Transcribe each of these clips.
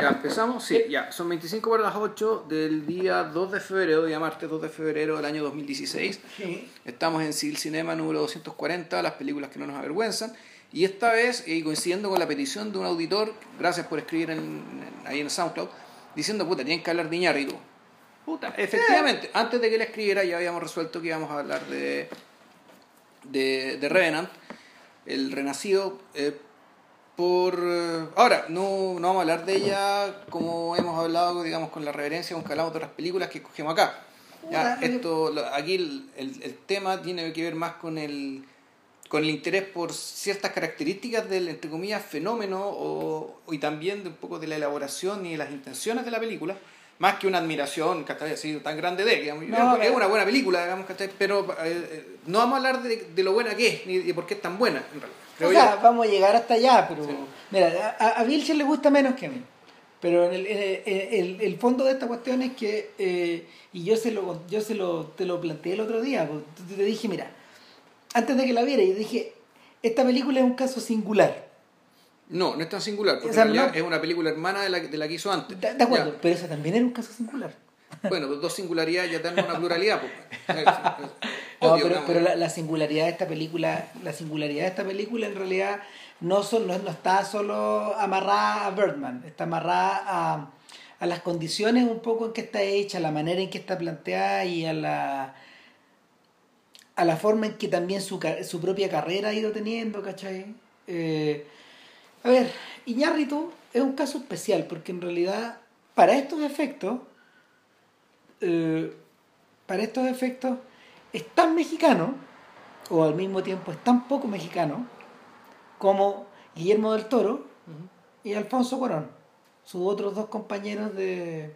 Ya empezamos, sí, ya. Son 25 para las 8 del día 2 de febrero, día martes 2 de febrero del año 2016. Sí. Estamos en Civil Cinema número 240, las películas que no nos avergüenzan. Y esta vez, y coincidiendo con la petición de un auditor, gracias por escribir en, en- ahí en SoundCloud, diciendo, puta, tienen que hablar de Iñárritu. Puta, efectivamente, antes de que él escribiera ya habíamos resuelto que íbamos a hablar de, de, de Revenant, el renacido. eh, por eh, ahora no, no vamos a hablar de ella como hemos hablado digamos con la reverencia con que hablamos de otras películas que escogemos acá. Ya, esto aquí el, el- el tema tiene que ver más con el con el interés por ciertas características del entre comillas fenómeno o, y también de un poco de la elaboración y de las intenciones de la película más que una admiración que haya sido tan grande de digamos. No, es pero- una buena película digamos pero eh, eh, no vamos a hablar de, de lo buena que es ni de por qué es tan buena en realidad o yo. sea, vamos a llegar hasta allá, pero Sí. mira, a, a le gusta menos que a mí. Pero en el, en el- en el- el fondo de esta cuestión es que, eh, y yo se lo yo se lo, te lo planteé el otro día, porque te dije, mira, antes de que la viera, yo dije, esta película es un caso singular. No, no es tan singular, porque O sea, en realidad no- es una película hermana de la, de la que hizo antes. De, de acuerdo, Ya. pero esa también era un caso singular. Bueno, dos singularidades ya dan una pluralidad. pues. No, obvio, pero, pero la, la singularidad de esta película, la singularidad de esta película en realidad no, son, no, no está solo amarrada a Birdman, está amarrada a, a las condiciones un poco en que está hecha, a la manera en que está planteada y a la a la forma en que también su, su propia carrera ha ido teniendo, ¿cachai? Eh, a ver, Iñárritu es un caso especial porque en realidad para estos efectos eh, para estos efectos es tan mexicano, o al mismo tiempo es tan poco mexicano, como Guillermo del Toro y Alfonso Cuarón, sus otros dos compañeros de.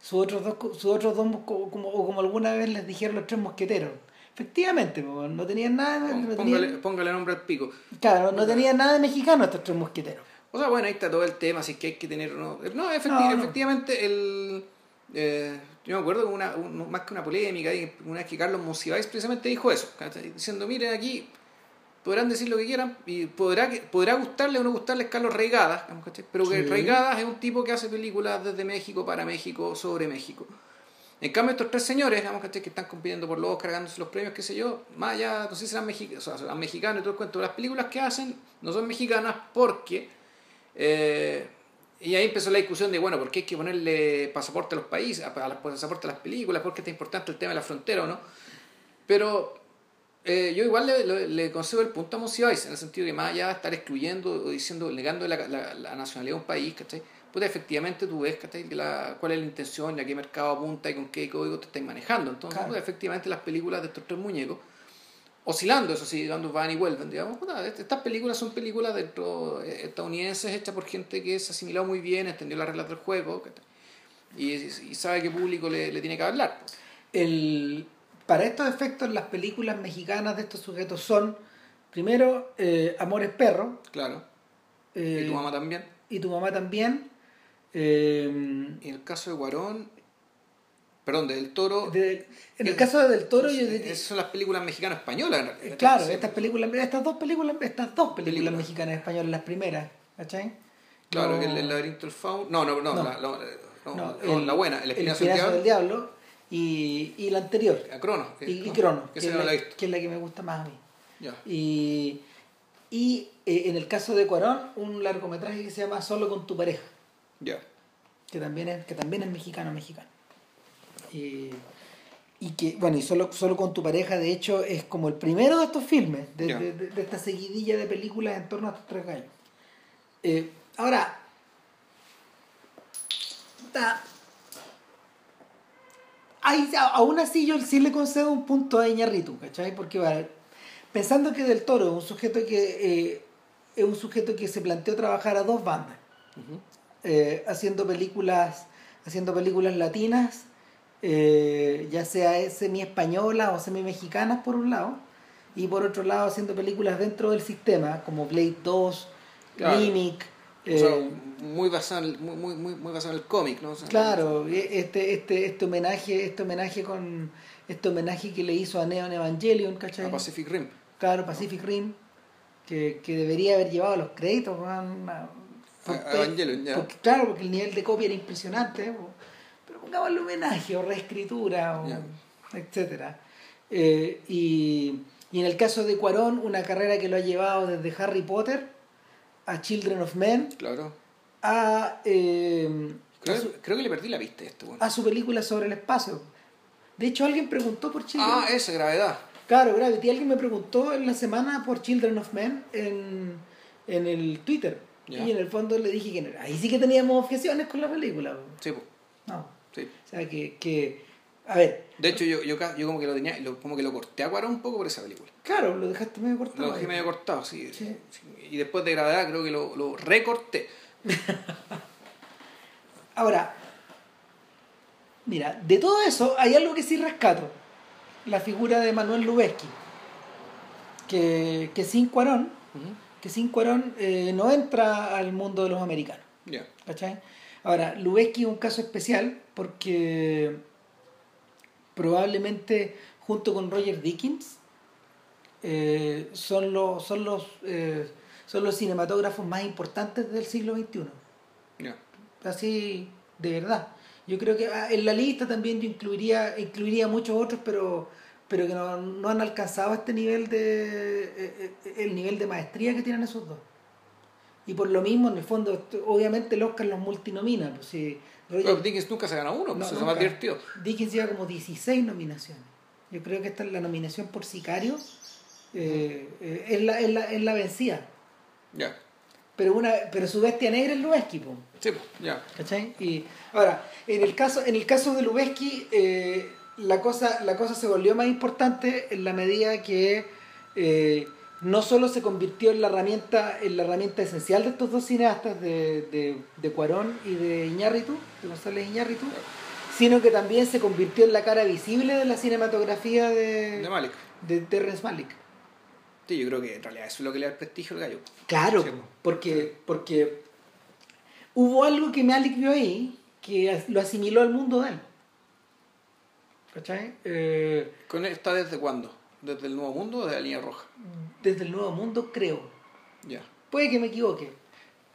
sus otros dos, sus otros dos, co- como, o como alguna vez les dijeron los tres mosqueteros. Efectivamente, no tenían nada, no tenían- Póngale, póngale nombre al pico. claro, no tenían nada de mexicano estos tres mosqueteros. O sea, bueno, ahí está todo el tema, si es que hay que tener... No, no, efecti- No, no. efectivamente, el... eh, yo me acuerdo que una, un- más que una polémica, una vez que Carlos Monsiváis precisamente dijo eso, diciendo, miren aquí, podrán decir lo que quieran, y podrá, podrá gustarle o no gustarles Carlos Reigadas, pero que Sí. Reigadas es un tipo que hace películas desde México, para México, sobre México. En cambio, estos tres señores, digamos, que están compitiendo por los Oscar, ganándose los premios, qué sé yo, más allá, no sé si serán, mexi- o sea, serán mexicanos y todo el cuento, las películas que hacen no son mexicanas porque... eh, y ahí empezó la discusión de, bueno, ¿por qué hay que ponerle pasaporte a los países, a, a los pasaporte a las películas? ¿Por qué está importante el tema de la frontera o no? Pero eh, yo igual le, le, le concedo el punto a Monsiváis, en el sentido de que más allá de estar excluyendo o diciendo, negando la, la, la nacionalidad de un país, ¿cachai? Pues efectivamente tú ves, ¿cachai? La, cuál es la intención y a qué mercado apunta y con qué código te estáis manejando. Entonces, Claro. pues, efectivamente las películas de estos tres muñecos, oscilando, eso sí, dando van y vuelven, digamos, puta, est- estas películas son películas dentro eh, estadounidenses hechas por gente que se ha asimilado muy bien, entendió las reglas del juego, y, y sabe qué público le, le tiene que hablar. pues. el, para estos efectos, las películas mexicanas de estos sujetos son, primero, eh, Amores Perro. Claro. eh, y tu mamá también. y tu mamá también. eh, en el caso de Guarón, perdón, de Del Toro, de- en el es- caso de Del Toro, yo diría- esas son las películas mexicanas españolas. claro, Sí. estas películas, estas dos películas, estas dos películas Películas. mexicanas españolas, las primeras, ¿cachai? Claro, No- el, el laberinto del fauno. No, no, no, No. La, la- no, no, no, la buena, el espinazo del Espinazo diablo. del Diablo y, y la anterior, A Crono. que- y, y Crono, Que que, es la, que es la que me gusta más a mí. Ya. Y, y eh, en el caso de Cuarón, un largometraje que se llama Solo con tu pareja. Ya. que también es, que también es mexicano mexicano. Y, y que, bueno, y solo, solo con tu pareja, de hecho, es como el primero de estos filmes, de, de- de- de esta seguidilla de películas en torno a estos tres gallos. Eh, ahora, puta, hay- a- aún así yo sí le concedo un punto a Iñarritu, ¿cachai? Porque pensando que Del Toro es un sujeto que eh, es un sujeto que se planteó trabajar a dos bandas eh, haciendo películas haciendo películas latinas eh, ya sea semi españolas o semi mexicanas por un lado y por otro lado haciendo películas dentro del sistema como Blade 2 Claro. Mimic O sea, eh, muy basado en el, muy, muy, muy, basado en el cómic, ¿no? O sea, claro este este este homenaje este homenaje con este homenaje que le hizo a Neon Evangelion ¿cachai? A Pacific Rim. claro Pacific Rim que, que debería haber llevado los créditos weón, una- Evangelion, ya. Porque, claro, porque el nivel de copia era impresionante. Pongámosle homenaje o reescritura, o, Ya. etcétera. Eh, y, y en el caso de Cuarón, una carrera que lo ha llevado desde Harry Potter a Children of Men Claro. a, eh, a, Creo, su, creo que le perdí la vista a bueno. a su película sobre el espacio. De hecho, alguien preguntó por Children Ah, esa gravedad. Claro, Gravity. Alguien me preguntó en la semana por Children of Men en, en el Twitter. Y en el fondo le dije que no- ahí sí que teníamos objeciones con la película. Sí, po, No. Sí. O sea, que, que a ver, De hecho, yo, yo, yo como que lo tenía, como que lo corté a Cuarón un poco por esa película. claro, lo dejaste medio cortado. Lo dejé medio cortado, sí. Sí. Y después de gravedad creo que lo, lo recorté. Ahora, mira, de todo eso hay algo que sí rescato. La figura de Manuel Lubezki. Que, que sin Cuarón, que sin Cuarón eh, no entra al mundo de los americanos. Ya. ¿Cachai? Ahora, Lubeski es un caso especial porque probablemente junto con Roger Dickens eh, son los, son, los, eh, son los cinematógrafos más importantes del siglo XXI. Así, de verdad. Yo creo que ah, en la lista también yo incluiría, incluiría muchos otros, pero, pero que no, no han alcanzado este nivel de eh, el nivel de maestría que tienen esos dos. Y por lo mismo, en el fondo, obviamente el Oscar los multinomina. Pues, Roger- Pero Dickens nunca se gana uno, pues No, eso es más divertido. Dickens lleva como 16 nominaciones. Yo creo que esta es la nominación por Sicario. eh, eh, es, la, es, la, es la vencida. Ya. Pero una pero su bestia negra es Lubeski, po, Sí, pues, ya. ¿cachai? Y ahora, en el caso, en el caso de Lubeski, eh, la, cosa, la cosa se volvió más importante en la medida que no solo se convirtió en la herramienta, en la herramienta esencial de estos dos cineastas, de, de, de Cuarón y de Iñárritu, de González Iñárritu, sino que también se convirtió en la cara visible de la cinematografía de, De Malik. de Terrence Malick. Sí, yo creo que en realidad eso es lo que le da el prestigio al gallo. Claro, Sí. porque, porque hubo algo que Malik vio ahí que lo asimiló al mundo de él. ¿Cachai? Eh, ¿Con él está desde cuándo? ¿Desde el Nuevo Mundo o desde la línea roja? desde el Nuevo Mundo creo. Ya. Puede que me equivoque,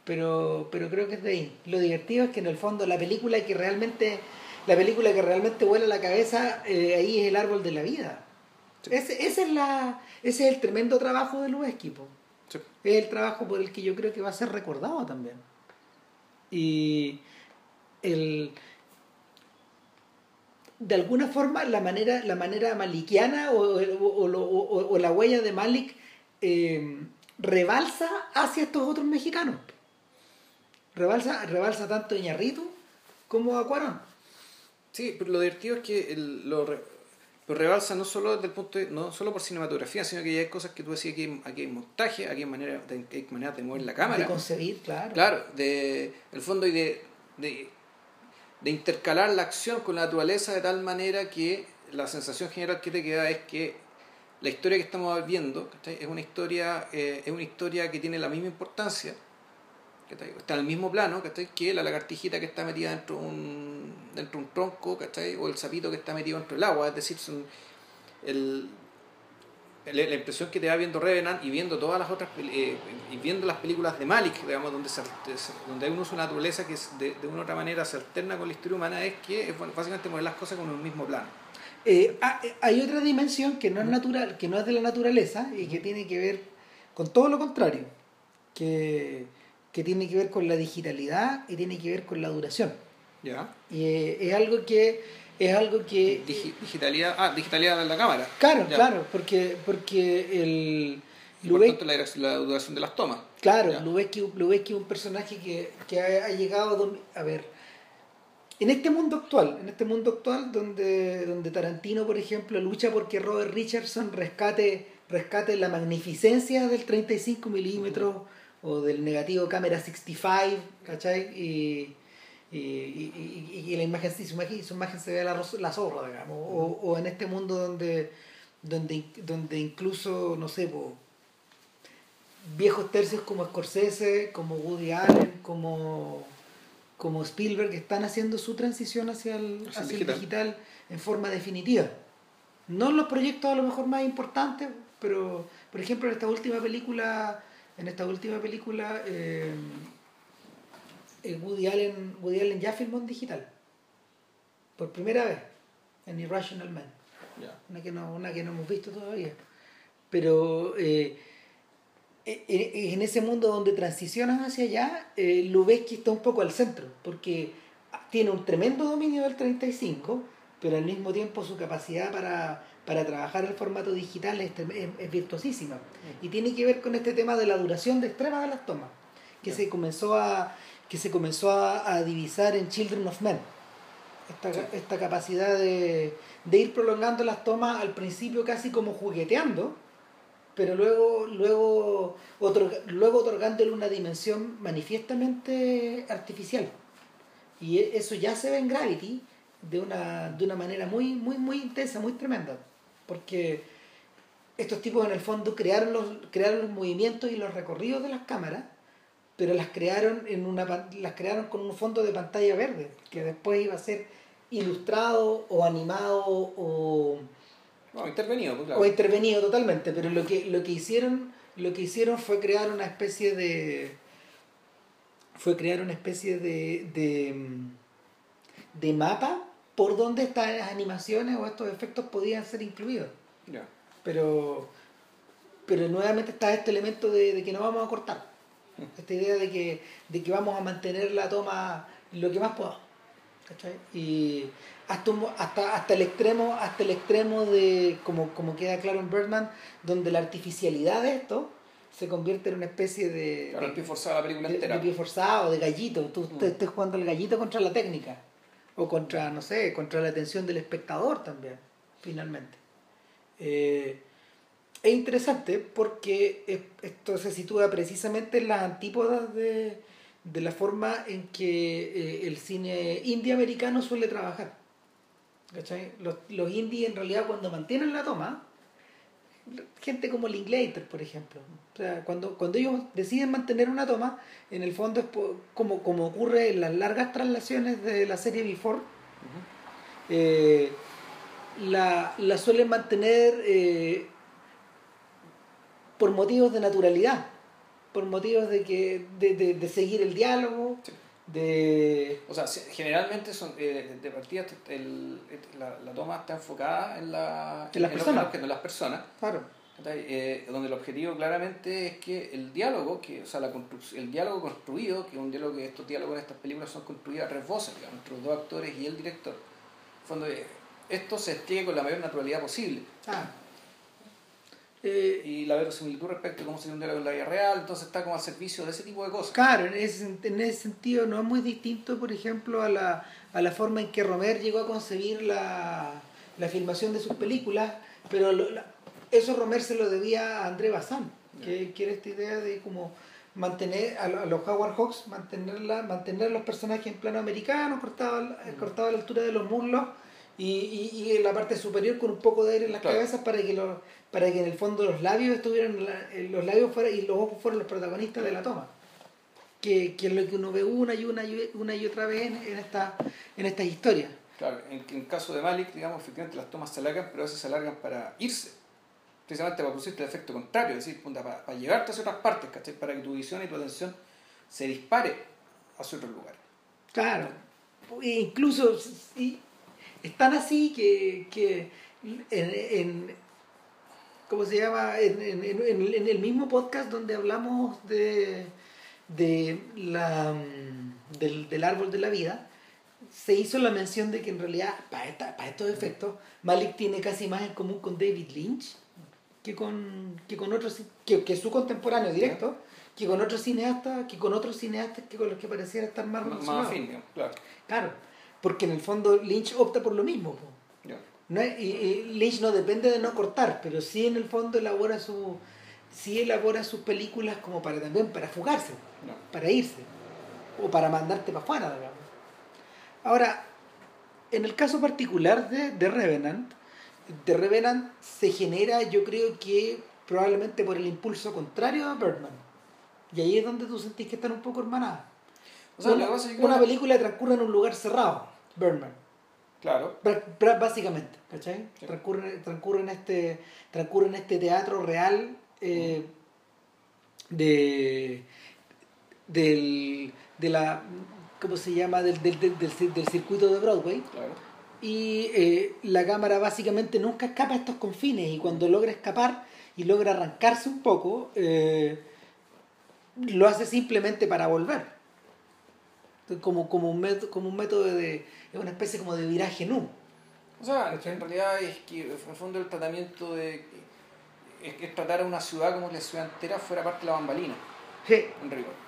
pero, pero creo que es de ahí. Lo divertido es que en el fondo la película que realmente, la película que realmente vuela la cabeza, eh, ahí es el árbol de la vida. Sí. Ese, ese es la, ese es el tremendo trabajo de los equipos. Sí. Es el trabajo por el que yo creo que va a ser recordado también. Y el de alguna forma la manera, la manera malikiana o, o- o o- la huella de Malik eh, rebalsa hacia estos otros mexicanos. Rebalsa, rebalsa tanto a Iñarritu como a Cuarón. Sí, pero lo divertido es que el- lo, re- lo rebalsa no solo desde el punto de- no solo por cinematografía, sino que ya hay cosas que tú decías que hay- aquí hay montaje, aquí hay manera de, hay maneras de mover la cámara. De concebir, claro. Claro, de el fondo y de, de, de intercalar la acción con la naturaleza de tal manera que la sensación general que te queda es que la historia que estamos viendo ¿cachai? es una historia eh, es una historia que tiene la misma importancia ¿cachai? está en el mismo plano que la lagartijita que está metida dentro de un dentro de un tronco o el sapito que está metido dentro del agua es decir son el, la impresión que te da viendo Revenant y viendo todas las otras eh, y viendo las películas de Malik digamos donde se, donde hay un uso de naturaleza que es de, de una u otra manera se alterna con la historia humana es que es bueno, básicamente poner las cosas con un mismo plano. Eh, ah, eh, hay otra dimensión que no es natural, que no es de la naturaleza y que tiene que ver con todo lo contrario, que, que tiene que ver con la digitalidad y tiene que ver con la duración. ya. Y eh, es algo que es algo que Digi- digitalidad ah digitalidad de la cámara claro, Ya. claro, porque porque el y por tanto la, duración de las tomas Claro, Lubeski es un personaje que, que ha, ha llegado a, domi- a ver. En este mundo actual, en este mundo actual donde, donde Tarantino, por ejemplo, lucha porque Robert Richardson rescate, rescate la magnificencia del 35 milímetros o del negativo cámara 65, ¿cachai? Y, y, y- y- la imagen, su imagen, su imagen se ve la, la zorra, digamos. O, o en este mundo donde, donde, donde incluso, no sé, po, viejos tercios como Scorsese, como Woody Allen, como, como Spielberg están haciendo su transición hacia el, Hacia hacia el digital. digital en forma definitiva. No en los proyectos a lo mejor más importantes, pero por ejemplo en esta última película, en esta última película, eh, Woody, Allen, Woody Allen ya filmó en digital. Por primera vez. En Irrational Man. Una que no, una que no hemos visto todavía. Pero eh, eh, eh, en ese mundo donde transicionas hacia allá, eh, Lubeski está un poco al centro, porque tiene un tremendo dominio del 35, pero al mismo tiempo su capacidad para, para trabajar el formato digital es, trem- es- es virtuosísima. Y tiene que ver con este tema de la duración de extrema de las tomas, que Ya. se comenzó a que se comenzó a, a divisar en Children of Men. Esta, Sí. esta capacidad de, de ir prolongando las tomas al principio casi como jugueteando, pero luego luego otorga- luego otorgándole una dimensión manifiestamente artificial y e- eso ya se ve en Gravity de una, de una manera muy muy muy intensa muy tremenda porque estos tipos en el fondo crearon los crearon los movimientos y los recorridos de las cámaras pero las crearon en una las crearon con un fondo de pantalla verde que después iba a ser ilustrado o animado o No, intervenido, pues claro. o intervenido totalmente, pero lo que, lo que hicieron, lo que hicieron fue crear una especie de fue crear una especie de, de, de mapa por donde estas animaciones o estos efectos podían ser incluidos. Pero pero nuevamente está este elemento de, de que no vamos a cortar. Esta idea de que, de que vamos a mantener la toma lo que más podamos. ¿cachai? Y hasta, un hasta, hasta el extremo, hasta el extremo de, como, como queda claro en Birdman, donde la artificialidad de esto se convierte en una especie de, el de, pie forzado la película de- entera. de pie forzado, de gallito. Tú Mm. te estés jugando al gallito contra la técnica. O contra, no sé, contra la atención del espectador también, finalmente. Eh, es interesante porque es- esto se sitúa precisamente en las antípodas de, de la forma en que eh, el cine indie americano suele trabajar. ¿Cachai? Los, los indies en realidad cuando mantienen la toma, gente como Linklater, por ejemplo, o sea, cuando, cuando ellos deciden mantener una toma, en el fondo es po- como, como ocurre en las largas traslaciones de la serie Before, eh, la, la suelen mantener eh, por motivos de naturalidad, por motivos de que de, de- de seguir el diálogo, Sí. de O sea, se- generalmente son, eh, de partida el- la, la toma está enfocada en, la, En las personas. los- en las personas. claro. Eh, donde el objetivo claramente es que el diálogo, que, o sea, la el diálogo construido, que es un diálogo que estos diálogos en estas películas son construidos a tres voces, digamos, entre los dos actores y el director. Fondo, eh, esto se despliegue con la mayor naturalidad posible. Ah. Eh, Y la verosimilitud respecto a cómo sería un diálogo en la vida real, entonces está como al servicio de ese tipo de cosas. Claro, en ese, en ese sentido no es muy distinto, por ejemplo, a la, a la forma en que Romer llegó a concebir la, la filmación de sus películas, pero lo- la- eso Romer se lo debía a André Bazin, que, era esta idea de como mantener a, a los Howard Hawks, mantenerla, mantener a los personajes en plano americano, cortado, al- cortado a la altura de los muslos y, y, y en la parte superior con un poco de aire en las Claro. cabezas para que los, para que en el fondo los labios estuvieran los labios fuera, y los ojos fueran los protagonistas de la toma que, que es lo que uno ve una y una y una y otra vez en, en esta en estas historias Claro, en, en el caso de Malik, digamos, efectivamente las tomas se alargan, pero a veces se alargan para irse. Precisamente para producirte el efecto contrario, es decir, para, para llevarte hacia otras partes, ¿cachai? Para que tu visión y tu atención se dispare hacia otros lugares. claro e incluso y es tan así que, que en, en- ¿cómo se llama? En, en- en- en- en el mismo podcast donde hablamos de, de la, mm, del, del árbol de la vida, se hizo la mención de que en realidad, para, esta- para estos efectos, Malik tiene casi más en común con David Lynch que con, que con otros, que, que su contemporáneo directo, que con otros cineastas, que con otros cineastas que con los que pareciera estar más relacionado. afín, claro. Claro, porque en el fondo Lynch opta por lo mismo. po. No y, y Lynch no depende de no cortar, pero sí en el fondo elabora su sí elabora sus películas como para también para fugarse, para irse o para mandarte para afuera, digamos. Ahora, en el caso particular de, de Revenant, de Revenant se genera, yo creo que probablemente por el impulso contrario a Birdman. Y ahí es donde tú sentís que están un poco hermanadas. O sea, una, que película transcurre en un lugar cerrado, Birdman. Claro, Básicamente, ¿cachai? Sí. Transcurre, transcurre, en este, transcurre en este teatro real eh, de, del, de la, ¿cómo se llama? Del, del, del, del circuito de Broadway. Claro. Y eh, la cámara básicamente nunca escapa a estos confines y cuando logra escapar y logra arrancarse un poco, eh, lo hace simplemente para volver. Como, como, un como un método de... es una especie como de viraje nu. O sea, en realidad es que en el fondo el tratamiento de es, es tratar a una ciudad como la ciudad entera fuera parte de la bambalina, Sí.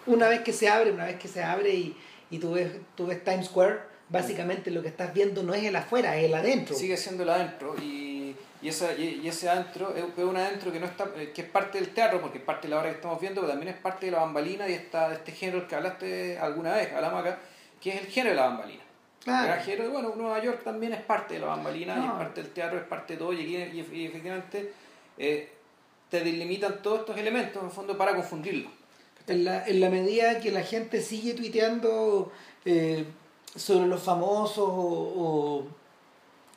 Una vez que se abre, una vez que se abre y, y tú, ves, tú ves Times Square, básicamente lo que estás viendo no es el afuera, es el adentro. Sigue siendo el adentro y, y, esa, y, y ese adentro es un adentro que no está eh, que es parte del teatro, porque es parte de la obra que estamos viendo, pero también es parte de la bambalina y esta, de este género que hablaste alguna vez, hablamos acá, que es el género de la bambalina. Claro. Bueno, Nueva York también es parte de la bambalina, y es No. parte del teatro, es parte de todo, y, aquí, y, y efectivamente eh, te delimitan todos estos elementos en el fondo para confundirlo. En la, en la medida que la gente sigue tuiteando eh, sobre los famosos o, o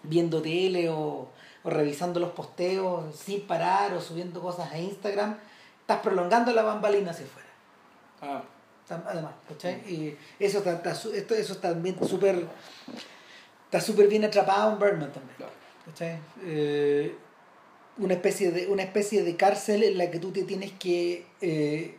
viendo tele o, o revisando los posteos sin parar o subiendo cosas a Instagram, estás prolongando la bambalina hacia afuera. Ah, Además, ¿cachai? Y eso está, está su- esto, eso está bien súper está súper bien atrapado en Birdman también. ¿cachai? Eh, una especie de una especie de cárcel en la que tú te tienes que eh,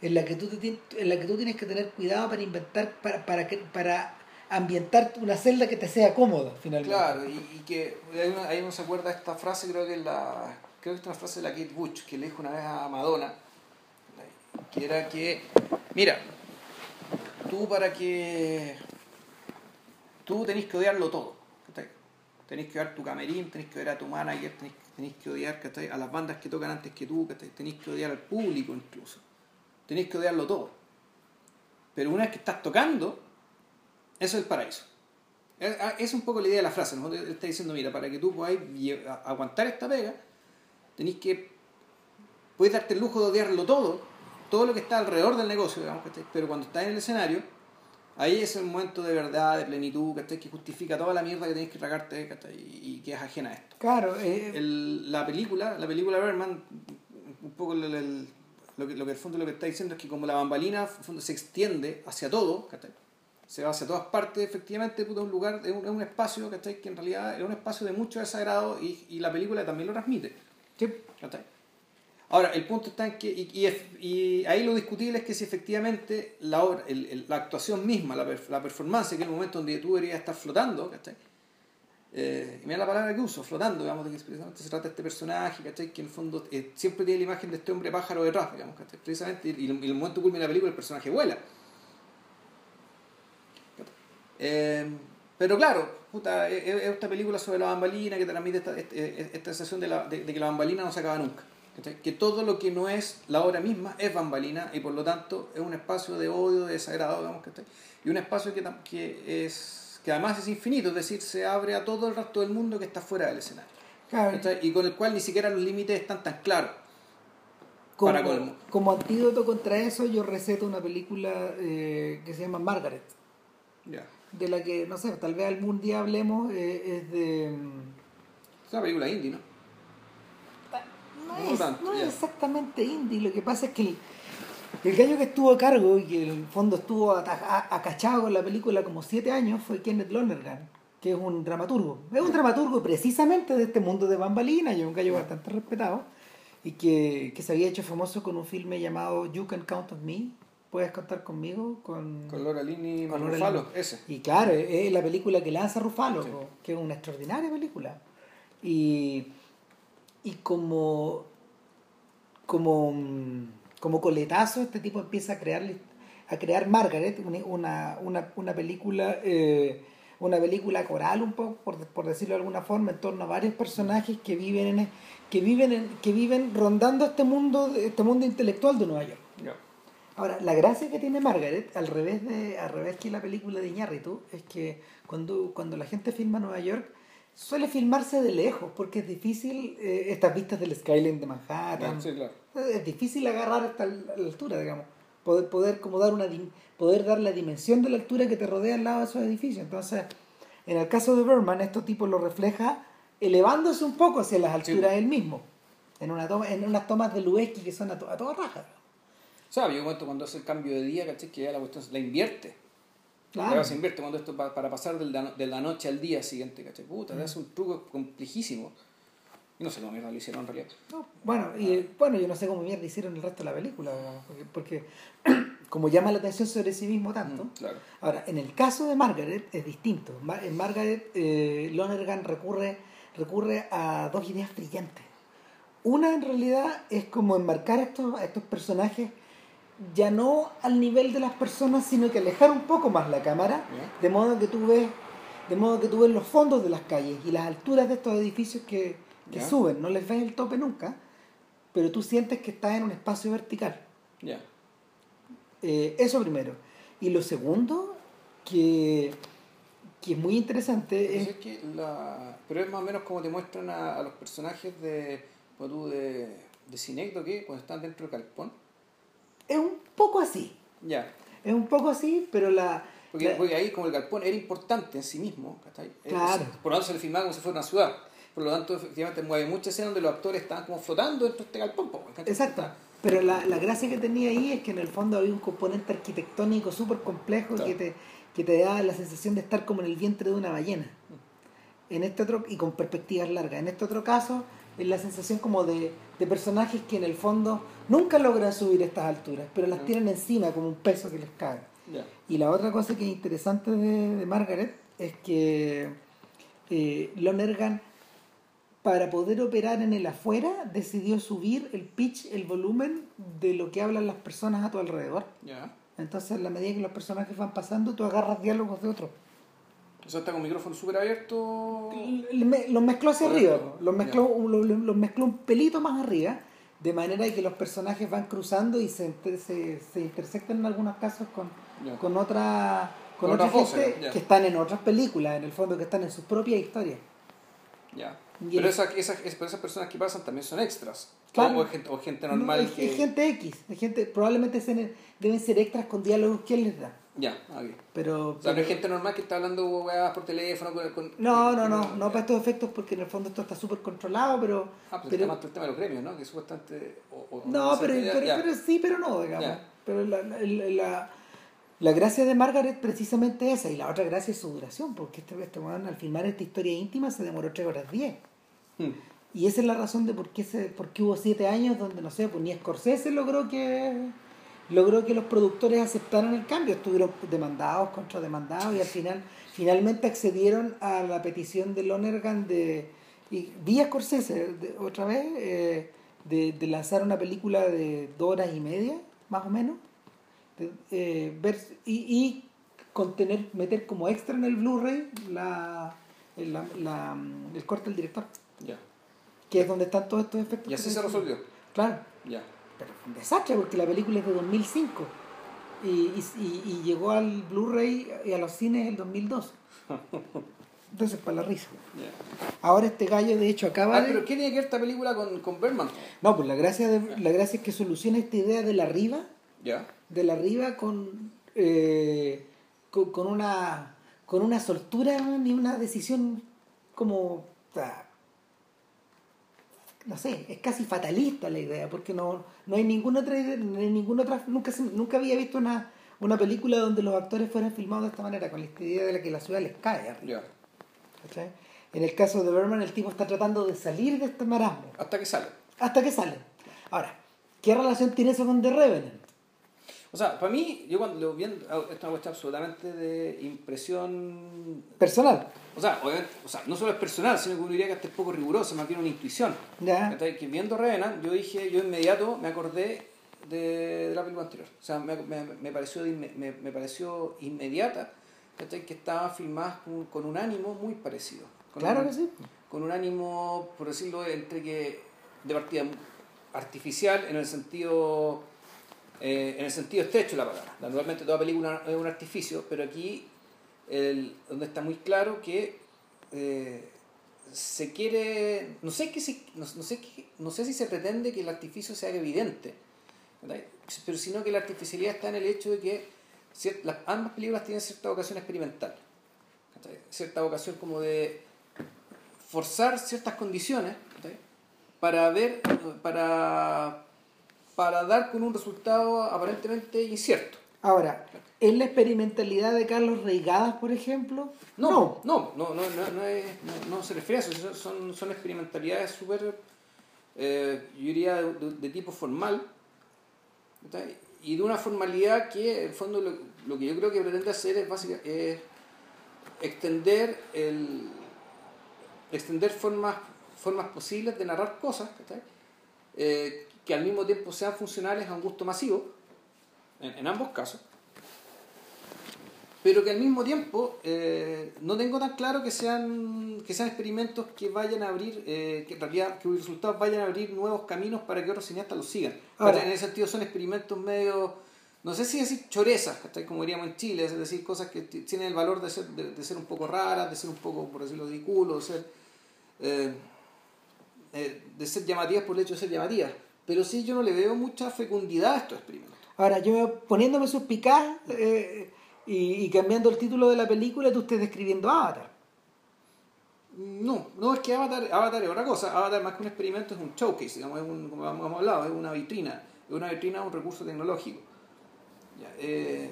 en la que tú te en la que tú tienes que tener cuidado para inventar para para que para ambientar una celda que te sea cómoda finalmente Claro, y, y que ahí uno, ahí uno se acuerda esta frase, creo que es la creo que es una frase de la Kate Bush, que le dijo una vez a Madonna, que era que, mira, tú para que tú tenés que odiarlo todo, tenés que odiar tu camerín, tenés que odiar a tu manager, tenés, tenés que odiar a las bandas que tocan antes que tú, tenés que odiar al público incluso, tenés que odiarlo todo. Pero una vez que estás tocando, eso es el paraíso. Es ah, un poco la idea de la frase, ¿no? Él está diciendo, mira, para que tú podáis aguantar esta pega, tenéis que, puedes darte el lujo de odiarlo todo, todo lo que está alrededor del negocio, digamos, ¿cachai? pero cuando estás en el escenario, ahí es el momento de verdad, de plenitud, ¿cachai? que justifica toda la mierda que tenéis que tragarte ¿cachai? y, que es ajena a esto. claro eh, El- la película, la película Berman, un poco el- el- lo, que, lo que el fondo lo que está diciendo es que como la bambalina fondo, se extiende hacia todo, ¿cachai? se va hacia todas partes, efectivamente, puta, un lugar, es un, es un espacio, ¿cachai? que en realidad es un espacio de mucho desagrado y, y la película también lo transmite. sí, ¿cachai? Ahora, el punto está en que, y, ahí lo discutible es que si efectivamente la, obra, el- la actuación misma, la, la performance, que es el momento donde tú deberías estar flotando, ¿cachai? Eh, y mira la palabra que uso, flotando, digamos, de que precisamente se trata de este personaje, ¿cachai? Que en el fondo eh, siempre tiene la imagen de este hombre pájaro detrás, digamos, ¿cachai? Precisamente, y, y el, momento culmina la película, el personaje vuela. Eh, pero claro, puta, es, es esta película sobre la bambalina que transmite esta, este- esta sensación de, la- de- de que la bambalina no se acaba nunca. Que todo lo que no es la obra misma es bambalina y por lo tanto es un espacio de odio, de desagrado, digamos, ¿cachai? y un espacio que, que, es, que además es infinito, es decir, se abre a todo el resto del mundo que está fuera del escenario. claro. Y con el cual ni siquiera los límites están tan claros. como, para colmo. como antídoto contra eso yo receto una película eh, que se llama Margaret Ya. de la que no sé tal vez algún día hablemos eh, es de mm, Es una película indie, ¿no? No, es, tanto, no es ya. exactamente indie, lo que pasa es que el, el gallo que estuvo a cargo y que en el fondo estuvo acachado con la película como siete años fue Kenneth Lonergan, que es un dramaturgo. Es un dramaturgo precisamente de este mundo de bambalina, y es un gallo bastante respetado, y que, que se había hecho famoso con un filme llamado You Can Count on Me, puedes contar conmigo, con... Con Laura Con Laura Linney. ese. Y claro, es la película que lanza Rufalo, Sí. que es una extraordinaria película. Y, y como, como, mm, como coletazo, este tipo empieza a crear, a crear Margaret, una, una, una, película, eh, una película coral un poco, por, por decirlo de alguna forma, en torno a varios personajes que viven en, que viven en- que viven rondando este mundo, este mundo intelectual de Nueva York. Ahora, la gracia que tiene Margaret, al revés de al revés que la película de Iñárritu, es que cuando, cuando la gente filma Nueva York, suele filmarse de lejos, porque es difícil eh, estas vistas del skyline de Manhattan. Sí, claro. Es difícil agarrar hasta la altura, digamos. Poder, poder, como dar una, poder dar la dimensión de la altura que te rodea al lado de esos edificios. Entonces, en el caso de Berman, estos tipos lo refleja elevándose un poco hacia las alturas él mismo. En, una toma, en unas tomas de Lubeski que son a, to- a toda raja. O sea, yo cuando hace el cambio de día, ¿cachai? Que ya la cuestión la invierte. Claro. Ya se invierte cuando esto pa- para pasar de la noche al día siguiente, ¿cachai? Puta, te hace un truco complejísimo. Y no sé cómo mierda lo hicieron en realidad. No, bueno, y eh, bueno, yo no sé cómo mierda hicieron el resto de la película, porque, porque como llama la atención sobre sí mismo tanto. Mm, claro. Ahora, en el caso de Margaret es distinto. En Margaret, eh, Lonergan recurre, recurre a dos ideas brillantes. Una, en realidad, es como enmarcar a estos, a estos personajes ya no al nivel de las personas, sino que alejar un poco más la cámara, de modo que tú ves, de modo que tú ves los fondos de las calles y las alturas de estos edificios que, que suben. No les ves el tope nunca, pero tú sientes que estás en un espacio vertical. Ya. Eh, eso primero. Y lo segundo, que, que es muy interesante, Pero es, es que la... Pero es más o menos como te muestran a, a los personajes de, tú, de, de Cinecdo, que cuando están dentro del calpón. Es un poco así. Ya. Es un poco así, pero la... Porque, la- porque ahí como el galpón era importante en sí mismo, Claro. por lo tanto se le filmaba como si fuera una ciudad. Por lo tanto, efectivamente, mueve muchas escenas donde los actores estaban como flotando dentro de este galpón. Exacto. Pero la, la gracia que tenía ahí es que en el fondo había un componente arquitectónico súper complejo Claro. que, te, que te da la sensación de estar como en el vientre de una ballena. En este otro, y con perspectivas largas. En este otro caso, la sensación como de, de personajes que en el fondo nunca logran subir estas alturas, pero las tienen encima como un peso que les cae. Y la otra cosa que es interesante de, de Margaret es que eh, Lonergan, para poder operar en el afuera, decidió subir el pitch, el volumen de lo que hablan las personas a tu alrededor. Entonces, a la medida que los personajes van pasando, tú agarras diálogos de otros. O sea, está con micrófono súper abierto. Los mezcló hacia arriba, los mezcló, lo- lo- los mezcló un pelito más arriba, de manera que los personajes van cruzando y se, se, se intersectan en algunos casos con, con otra con, Con otra gente voces, que están en otras películas, en el fondo que están en sus propias historias. Ya. Pero el- esa, esa, es- pero esas personas que pasan también son extras. Claro. O, gente, o gente normal. No, es, que... es gente X, es gente, probablemente deben ser extras con diálogos que él les da. Ya, ok. Pero, O sea, no pero- es gente normal que está hablando weas por teléfono. Con, con- no, no, no, no para estos efectos porque en el fondo esto está súper controlado, pero... Ah, pues pero- está más el tema de los gremios, ¿no? Que o- o- No, pero, ya- pero, ya. pero sí, pero no, digamos. Ya. Pero la, la, la, la- gracia de Margaret precisamente esa, y la otra gracia es su duración, porque este, este al filmar esta historia íntima se demoró 3 horas 10. Hmm. Y esa es la razón de por qué, se, por qué hubo 7 años donde, no sé, pues ni Scorsese logró que logró que los productores aceptaran el cambio. Estuvieron demandados, contrademandados, y al final finalmente accedieron a la petición de Lonergan de, y vía Scorsese de- otra vez, eh, de, de lanzar una película de dos horas y media, más o menos, de, eh, ver, y, y contener, meter como extra en el Blu-ray la, la- la- el corte del director, Ya. que es donde están todos estos efectos. Y así se resolvió. Claro, Ya. Pero fue un desastre porque la película es de 2005 y, y, y- llegó al Blu-ray y a los cines el 2002. Entonces, para la risa. Ahora este gallo, de hecho, acaba Ah, de... pero ¿qué tiene que ver esta película con, con Berman? No, pues la gracia, de, la gracia es que soluciona esta idea de la riva, Ya. de la con, eh, con, con una con una soltura ni una decisión como no sé, es casi fatalista la idea, porque no, no hay ninguna otra idea, no hay ninguna otra, nunca, nunca había visto una, una película donde los actores fueran filmados de esta manera, con esta idea de la que la ciudad les cae arriba. En el caso de Berman, el tipo está tratando de salir de este marasmo, Hasta que sale. hasta que sale. Ahora, ¿qué relación tiene eso con The Revenant? O sea, para mí, yo cuando lo vi, en- ah, esto es una cuestión absolutamente de impresión. Personal. O sea, obviamente, o sea, no solo es personal, sino que uno diría que hasta es poco rigurosa, más bien una intuición. ¿Ya? Que viendo Revenant, yo dije, yo inmediato me acordé de, de la película anterior. O sea, me, me, me pareció, inme- me, me pareció inmediata. Que estaban filmadas con, con un ánimo muy parecido. Con Claro un- que sí. Con un ánimo, por decirlo, entre que de partida artificial en el sentido eh, en el sentido estrecho de la palabra. Naturalmente toda película es un artificio, pero aquí el, donde está muy claro que eh, se quiere, no sé, qué se- no, no sé, qué- no sé si se pretende que el artificio sea evidente, ¿verdad? pero sino que la artificialidad está en el hecho de que cier- las, ambas películas tienen cierta vocación experimental, ¿cachai? cierta vocación como de forzar ciertas condiciones ¿cachai? para ver, para para dar con un resultado aparentemente incierto. Ahora, ¿es la experimentalidad de Carlos Reigadas, por ejemplo? No, no, no, no, no, no, es- no- no se refiere a eso, son, son experimentalidades súper, eh, yo diría, de, de- de tipo formal, ¿está? y de una formalidad que, en el fondo, lo, lo que yo creo que pretende hacer es, básica, es extender, el, extender formas, formas posibles de narrar cosas, ¿está? Eh, que al mismo tiempo sean funcionales a un gusto masivo, en, en ambos casos, pero que al mismo tiempo eh, no tengo tan claro que sean que sean experimentos que vayan a abrir eh, que en realidad que los resultados vayan a abrir nuevos caminos para que otros cineastas los sigan. Ahora- en ese sentido son experimentos medio no sé si decir chorezas como diríamos en Chile es decir cosas que tienen el valor de ser de, de ser un poco raras de ser un poco por decirlo ridículo de ser eh, de ser llamativas por el hecho de ser llamativas pero sí yo no le veo mucha fecundidad a estos experimentos Ahora, yo poniéndome suspicaz eh, y, y cambiando el título de la película, tú estés describiendo Avatar. No, no es que Avatar, Avatar es otra cosa. Avatar más que un experimento es un showcase, digamos, es un, como hemos hablado, es una vitrina. Es una vitrina, un recurso tecnológico. Ya, eh,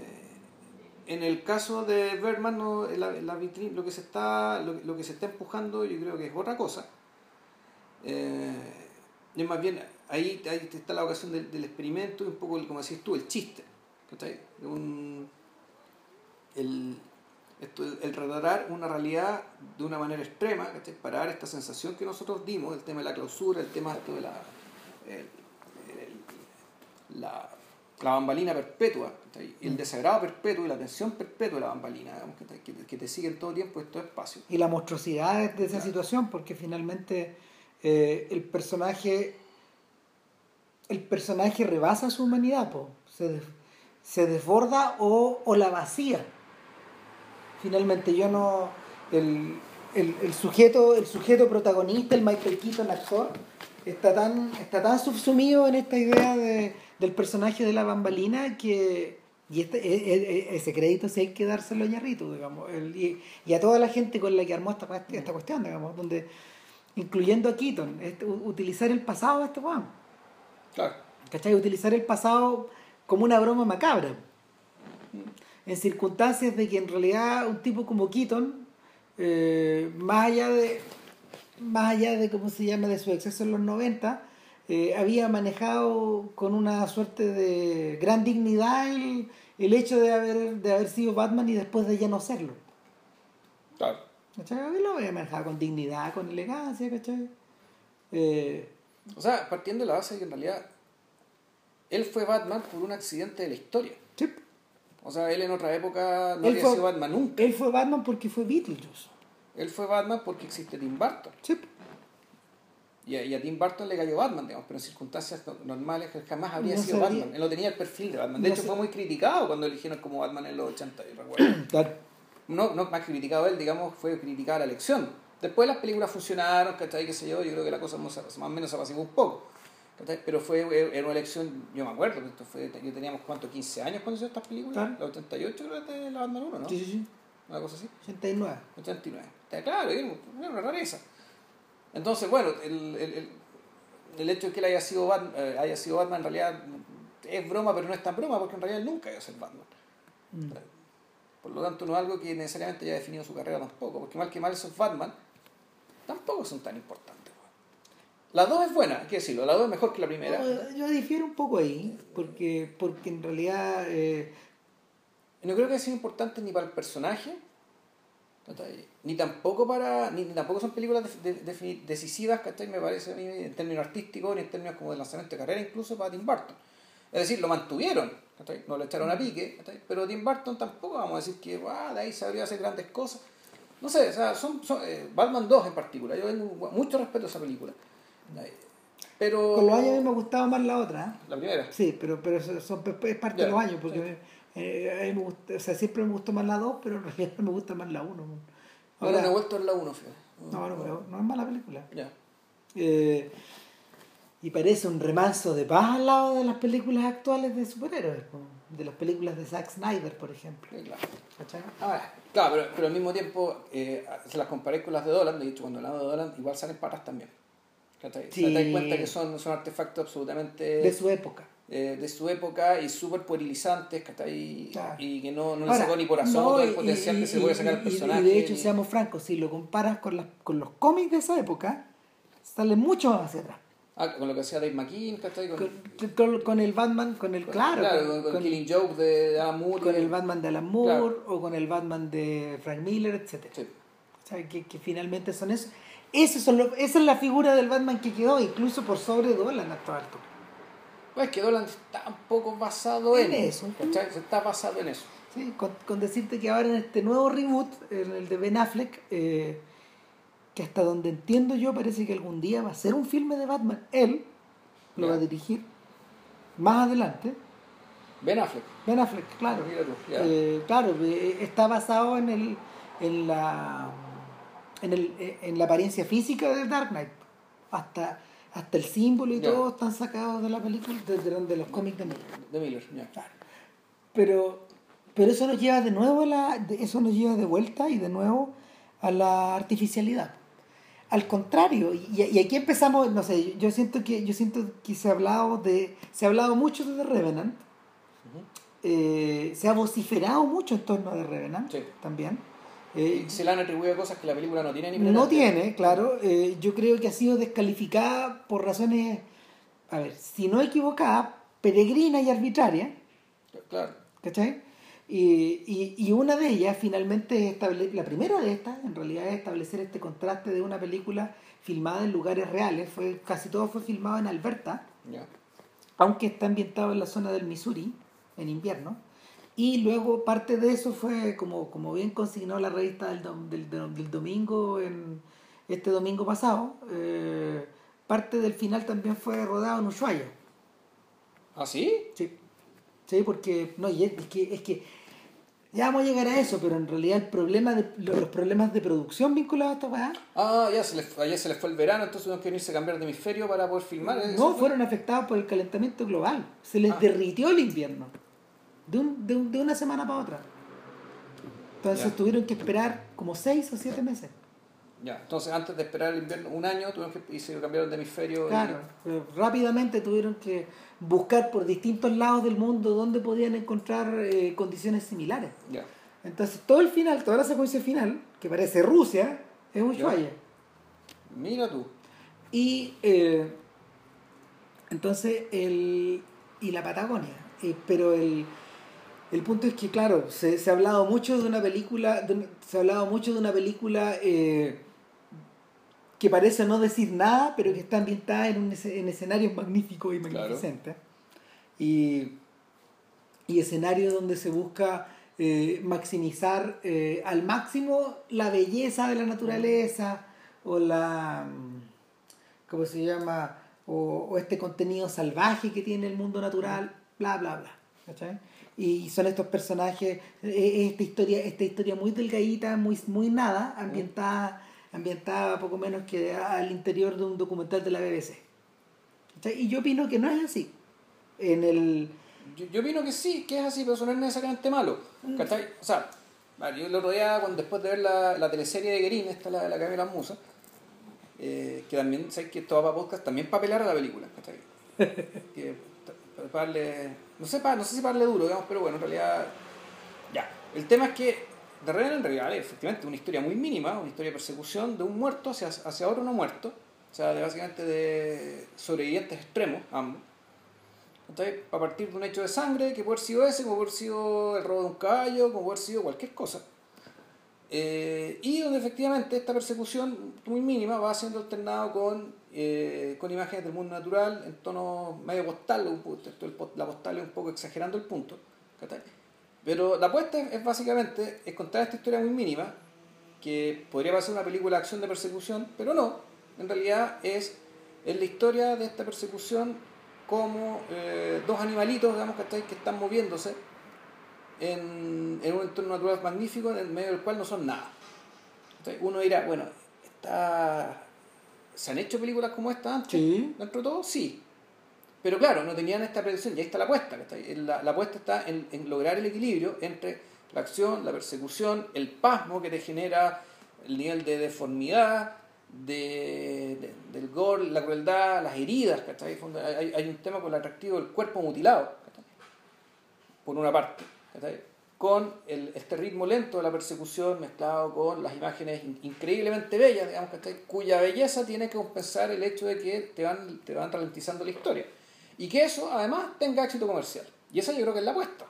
en el caso de Bergman, no, la, la vitrina, lo, que se está, lo, lo que se está empujando yo creo que es otra cosa. Eh, y más bien, ahí, ahí está la ocasión del, del experimento y un poco, el- como decís tú, el chiste. ¿cachai? De un, el, esto, el retratar una realidad de una manera extrema, ¿cachai? para dar esta sensación que nosotros dimos, el tema de la clausura, el tema esto de la, el- el- la, la bambalina perpetua, ¿cachai? el desagrado perpetuo y la tensión perpetua de la bambalina, digamos, ¿cachai? que, que te siguen todo el tiempo estos espacios. y la monstruosidad de- de esa situación, porque finalmente eh, el personaje el personaje rebasa su humanidad, po. Se, se desborda o, o la vacía. Finalmente yo no el, el, el sujeto el sujeto protagonista, el Michael Keaton actor, está tan está tan subsumido en esta idea de, del personaje de la bambalina que y este, e- e- e- ese crédito sí hay que dárselo a Ñarrito, digamos, y, y a toda la gente con la que armó esta, esta cuestión, digamos, donde, incluyendo a Keaton, este, utilizar el pasado de este weón, Claro. ¿cachai? Utilizar el pasado como una broma macabra, en circunstancias de que en realidad un tipo como Keaton, eh, más allá de, más allá de, ¿cómo se llama?, de su exceso en los 90, eh, había manejado con una suerte de gran dignidad el, el hecho de haber, de haber sido Batman y después de ya no serlo. Claro. ¿Cachai? Lo había manejado con dignidad, con elegancia, ¿cachai? Eh, O sea, partiendo de la base de que en realidad él fue Batman por un accidente de la historia. sí. O sea, él en otra época no Él había fue- sido Batman nunca. Él fue Batman porque fue Beetlejuice. Él fue Batman porque existe Tim Burton. Sí. Y a, y a Tim Burton le cayó Batman, digamos, pero en circunstancias no- normales jamás habría No sido sabía. Batman. Él no tenía el perfil de Batman. De No hecho, fue muy criticado cuando eligieron como Batman en los 80, yo recuerdo. No, no más criticado él, digamos, fue criticada la elección. Después las películas funcionaron, ¿cachai? ¿Qué sé yo? Yo creo que la cosa más, más o menos se apaciguó un poco. ¿cachai? Pero fue era una elección, yo me acuerdo, que esto fue, yo teníamos, ¿cuánto? 15 años cuando hicieron estas películas. Claro. La 88 creo que es de la Batman 1, ¿no? Sí, sí, sí. Una cosa así. 89. 89. Está claro, era una rareza. Entonces, bueno, el, el, el, el hecho de que él haya sido, Batman, eh, haya sido Batman en realidad es broma, pero no es tan broma porque en realidad él nunca iba a ser Batman. Mm. Por lo tanto, no es algo que necesariamente haya definido su carrera tampoco, porque mal que mal esos Batman tampoco son tan importantes. La 2 es buena, hay que decirlo, la 2 es mejor que la primera. No, yo difiero un poco ahí, porque, porque en realidad eh, No creo que sea importante ni para el personaje, ni tampoco para ni, tampoco son películas de- de- defini- decisivas, ¿cachai? me parece a mí, en términos artísticos, ni en términos como de lanzamiento de carrera, incluso para Tim Burton. Es decir, lo mantuvieron, no le echaron a pique, pero Tim Burton tampoco vamos a decir que "Ah, de ahí sabría hacer grandes cosas. No sé, o sea, son, son eh, Batman 2 en particular, yo tengo mucho respeto a esa película. ¿cachai? Pero... con los años a mí me gustaba más la otra. ¿eh? La primera. Sí, pero, pero son, es parte Ya, de los años, porque sí. eh, a mí me gusta, o sea, siempre me gustó más la 2, pero en realidad me gusta más la 1. Ahora no he vuelto a ver la 1, fíjate. no, no, pero no es mala película. Ya. Eh, y parece un remanso de paz al lado de las películas actuales de superhéroes, po, de las películas de Zack Snyder, por ejemplo. Sí, claro. Claro, pero, pero al mismo tiempo, eh, se las comparé con las de Dolan, de hecho, cuando hablamos de Dolan, igual salen patas también. ¿cachai? Sí. O sea, te das cuenta que son, son artefactos absolutamente de su época. eh, de su época y súper puerilizantes, ¿cachai? Claro. Y que no, no le Ahora, sacó ni por asomo no, todo el potencial y- que se puede sacar y- personaje. Y de hecho, y- seamos francos, si lo comparas con, las, con los cómics de esa época, sale mucho más hacia atrás. Ah, con lo que hacía Dave McKean, ¿cachai? Con, Con, con- el Batman, con el, claro, con, con Killing Joke de Alan Moore. con el Batman de Alan Moore Claro. o con el Batman de Frank Miller, etcétera Sí. O sea, que, que finalmente son eso. Esos son lo- esa es la figura del Batman que quedó, incluso por sobre Dolan hasta alto. Pues que Dolan está un poco basado en, En eso. ¿cachai? Se está basado en eso. Sí, con, con decirte que ahora en este nuevo reboot, en el de Ben Affleck, eh, que hasta donde entiendo yo parece que algún día va a ser un filme de Batman. Él lo va a dirigir más adelante. Ben Affleck. Ben Affleck, claro. Eh, claro, eh, está basado en el en la en, el, eh, en la apariencia física de Dark Knight. Hasta, hasta el símbolo y todo están sacados de la película, de, de- de los cómics de Miller. De Miller. Claro. Pero, pero eso nos lleva de nuevo a la, eso nos lleva de vuelta y de nuevo a la artificialidad. Al contrario, y, y aquí empezamos, no sé, yo siento que yo siento que se ha hablado de se ha hablado mucho de The Revenant. Eh, se ha vociferado mucho en torno a The Revenant Sí. también. Eh, Y se le han atribuido cosas que la película no tiene ni no tiene, claro. eh, yo creo que ha sido descalificada por razones, a ver, si no equivocada, peregrina y arbitraria. Claro. ¿Cachai? Y, y, y una de ellas finalmente es la primera de estas en realidad es establecer este contraste de una película filmada en lugares reales, fue, casi todo fue filmado en Alberta, aunque está ambientado en la zona del Missouri, en invierno, y luego parte de eso fue, como, como bien consignó la revista del, dom- del, del- del domingo, en, este domingo pasado, eh, parte del final también fue rodado en Ushuaia. ¿Ah, sí? Sí, sí, porque no, y es, es que, es que ya vamos a llegar a eso, pero en realidad el problema de, los problemas de producción vinculados a esta weá Ah, ya se les, ayer se les fue el verano, entonces tuvieron que venirse a cambiar de hemisferio para poder filmar. ¿eso no fue? fueron afectados por el calentamiento global. Se les Ah. derritió el invierno de, un, de, un- de una semana para otra. Entonces tuvieron que esperar como seis o siete meses. Ya, entonces antes de esperar el invierno un año, tuvieron que, y se cambiaron de hemisferio. y- Claro, eh, rápidamente tuvieron que buscar por distintos lados del mundo donde podían encontrar eh, condiciones similares. Ya. Entonces todo el final, toda la secuencia final, que parece Rusia, es Ushuaia. Mira tú. Y eh, entonces el y la Patagonia. Eh, pero el, el punto es que claro, se, se ha hablado mucho de una película, de se ha hablado mucho de una película eh, que parece no decir nada, pero que está ambientada en, un, en escenarios magníficos y Claro. magnificentes. Y, y escenarios donde se busca eh, maximizar eh, al máximo la belleza de la naturaleza o la mm, ¿cómo se llama? O, o este contenido salvaje que tiene el mundo natural, bla bla bla. ¿cachai? Y son estos personajes, eh, esta historia, esta historia muy delgadita, muy, muy nada, ambientada, ambientada poco menos que al interior de un documental de la BBC. ¿cachai? Y yo opino que no es así. En el Yo, yo opino que sí, que es así, pero eso no es necesariamente malo. Mm. ¿Cachai? O sea, yo el otro día, cuando, después de ver la, la teleserie de Guerín, esta la de la Camila Musa, eh, que también, ¿sabes? Que esto va para podcast, también para pelar a la película, ¿cachai? que, para, para darle, no sé, para, no sé si para darle duro, digamos, pero bueno, en realidad, ya. El tema es que, de Revenant en realidad es efectivamente una historia muy mínima, una historia de persecución de un muerto hacia, hacia otro no muerto, o sea, de básicamente de sobrevivientes extremos, ambos. ¿cachai? A partir de un hecho de sangre, que puede haber sido ese, como puede haber sido el robo de un caballo, como puede haber sido cualquier cosa. Eh, y donde efectivamente esta persecución muy mínima va siendo alternado con, eh, con imágenes del mundo natural en tono medio postal, la postal es un poco exagerando el punto. Pero la apuesta es, es básicamente es contar esta historia muy mínima, que podría parecer una película de acción de persecución, pero no, en realidad es, es la historia de esta persecución como eh, dos animalitos, digamos, ¿cachai? que están moviéndose en, en un entorno natural magnífico en el medio del cual no son nada. ¿cachai? Uno dirá, bueno, está... ¿se han hecho películas como esta antes? Sí. Dentro de todo, sí. Pero claro, no tenían esta predicción y ahí está la apuesta. La, la apuesta está en, lograr el equilibrio entre la acción, la persecución, el pasmo que te genera el nivel de deformidad, de, de- del gore, la crueldad, las heridas, Hay, hay un tema con el atractivo del cuerpo mutilado, por una parte, con el, este ritmo lento de la persecución mezclado con las imágenes in- increíblemente bellas, digamos, cuya belleza tiene que compensar el hecho de que te van, te van ralentizando la historia. Y que eso además tenga éxito comercial. Y esa yo creo que es la apuesta.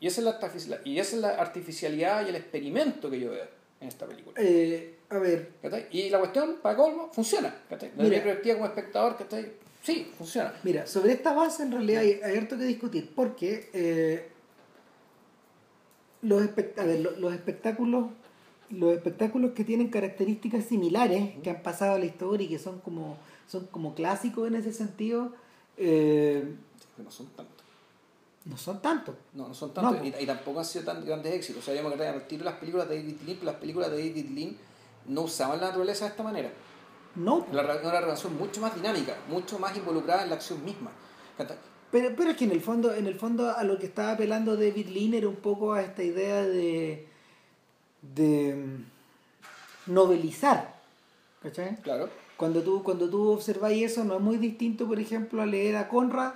Y esa es la, y esa es la artificialidad y el experimento que yo veo en esta película. Eh, a ver. Y la cuestión, para colmo, funciona. Desde mi perspectiva como espectador, ¿cachai? sí, funciona. Mira, sobre esta base en realidad hay, hay harto que discutir, porque eh, los, espect- a ver, lo- los espectáculos los espectáculos que tienen características similares, que han pasado a la historia y que son como, son como clásicos en ese sentido, eh, no son tantos. no son tantos. No, no son tantos No, y, y tampoco han sido tan grandes éxitos. O sea, yo me acuerdo que las películas de David Lean, las películas de David Lean no usaban la naturaleza de esta manera. No, Era una relación mucho más dinámica, mucho más involucrada en la acción misma. Pero, pero es que en el fondo, en el fondo a lo que estaba apelando David Lean era un poco a esta idea de de mm, novelizar. ¿Cachai? Claro. Cuando tú, cuando tú observáis eso, no es muy distinto, por ejemplo, a leer a Conrad,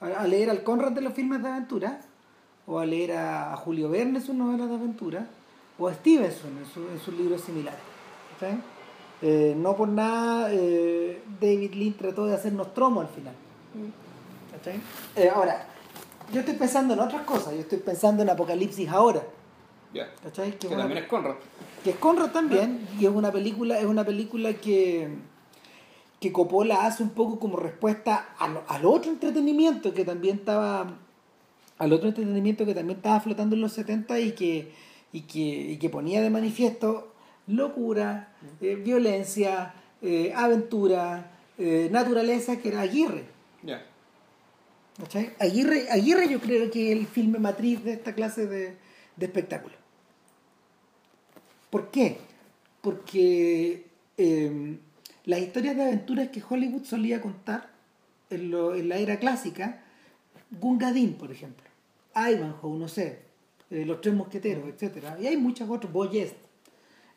a, a leer al Conrad de los filmes de aventura, o a leer a, a Julio Verne sus novelas de aventura, o a Stevenson en, su- en sus libros similares. ¿cachai? Eh, no por nada eh, David Lean trató de hacernos tromo al final. ¿cachai? Eh, ahora, yo estoy pensando en otras cosas, yo estoy pensando en Apocalipsis ahora. Ya. ¿cachai? Que una- también es Conrad. Que es Conrad también y es una película es una película que que Coppola hace un poco como respuesta al, al otro entretenimiento que también estaba al otro entretenimiento que también estaba flotando en los 70 y que y que, y que ponía de manifiesto locura eh, violencia eh, aventura eh, naturaleza que era Aguirre. ¿cachai? Aguirre Aguirre yo creo que es el filme matriz de esta clase de, de espectáculo ¿Por qué? Porque eh, las historias de aventuras que Hollywood solía contar en, la era clásica, Gungadin, por ejemplo, Ivanhoe, no sé, eh, Los Tres Mosqueteros, etc. Y hay muchos otros, Boyest,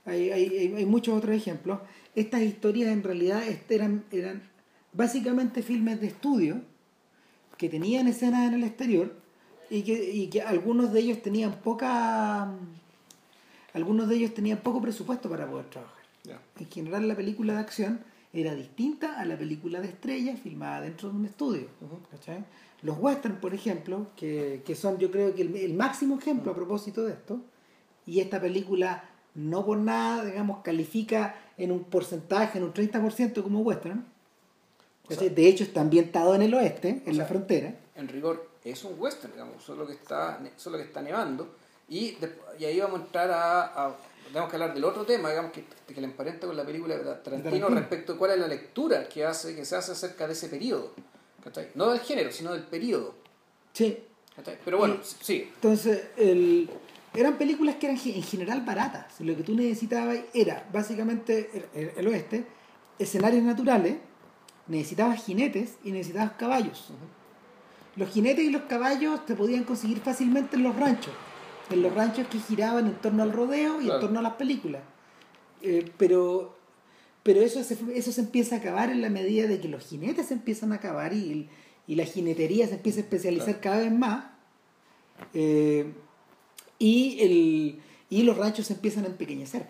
hay, muchos otros ejemplos. Estas historias en realidad eran, básicamente filmes de estudio que tenían escenas en el exterior y que algunos de ellos tenían poca algunos de ellos tenían poco presupuesto para poder trabajar. Ya. En general la película de acción era distinta a la película de estrella filmada dentro de un estudio. Los western, por ejemplo, que, que son yo creo que el, el máximo ejemplo a propósito de esto, y esta película no por nada, digamos, califica en un porcentaje, en un 30% como western. de hecho está ambientado en el oeste, en la frontera. En rigor, es un western, digamos, solo que está, solo que está nevando. Y, de- y ahí vamos a entrar a, a- Tenemos que hablar del otro tema, digamos, que, que le emparenta con la película de Tarantino, Tarantino. respecto a cuál es la lectura que, hace, que se hace acerca de ese periodo. ¿cachai? No del género, sino del periodo. Sí, ¿cachai? Pero bueno, Y- sí. Entonces, el- eran películas que eran en general baratas. Lo que tú necesitabas era básicamente el, el- el oeste, escenarios naturales, necesitabas jinetes y necesitabas caballos. Los jinetes y los caballos te podían conseguir fácilmente en los ranchos, en los ranchos que giraban en torno al rodeo y Claro. en torno a las películas. Eh, pero pero eso se, eso se empieza a acabar en la medida de que los jinetes se empiezan a acabar y, y la jinetería se empieza a especializar cada vez más. Eh, y, el, y los ranchos se empiezan a empequeñecer.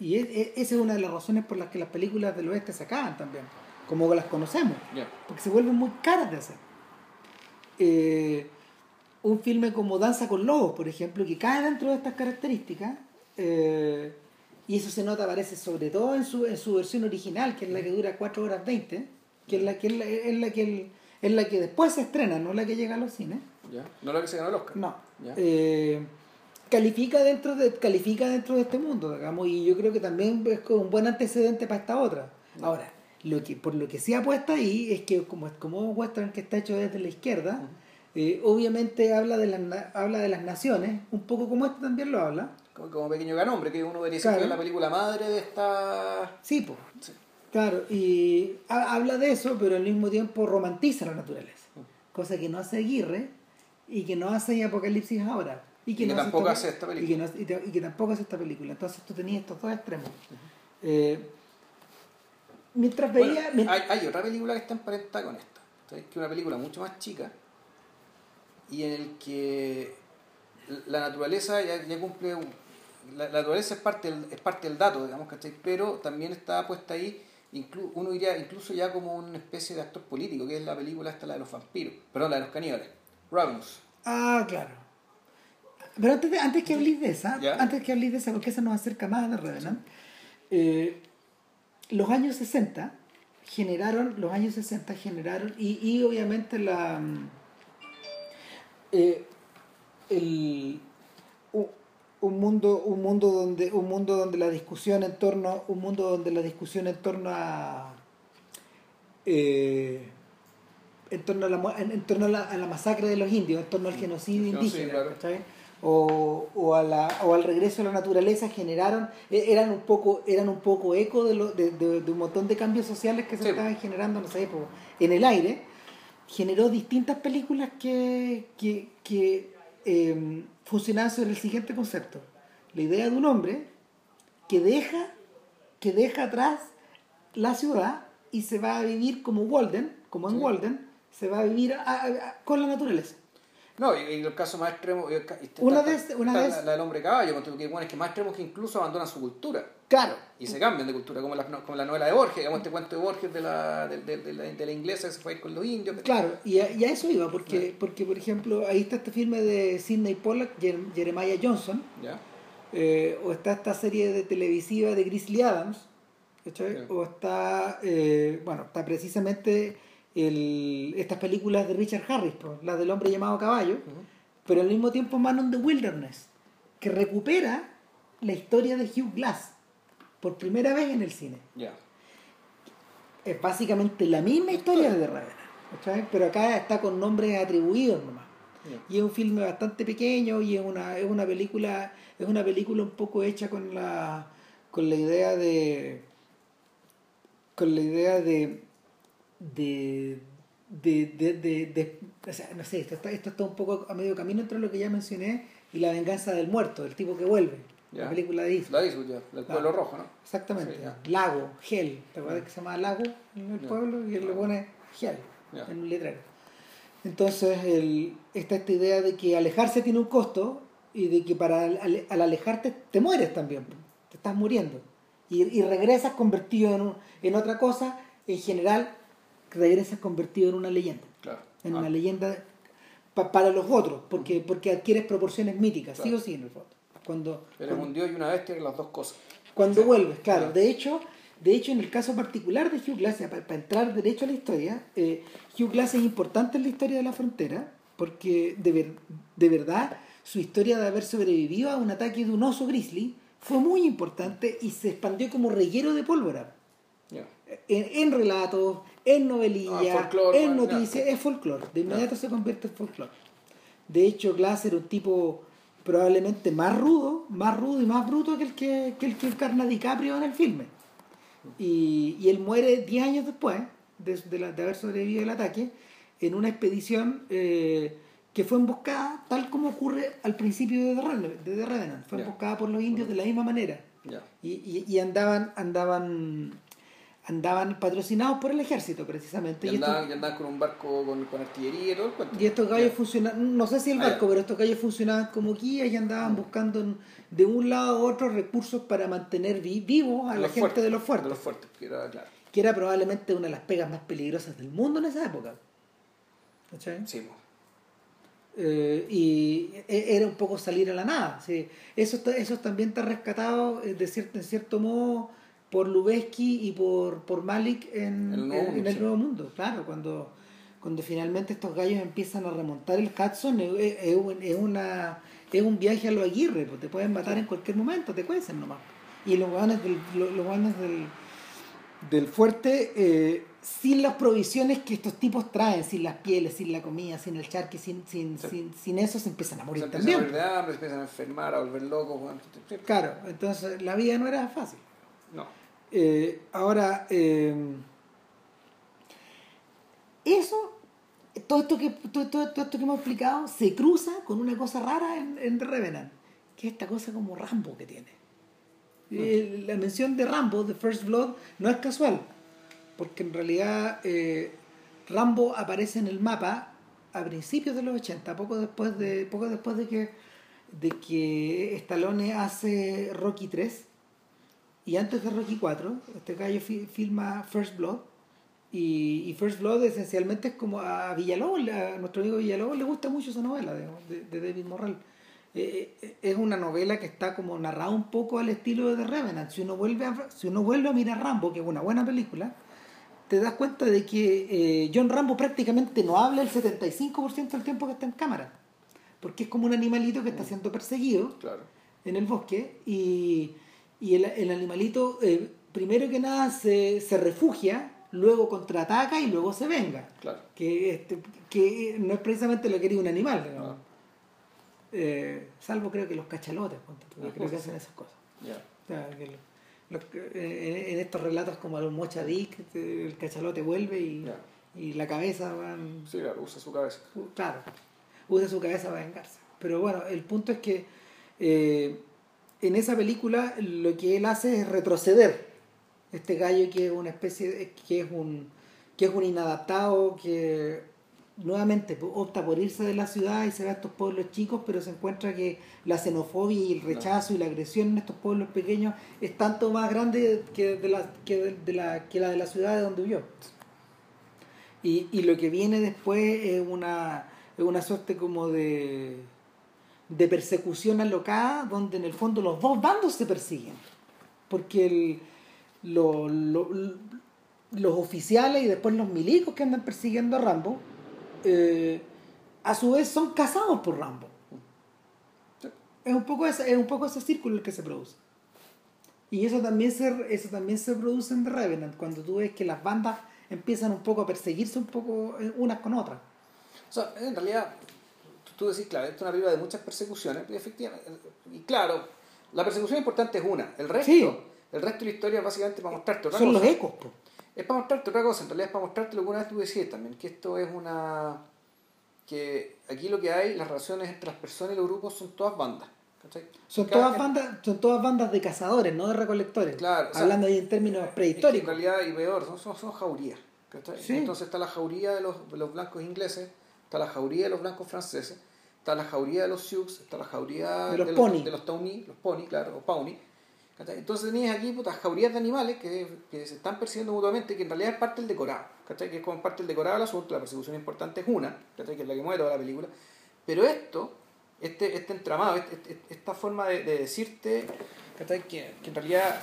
Y es- es- esa es una de las razones por las que las películas del oeste se acaban también, como las conocemos, porque se vuelven muy caras de hacer. Eh, un filme como Danza con Lobos, por ejemplo, que cae dentro de estas características, eh, y eso se nota, parece, sobre todo en su, en su versión original, que es la que dura 4 horas 20, que es la que, es la, es la que, el- es la que después se estrena, no la que llega a los cines. Ya. No la que se ganó el Oscar. No. Ya. Eh, califica dentro de califica dentro de este mundo, digamos, y yo creo que también es un buen antecedente para esta otra. Ahora, lo que por lo que se apuesta ahí es que como como western que está hecho desde la izquierda, eh, obviamente habla de las habla de las naciones, un poco como este también lo habla. Como, como pequeño gran hombre, que uno decir Claro. que es la película madre de esta. Sí, pues. Sí. Claro, y ha- habla de eso, pero al mismo tiempo romantiza la naturaleza. Cosa que no hace Aguirre y que no hace Apocalipsis ahora. Y que, Y que no tampoco esta- hace esta Y que, película. no- y te- y que tampoco hace esta película. Entonces tú tenías estos dos extremos. Eh, mientras Bueno, veía... hay, hay otra película que está emparentada con esta, que es una película mucho más chica y en el que la naturaleza ya, ya cumple un- la, la naturaleza es parte del, es parte del dato digamos ¿cachai? pero también está puesta ahí inclu- uno diría incluso ya como una especie de actor político que es la película esta la de los vampiros perdón la de los caníbales Ravenous Ah, claro. Pero antes, de- antes que habléis de esa, ¿Ya? antes que habléis de esa, porque esa nos acerca más a The Revenant, eh, los años 60 generaron, los años 60 generaron, y, y obviamente la mm, eh, el, u- un mundo, un mundo donde, un mundo donde la discusión en torno, un mundo donde la discusión en torno a eh, en torno a la, en, en torno a la, a la masacre de los indios, en torno al genocidio Genocidio, indígena, claro. ¿cachai? o, o, a la, o al regreso a la naturaleza generaron, e- eran un poco, eran un poco eco de, lo, de, de- de un montón de cambios sociales que se Sí. estaban generando en esa época. En el aire, generó distintas películas que, que, que eh, funcionaban sobre el siguiente concepto. La idea de un hombre que deja, que deja atrás la ciudad y se va a vivir como Walden, como en Sí. Walden, se va a vivir a- a- a- con la naturaleza. No y, y el caso más extremo está- Una está- vez- una está vez- la, la del hombre caballo que, bueno, es que más extremos que incluso abandonan su cultura Claro, y se cambian de cultura, como la, como la novela de Borges, digamos este cuento de Borges de la, de, de- de la, de la inglesa que se fue a ir con los indios. Claro, y a, y a eso iba, porque, porque por ejemplo, ahí está este filme de Sidney Pollack, Jer- Jeremiah Johnson, ¿Ya? eh, o está esta serie de televisiva de Grizzly Adams, o está, eh, bueno, está precisamente el, estas películas de Richard Harris, las del hombre llamado caballo, pero al mismo tiempo Man on the Wilderness, que recupera la historia de Hugh Glass por primera vez en el cine. Es básicamente la misma historia de ¿cachai? pero acá está con nombres atribuidos nomás. Y es un filme bastante pequeño y es una, es una película, es una película un poco hecha con la con la idea de con la idea de de de, de, de- o sea, no sé, esto está, esto está un poco a medio camino entre lo que ya mencioné y la venganza del muerto, del tipo que vuelve, Ya. la película de Disney. La Eastwood, ya, del pueblo Ah. rojo, ¿no? Exactamente. Sí, ya. Lago, Hell. ¿Te acuerdas que se llama Lago en el pueblo? Y él le pone Hell en un letrero. Entonces el, está esta idea de que alejarse tiene un costo y de que para al, al- al alejarte te mueres también. Te estás muriendo. Y, y regresas convertido en, un- en otra cosa. En general, regresas convertido en una leyenda. Claro. En Ah, una leyenda pa- para los otros. Porque, porque adquieres proporciones míticas. Sí o sí, en el fondo. Cuando, Eres un dios y una bestia, las dos cosas. cuando vuelves, claro. Claro. De hecho, de hecho, en el caso particular de Hugh Glass, para, entrar derecho a la historia, eh, Hugh Glass es importante en la historia de la frontera, porque de, ver- de verdad su historia de haber sobrevivido a un ataque de un oso grizzly fue muy importante y se expandió como reguero de pólvora. En, en relatos, en No, novelillas, en noticias, es folclore. De inmediato se convierte en folclore. De hecho, Glass era un tipo probablemente más rudo, más rudo y más bruto que el que, que el que encarna DiCaprio en el filme. Y, y él muere 10 años después de, de la- de haber sobrevivido el ataque en una expedición eh, que fue emboscada tal como ocurre al principio de The Revenant. de The Revenant. Fue Ya. emboscada por los indios de la misma manera Ya. y, y, y andaban andaban andaban patrocinados por el ejército precisamente Y y, estos, andaban, y andaban con un barco con, con artillería y todo el cuento. y estos gallos funcionaban no sé si el Ah, barco pero estos gallos funcionaban como guías y andaban buscando en- de un lado a otro recursos para mantener vi- vivos a la gente fuertes, de los fuertes De los fuertes, que era claro. que era probablemente una de las pegas más peligrosas del mundo en esa época ¿Cachai? Sí. Eh, y e- era un poco salir a la nada. ¿sí? Eso, está- eso también está rescatado eh, de cierto, en cierto modo por Lubeski y por, por Malik en, El Nuevo en- Mundo, en el sí. Nuevo Mundo. Claro, cuando, cuando finalmente estos gallos empiezan a remontar el Hudson, es, es- es un- es una, es un viaje a lo Aguirre, pues te pueden matar en cualquier momento, te cuecen nomás. Y los guanes del, los, del, del fuerte, eh, sin las provisiones que estos tipos traen, sin las pieles, sin la comida, sin el charque, sin, sin, Sí. sin, sin eso, se empiezan a Se morir empiezan a también. morir de hambre, se empiezan a enfermar, a volver locos. Claro, entonces la vida no era fácil. No. Eh, ahora, eh, eso, todo esto, que, todo, todo- todo esto que hemos explicado, se cruza con una cosa rara en, en The Revenant, que es esta cosa como Rambo que tiene. Eh, la mención de Rambo, de First Blood, no es casual, porque en realidad Rambo aparece en el mapa a principios de los 80, poco después de, poco después de que, de que Stallone hace Rocky 3 y antes de Rocky 4, este gallo filma First Blood y, First Blood esencialmente es como a Villalobos, a nuestro amigo Villalobos le gusta mucho esa novela de, de David Morrell eh, eh, es una novela que está como narrada un poco al estilo de The Revenant. Si uno vuelve a, si uno vuelve a mirar Rambo, que es una buena película, te das cuenta de que eh, John Rambo prácticamente no habla el 75% del tiempo que está en cámara. Porque es como un animalito que está siendo perseguido en el bosque y, y el, animalito, primero que nada, se, se refugia luego contraataca y luego se venga. Que, este, que no es precisamente lo que quería un animal. Eh, salvo creo que los cachalotes, creo que hacen esas cosas. en, estos relatos como a los mochadic, el cachalote vuelve y, y la cabeza van... Sí, claro, usa su cabeza. Claro, usa su cabeza para vengarse. Pero bueno, el punto es que eh, en esa película lo que él hace es retroceder. Este gallo que es una especie que es un que es un inadaptado que nuevamente opta por irse de la ciudad y se va a estos pueblos chicos, pero se encuentra que la xenofobia y el rechazo y la agresión en estos pueblos pequeños es tanto más grande que, de la, que, de la, que la de la ciudad de donde vivió. Y, y lo que viene después es una, es una suerte como de, de persecución alocada, donde en el fondo los dos bandos se persiguen. Porque el, lo, los oficiales y después los milicos que andan persiguiendo a Rambo eh, a su vez son casados por Rambo. Es, un poco ese, es un poco ese círculo el que se produce. Y eso también, se, eso también se produce en The Revenant, cuando tú ves que las bandas empiezan un poco a perseguirse un poco eh, unas con otras. O sea, en realidad, tú decís, claro, esto es una película de muchas persecuciones, y efectivamente, y claro, la persecución importante es una, el resto, el resto de la historia es básicamente para mostrarte otra Son los ecos, es para mostrarte otra cosa, en realidad es para mostrarte lo que una vez tú decías también, que esto es una... que aquí lo que hay, las relaciones entre las personas y los grupos son todas bandas. Son todas, bandas, son todas bandas de cazadores, no de recolectores. Claro, Hablando ahí en términos prehistóricos. en realidad, y peor, son, son, jaurías. Entonces está la jauría de los, de los, blancos ingleses, está la jauría de los blancos franceses, está la jauría de los Sioux, está la jauría de los, de los, de los Tawny, los Pony, claro, o Pawnee entonces tenías aquí putas jaurías de animales que, que, se están persiguiendo mutuamente, que en realidad es parte del decorado, ¿cachai? que es como parte del decorado del asunto, la persecución importante es una, ¿cachai? que es la que mueve toda la película. Pero esto, este, este entramado, este, este, esta forma de, decirte ¿cachai? Que, que, en realidad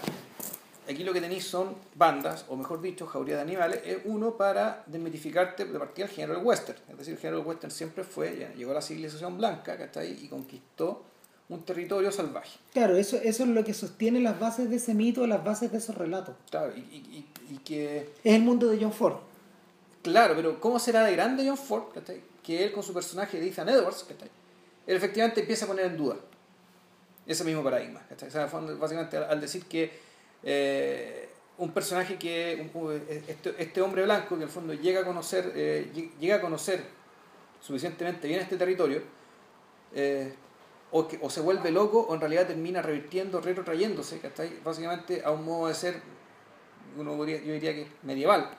aquí lo que tenéis son bandas, o mejor dicho, jaurías de animales, es uno para desmitificarte de partida el género del western. Es decir, el género del western siempre fue, ya, llegó a la civilización blanca ¿cachai? y conquistó un territorio salvaje. Claro, eso, eso es lo que sostiene las bases de ese mito, las bases de esos relatos. Claro, y, y, y, que... Es el mundo de John Ford. Claro, pero ¿cómo será de grande John Ford? Que él con su personaje de Ethan Edwards, él efectivamente empieza a poner en duda ese mismo paradigma. O sea, básicamente al decir que eh, un personaje que este, este, hombre blanco que en el fondo llega a conocer eh, llega a conocer suficientemente bien este territorio eh, o, que, o se vuelve loco o en realidad termina revirtiendo, retrotrayéndose, Básicamente a un modo de ser, uno yo diría que medieval,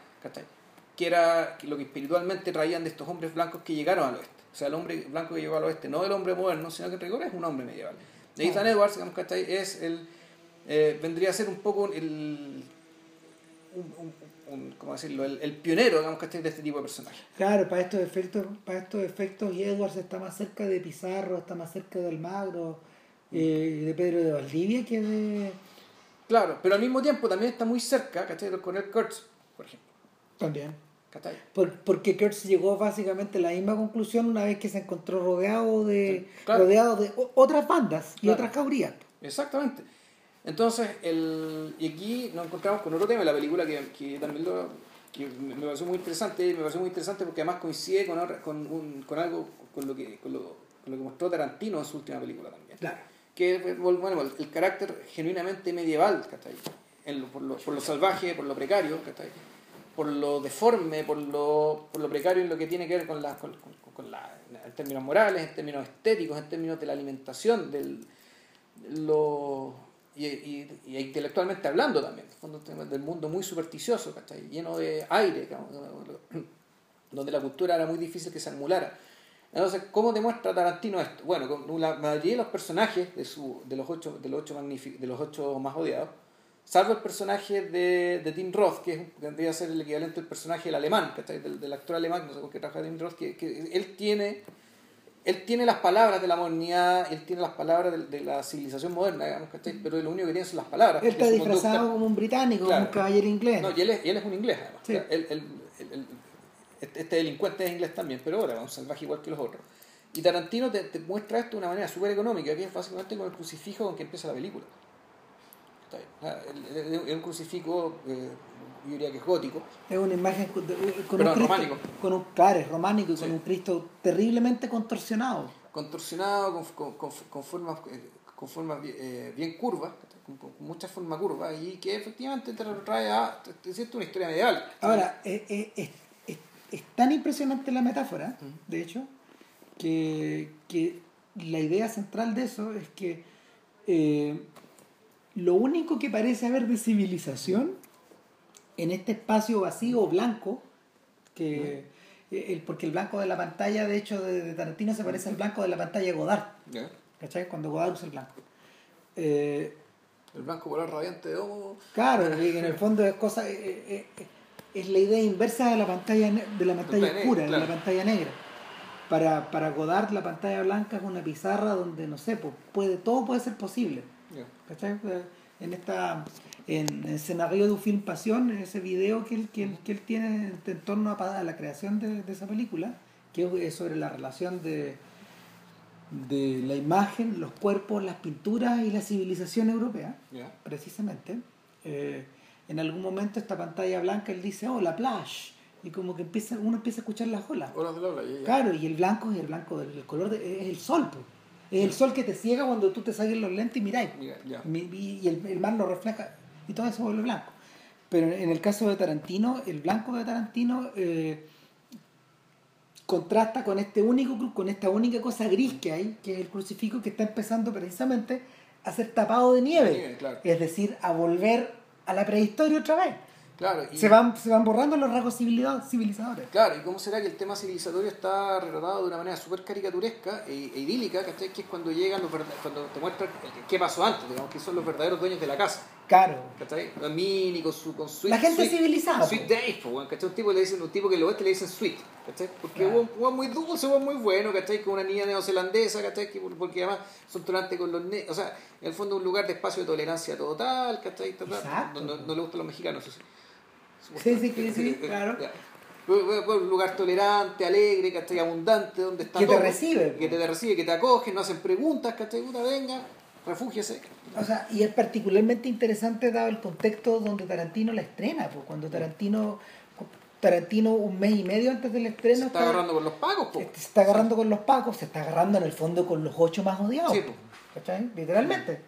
Que era lo que espiritualmente traían de estos hombres blancos que llegaron al oeste. O sea, el hombre blanco que llegó al oeste, no el hombre moderno, sino que en rigor es un hombre medieval. Ethan Edwards, digamos, Es el, eh, vendría a ser un poco el, un, un, ¿cómo decirlo? El, el pionero, digamos, de este tipo de personajes. Claro, para estos efectos, para estos efectos, y Edwards está más cerca de Pizarro, está más cerca de Almagro, eh, de Pedro de Valdivia que de. Claro, pero al mismo tiempo también está muy cerca, ¿cachai? Con el Kurtz, por ejemplo. También. Por, porque Kurtz llegó básicamente a la misma conclusión una vez que se encontró rodeado de, rodeado de otras bandas y otras caurías. Exactamente. Entonces, el, y aquí nos encontramos con otro tema de la película que, que también lo, que me pareció muy interesante, me pareció muy interesante porque además coincide con, con, un, con algo, con lo, que, con, lo, con lo que mostró Tarantino en su última película también. Claro. Que bueno, el carácter genuinamente medieval, En lo, por, lo, por lo salvaje, por lo precario, por lo deforme, por lo, por lo precario en lo que tiene que ver con, la, con, con la, en términos morales, en términos estéticos, en términos de la alimentación, del, lo y, y, y intelectualmente hablando también, del mundo muy supersticioso, ¿cachai? lleno de aire, donde la cultura era muy difícil que se acumulara. Entonces, ¿cómo demuestra Tarantino esto? Bueno, con la mayoría de los personajes de, su, de, los, ocho, de, los, ocho de los ocho más odiados, salvo el personaje de, de Tim Roth, que tendría que ser el equivalente al personaje del alemán, del, del actor alemán, no sé por qué trabaja Tim Roth, que, que él tiene él tiene las palabras de la modernidad, él tiene las palabras de, la civilización moderna, digamos, ¿cachai? Pero lo único que tiene son las palabras. Él está disfrazado como un británico, como un caballero inglés. No, y él es, él es un inglés, además. Este, este, delincuente es inglés también, pero ahora, un salvaje igual que los otros. Y Tarantino te, muestra esto de una manera súper económica, que es básicamente con el crucifijo con que empieza la película. Es un crucifijo, eh, yo diría que es gótico. Es una imagen con, un Cristo, románico. Con un, claro, es románico y con un Cristo terriblemente contorsionado. Contorsionado, con, con, formas, eh, con formas eh, bien curvas, con, muchas formas curvas, y que efectivamente te trae a es una historia medieval. Ahora, es, es, es, tan impresionante la metáfora, de hecho, que, que, la idea central de eso es que eh, lo único que parece haber de civilización en este espacio vacío blanco, que, el, porque el blanco de la pantalla, de hecho, de, Tarantino se parece al blanco de la pantalla de Godard. ¿Cachai? Cuando Godard usa el blanco. Eh, el blanco polar radiante de Homo. Claro, en el fondo es cosa. Eh, eh, es la idea inversa de la pantalla de la pantalla oscura, de la pantalla negra. Para, para Godard la pantalla blanca es una pizarra donde, no sé, puede, todo puede ser posible. ¿Cachai? En esta en el escenario de un film Pasión, en ese video que él, que él, que él tiene en torno a, la creación de, de, esa película, que es sobre la relación de, de la imagen, los cuerpos, las pinturas y la civilización europea, precisamente. Eh, en algún momento esta pantalla blanca él dice, oh, la plage, y como que empieza, uno empieza a escuchar las olas. Olas de la Claro, y el blanco es el blanco del color, de, es el sol, pues. es el sol que te ciega cuando tú te saques los lentes y miráis. Y el, el mar lo refleja y todo eso vuelve blanco. Pero en el caso de Tarantino, el blanco de Tarantino eh, contrasta con este único con esta única cosa gris que hay, que es el crucifijo que está empezando precisamente a ser tapado de nieve. Es decir, a volver a la prehistoria otra vez. Claro, se, van, se van borrando los rasgos civilizadores. Claro, ¿y cómo será que el tema civilizatorio está retratado de una manera súper caricaturesca e, e, idílica, ¿cachai? Que es cuando llegan los cuando te muestran qué pasó antes, digamos, que son los verdaderos dueños de la casa. Claro. ¿Cachai? Mini con su con La gente civilizada. Sweet Dave, ¿cachai? Un tipo, le dicen, un tipo que lo oeste le dicen Sweet, ¿cachai? Porque claro. hubo muy dulce, hubo muy bueno, ¿cachai? Con una niña neozelandesa, ¿cachai? Porque además son tolerantes con los... O sea, en el fondo un lugar de espacio de tolerancia total, ¿cachai? No, no, no, le gustan los mexicanos, eso sí. Sí, sí, sí, sí claro. Un lugar tolerante, alegre, ¿cachai? Abundante, donde está Que te recibe. Que te, recibe, que te acoge, no hacen preguntas, ¿cachai? Puta, venga, refúgiese. O sea, y es particularmente interesante dado el contexto donde Tarantino la estrena, pues cuando Tarantino Tarantino un mes y medio antes del estreno se está, agarrando con los pagos se está agarrando con los pagos se está agarrando en el fondo con los ocho más odiados sí, ¿cachai? literalmente.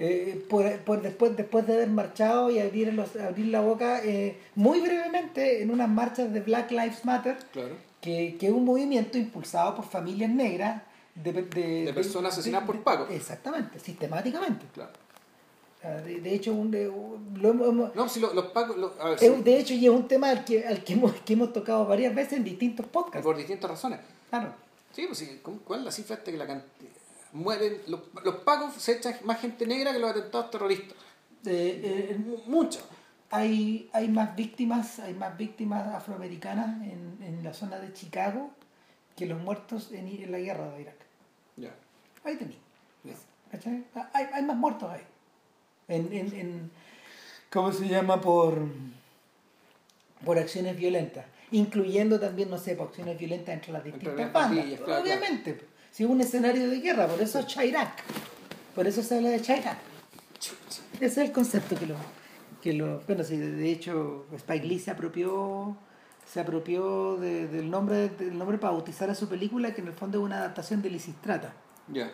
Eh, por, después, después de haber marchado y abrir, los, abrir la boca eh, muy brevemente en unas marchas de Black Lives Matter, que, que es un movimiento impulsado por familias negras de, de, personas asesinadas por Paco. Exactamente, sistemáticamente. Claro. De, hecho, un, no, si los Pacos. De hecho, y es un tema al que, al que, hemos, que hemos tocado varias veces en distintos podcasts. Por distintas razones. Claro. Sí, pues sí, ¿cuál es la cifra esta que la cantidad? mueren, los, los pagos se echan más gente negra que los atentados terroristas. Eh, eh, mucho. Hay, hay más víctimas, hay más víctimas afroamericanas en, en la zona de Chicago que los muertos en, en la guerra de Irak. Ahí tenéis. Hay, hay más muertos ahí. En, en, en, ¿Cómo se llama? Por, por acciones violentas. Incluyendo también, no sé, por acciones violentas entre las distintas bandas. Obviamente. Si es un escenario de guerra, por eso es Chirac. Por eso se habla de Chirac. Ese es el concepto que lo. Que lo bueno, sí, de hecho, Spike Lee se apropió se apropió del nombre del nombre para bautizar a su película que en el fondo es una adaptación de Lisistrata ya.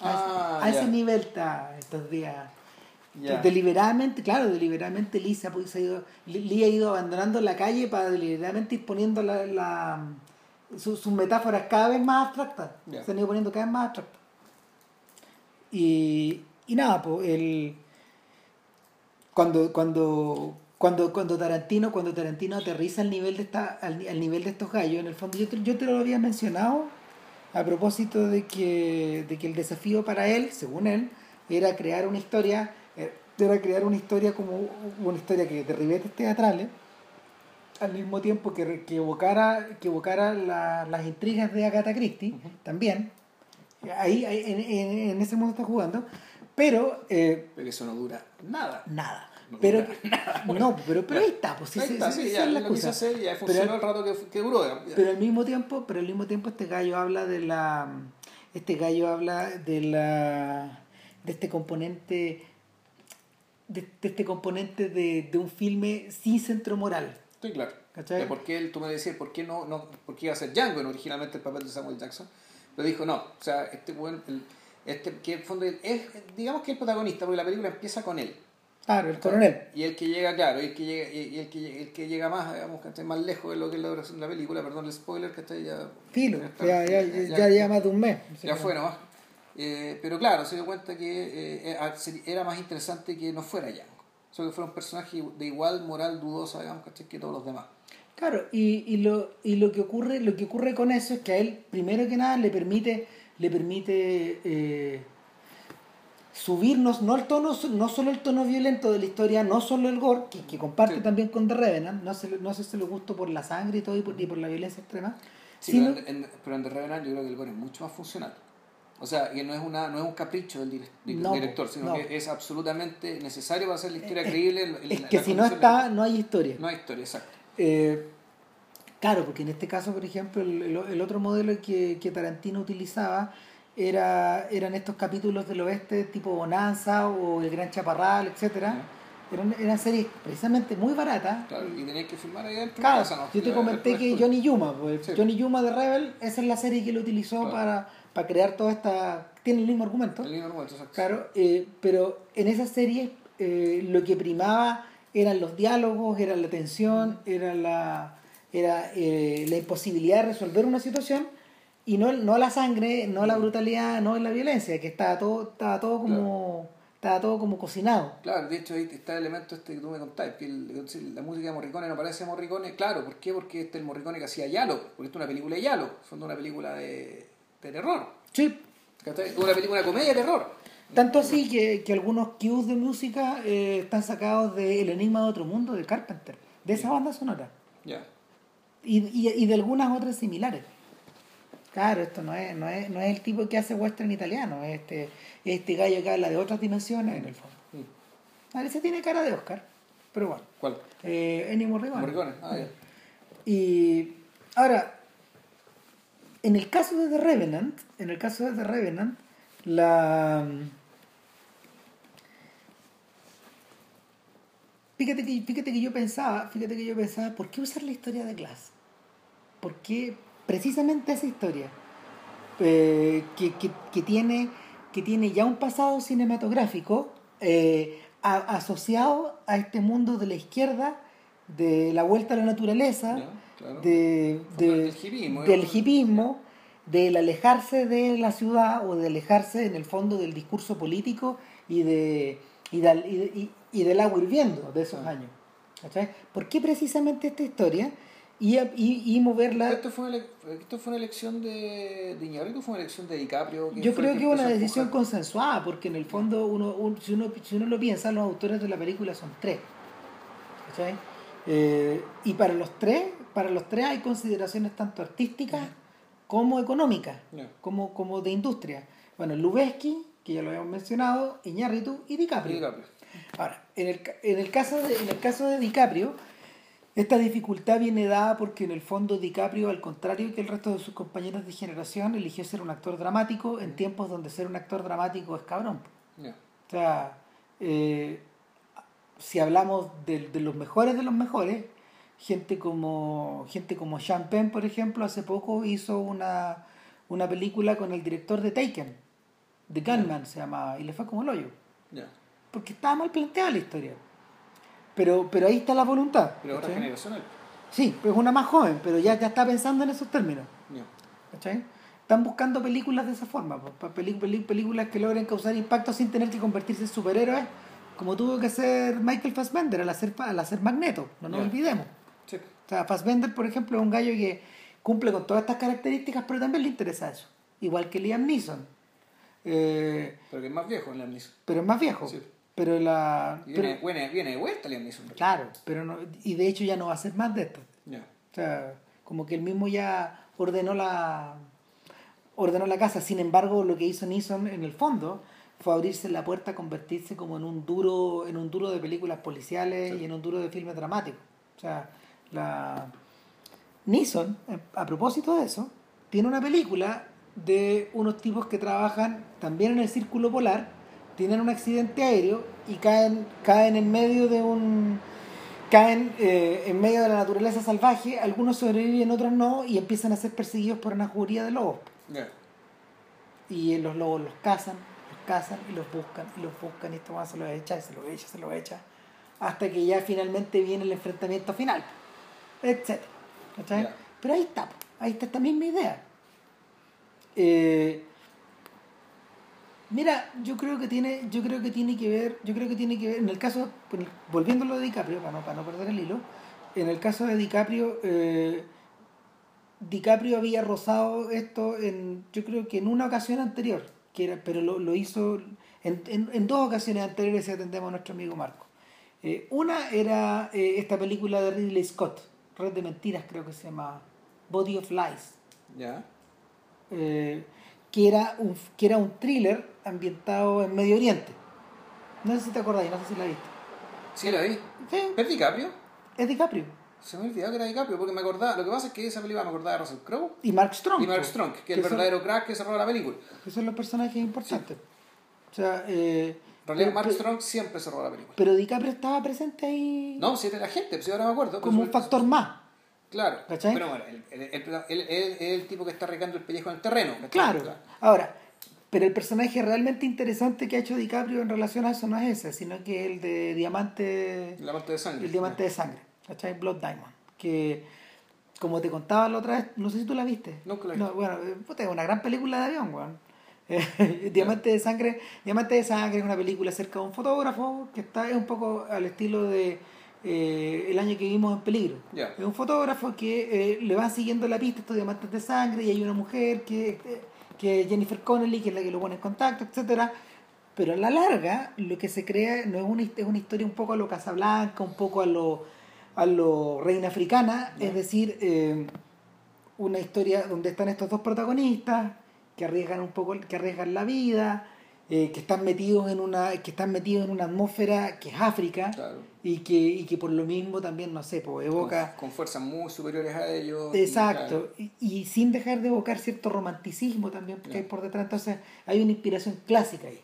A, ese, ah, nivel está estos días. Deliberadamente claro deliberadamente Lee, se ha, ido, Lee ha ido abandonando la calle para deliberadamente ir poniendo la, sus metáforas cada vez más abstractas. Se han ido poniendo cada vez más abstractas. Y, y nada, pues el cuando cuando cuando cuando Tarantino cuando Tarantino aterriza al nivel de esta al, al nivel de estos gallos en el fondo yo te, yo te lo había mencionado a propósito de que de que el desafío para él según él era crear una historia eh, era crear una historia como una historia que de ribetes teatrales al mismo tiempo que, que evocara que evocara la- las intrigas de Agatha Christie también. Ahí, ahí, en, en- en ese mundo está jugando pero eh, Pero eso no dura nada. nada No pero no pero pero ahí está pues sí, Ahí sí, está, sí, sí, esa ya, es la lo cosa. hacer ya Pero- funcionó el rato que, que duró. ya. pero al mismo tiempo pero al mismo tiempo este gallo habla de la este gallo habla de la de este componente de, de este componente de, de un filme sin centro moral Estoy claro. ¿Cachai? Por qué él, tú me decías, ¿por qué no, no, por qué iba a ser Django en originalmente el papel de Samuel Jackson? Pero dijo, no, o sea, este bueno, el, este, que en el fondo es, digamos que el protagonista, porque la película empieza con él. Claro el coronel Y el que llega, claro, y el que llega, y el que, llega- el que llega más, digamos, que más lejos de lo que es la duración de la película, perdón el spoiler, que está ya... filo ya ya ya, ya lleva más de un mes ya fue nomás. Eh, pero claro, se dio cuenta que eh, eh, era más interesante que no fuera Django. Solo que fuera un personaje de igual moral dudosa, digamos, que todos los demás. Claro, y, y, lo, y lo que ocurre, lo que ocurre con eso es que a él, primero que nada, le permite, le permite eh, subirnos, no el tono, no solo el tono violento de la historia, no solo el gore, que, que comparte Sí. también con The Revenant, no se, no se se lo gusto por la sangre y todo y por, y por la violencia extrema, Sí, sino, pero, en, pero en The Revenant yo creo que el gore es mucho más funcional. O sea, que no es, una, no es un capricho del dire- del No, director, sino no. que es absolutamente necesario para hacer la historia Es- creíble. en- en es la- que la si no está, de- no hay historia. No hay historia, exacto. Eh, claro, porque en este caso, por ejemplo, el, el- el otro modelo que, que Tarantino utilizaba era, eran estos capítulos del oeste tipo Bonanza o El Gran Chaparral, etcétera Eran, eran series precisamente muy baratas. Claro, y tenías que filmar ahí adentro. en Claro, casa, ¿no? yo te comenté que tú- Johnny Yuma, pues, Sí. Johnny Yuma de Rebel, esa es la serie que él utilizó Claro. para, para crear toda esta... Tiene el mismo argumento. El mismo argumento, exacto. Claro, eh, pero en esa serie eh, lo que primaba eran los diálogos, era la tensión, era la era eh, la imposibilidad de resolver una situación y no, no la sangre, no la brutalidad, no la violencia, que estaba todo, estaba todo como estaba todo como cocinado. Claro, de hecho ahí está el elemento este que tú me contabas, que el- la música de Morricone no parece Morricone, claro, ¿por qué? Porque este es el Morricone que hacía Yalo, porque esto es una película de Yalo, es una película de, de terror, Sí. Una película de comedia de terror. Tanto así que, que algunos cues de música eh, están sacados de El Enigma de Otro Mundo de Carpenter, de esa banda sonora. Ya. y, y, y de algunas otras similares. Claro, esto no es, no es, no es el tipo que hace western italiano, es este, es este gallo que habla de otras dimensiones en el fondo. Mm. A veces tiene cara de Oscar, pero bueno. ¿Cuál? Eh, Ennio Morricone. Morricone, ah, ya. Y ahora, en el caso de The Revenant, en el caso de The Revenant, la fíjate que, fíjate que yo pensaba, fíjate que yo pensaba, ¿por qué usar la historia de Glass? ¿Por qué precisamente esa historia? Eh, que, que, que tiene, que tiene ya un pasado cinematográfico eh, a- asociado a este mundo de la izquierda, de la vuelta a la naturaleza, Ya, claro. de, de- Del hipismo, del ¿no? hipismo, del alejarse de la ciudad o de alejarse en el fondo del discurso político y de y de- y- y del agua hirviendo de esos Ah. años. ¿Cachai? ¿Por qué precisamente esta historia? Y, y, y moverla. ¿Esto fue, una, ¿Esto fue una elección de, de Iñárritu fue una elección de DiCaprio? ¿Quién Yo creo que es una decisión empujar? consensuada, porque en el fondo, uno, un- si, uno, si uno lo piensa, los autores de la película son tres. ¿Cachai? Eh, y para los tres, para los tres hay consideraciones tanto artísticas como económicas, como, como de industria. Bueno, Lubeski, que ya lo habíamos mencionado, Iñárritu y Y DiCaprio. DiCaprio. Ahora, en el, en el caso de, en el caso de DiCaprio, esta dificultad viene dada porque en el fondo DiCaprio, al contrario que el resto de sus compañeros de generación, eligió ser un actor dramático en tiempos donde ser un actor dramático es cabrón. O sea, eh, si hablamos de, de los mejores de los mejores, gente como gente como Sean Penn, por ejemplo, hace poco hizo una, una película con el director de Taken, The Gunman se llamaba, y le fue como el hoyo. Porque estaba mal planteada la historia. Pero, pero ahí está la voluntad. Pero otra ¿cachai? generacional. Sí, pues una más joven, pero ya, ya está pensando en esos términos. Están buscando películas de esa forma, películas que logren causar impacto sin tener que convertirse en superhéroes, como tuvo que hacer Michael Fassbender al hacer, al hacer Magneto, no nos olvidemos. Sí. O sea, Fassbender, por ejemplo, es un gallo que cumple con todas estas características, pero también le interesa eso. Igual que Liam Neeson. Eh, Pero que es más viejo Liam Neeson. pero es más viejo. Sí. Pero la. Y pero- viene, viene, viene de vuelta Liam Neeson. claro, pero no, y de hecho ya no va a hacer más de esto. Ya. O sea, como que él mismo ya ordenó la ordenó la casa. Sin embargo, lo que hizo Neeson en el fondo fue abrirse la puerta a convertirse como en un duro en un duro de películas policiales y en un duro de filmes dramáticos. O sea, la Neeson, eh, a propósito de eso, tiene una película de unos tipos que trabajan también en el círculo polar, tienen un accidente aéreo y caen, caen en medio de un caen eh, en medio de la naturaleza salvaje, algunos sobreviven, otros no, y empiezan a ser perseguidos por una juría de lobos. Y los lobos los cazan, los cazan y los buscan, y los buscan, y este weón se los echa, y se los echa, se los echa, hasta que ya finalmente viene el enfrentamiento final, etc. Pero ahí está, ahí está esta misma idea. Eh, mira, yo creo que tiene, yo creo que tiene que ver, yo creo que tiene que ver, en el caso, volviendo a lo de DiCaprio, para no, para no perder el hilo, en el caso de DiCaprio, eh, DiCaprio había rozado esto en, yo creo que en una ocasión anterior, que era, pero lo, lo hizo en, en, en dos ocasiones anteriores si atendemos a nuestro amigo Marco. Eh, una era eh, esta película de Ridley Scott, Red de Mentiras creo que se llama, Body of Lies, Ya. Que, era un, que era un thriller ambientado en Medio Oriente. No sé si te acordáis, no sé si la viste. Sí, la vi. Sí, ¿Es DiCaprio? es DiCaprio. Se me olvidaba que era DiCaprio porque me acordaba. Lo que pasa es que esa película me acordaba de Russell Crowe Y Mark Strong. y Mark po, Strong, que es el son- verdadero crack que cerró la película. que son los personajes importantes. O sea, eh, En realidad, Mark pero- Strong siempre cerró la película. Pero DiCaprio estaba presente ahí No, si era la gente, pues ahora me acuerdo. como pues, un factor más. Claro. ¿Cachai? Pero bueno, él, es el tipo que está regando el pellejo en el terreno. Claro. Ahora, pero el personaje realmente interesante que ha hecho DiCaprio en relación a eso no es ese, sino que el de Diamante, La parte de sangre. el Diamante de Sangre, ¿cachai? Blood Diamond. Que, como te contaba la otra vez, no sé si tú la viste. La he No, bueno, eh, puta, es una gran película de avión, weón. Eh, Diamante de Sangre, Diamante de Sangre es una película acerca de un fotógrafo que está es un poco al estilo de eh, El año que vivimos en peligro. Es un fotógrafo que eh, le van siguiendo la pista estos diamantes de sangre y hay una mujer que, eh, que es Jennifer Connelly, que es la que lo pone en contacto, etcétera. Pero a la larga, lo que se crea no es una, es una historia un poco a lo Casablanca, un poco a lo, a lo Reina Africana, es decir, eh, una historia donde están estos dos protagonistas que arriesgan un poco, que arriesgan la vida, eh, que están metidos en una, que están metidos en una atmósfera que es África Claro. y que, y que por lo mismo también, no sé, pues evoca. Con, con fuerzas muy superiores a ellos. y, Exacto, y, y sin dejar de evocar cierto romanticismo también que Ya. hay por detrás. Entonces hay una inspiración clásica ahí,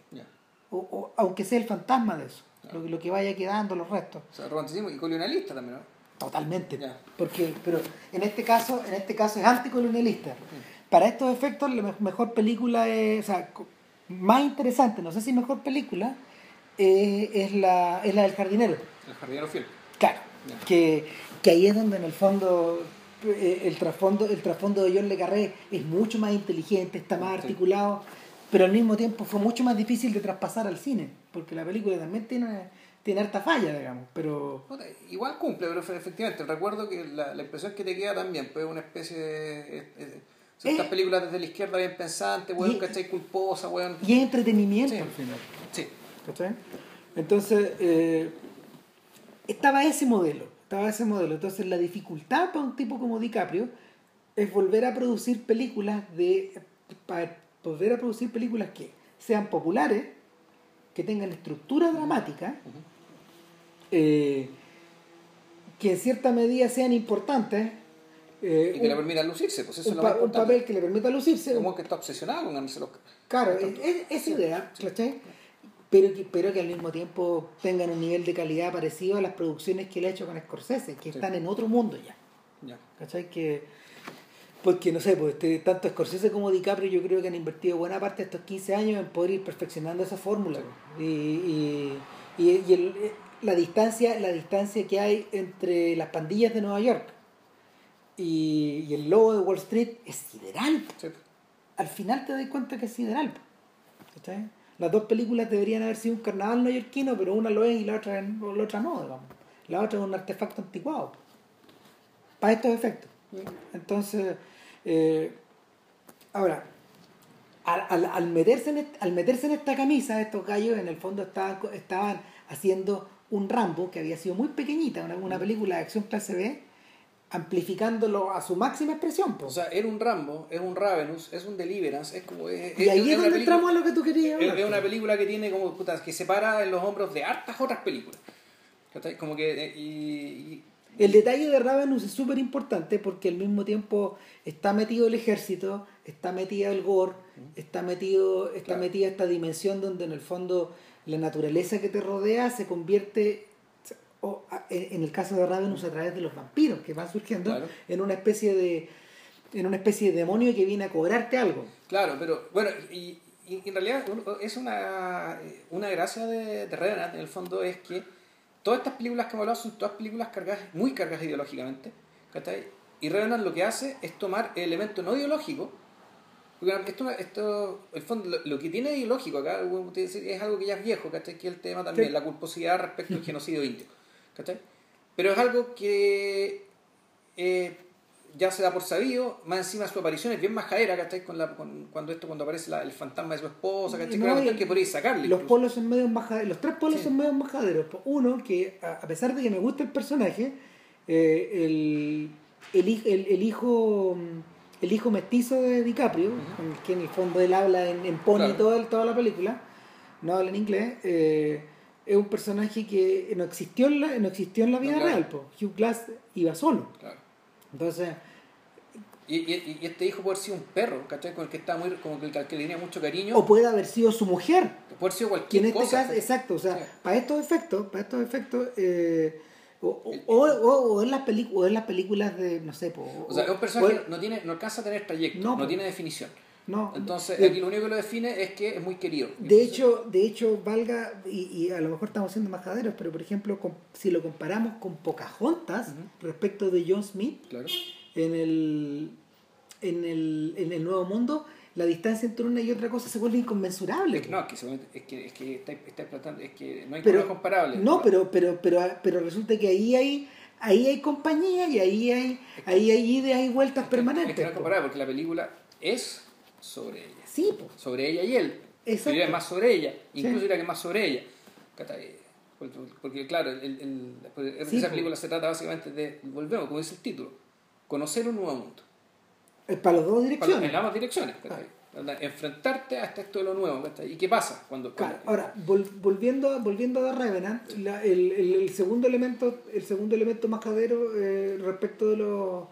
o, o- aunque sea el fantasma de eso, Claro. lo, lo que vaya quedando, los restos. O sea, romanticismo y colonialista también, ¿no? Totalmente. Porque, pero en este caso, en este caso es anticolonialista. Para estos efectos, la me- mejor película es, o sea, co- más interesante, no sé si mejor película, eh, es, la, es la del jardinero. El jardinero fiel. Claro, que, que ahí es donde en el fondo eh, el trasfondo el trasfondo de John Le Carré es mucho más inteligente, está más Sí. articulado, pero al mismo tiempo fue mucho más difícil de traspasar al cine, porque la película también tiene, tiene harta falla, digamos, pero Igual cumple, pero efe- efectivamente, recuerdo que la, la impresión que te queda también, pues una especie de... eh, son estas Eh. películas desde la izquierda bien pensantes, weón, Y- ¿cachai? Culposa, weón. y es entretenimiento Sí. al final. Sí, ¿cachai? Entonces, eh, estaba ese modelo, estaba ese modelo. Entonces, la dificultad para un tipo como DiCaprio es volver a producir películas de para volver a producir películas que sean populares, que tengan estructura dramática, eh, que en cierta medida sean importantes. Eh, y que le permitan lucirse, pues eso un, es lo más un papel que le permita lucirse, Como que está obsesionado con ganarse los... Claro, es, es- esa idea, ¿cachai? Pero que, pero que al mismo tiempo tengan un nivel de calidad parecido a las producciones que él ha hecho con Scorsese, que Sí. están en otro mundo ya. Ya. ¿Cachai? Que, porque no sé, pues este, tanto Scorsese como DiCaprio yo creo que han invertido buena parte de estos 15 años en poder ir perfeccionando esa fórmula. Y, y, y- y el- eh, la, distancia, la distancia que hay entre las pandillas de Nueva York y, y el lobo de Wall Street es sideral. Sí. al final te das cuenta que es sideral. ¿cachai? Las dos películas deberían haber sido un carnaval neoyorquino, pero una lo es y la otra, la otra no, digamos. La otra es un artefacto anticuado. Para estos efectos. Entonces, eh, ahora, al, al, meterse en al meterse en esta camisa, estos gallos en el fondo estaban, estaban haciendo un Rambo que había sido muy pequeñita, una, una película de acción clase B, amplificándolo a su máxima expresión. O sea, era un Rambo, es un Ravenous, es un Deliverance, es como... Es, y ahí es, donde entramos a lo que tú querías. Es, es, una película que tiene como, puta, que separa en los hombros de hartas otras películas. Como que... Eh, y, el detalle de Ravenous es súper importante porque al mismo tiempo está metido el ejército, está metido el gore, está metido está claro. metida esta dimensión donde en el fondo la naturaleza que te rodea se convierte o, en el caso de Ravenous a través de los vampiros que van surgiendo claro. en una especie de en una especie de demonio que viene a cobrarte algo. Claro, pero bueno, y, y en realidad es una, una gracia de, de Revenant en el fondo es que todas estas películas que hemos hablado son todas películas cargadas, muy cargadas ideológicamente. ¿cachai? Y Revenant lo que hace es tomar el elemento no ideológico. Porque esto, esto el fondo, lo, lo, que tiene ideológico acá es algo que ya es viejo, ¿cachai? que es el tema también, sí. la culposidad respecto al genocidio indio. ¿Cachai? Pero es algo que eh, ya se da por sabido, más encima su aparición es bien majadera, ¿cachai? Con la, con, cuando esto, cuando aparece la, el fantasma de su esposa, ¿cachai? No, que, que podéis sacarle. Los polos son medio majaderos, los tres polos sí. son medio majaderos. Uno, que a pesar de que me gusta el personaje, eh, el, el, el, el, hijo el hijo mestizo de DiCaprio, uh -huh. que en el fondo él habla en, en pony claro. toda, toda la película, no habla en inglés, eh, es un personaje que no existió en la, no existió en la vida no, claro. real. Po. Hugh Glass iba solo. Claro. Entonces. Y, y, y, este hijo puede haber sido un perro, ¿cachai? Con el que está muy, como que, el que le tenía mucho cariño. O puede haber sido su mujer. Puede haber sido cualquier que en este cosa. Caso, exacto, o sea, sí. para estos efectos, para estos efectos, eh, o, o, o, o, en las o en las películas de, no sé, po, o, sea, es un personaje que no, tiene, no alcanza a tener trayecto, no, no tiene definición. No. Entonces, aquí lo único que lo define es que es muy querido. De hecho, de hecho valga, y, y, a lo mejor estamos siendo majaderos, pero por ejemplo, con, si lo comparamos con Pocahontas uh -huh. respecto de John Smith, claro. en, el, en, el, en el Nuevo Mundo, la distancia entre una y otra cosa se vuelve inconmensurable. Es que, no, es que, es que, es que está, está explotando, es que no hay pero, comparable. No, pero, pero, pero, pero resulta que ahí hay ahí hay compañía y ahí hay, es que, ahí hay idas y vueltas es permanentes. Es que no es comparable porque la película es sobre ella. Sí, po. Sobre ella y él. Exacto. Yo más sobre ella, incluso sí. era que más sobre ella. Porque, porque claro, el, el, el, sí, esa película po. se trata básicamente de, volvemos, como dice el título, conocer un nuevo mundo. Para las dos direcciones. Para, en ambas direcciones. Ah. Enfrentarte a este lo nuevo. ¿Y qué pasa? cuando, claro. Ahora, vol, volviendo, volviendo a Revenant, la, el, segundo elemento, el segundo elemento majadero eh, respecto de los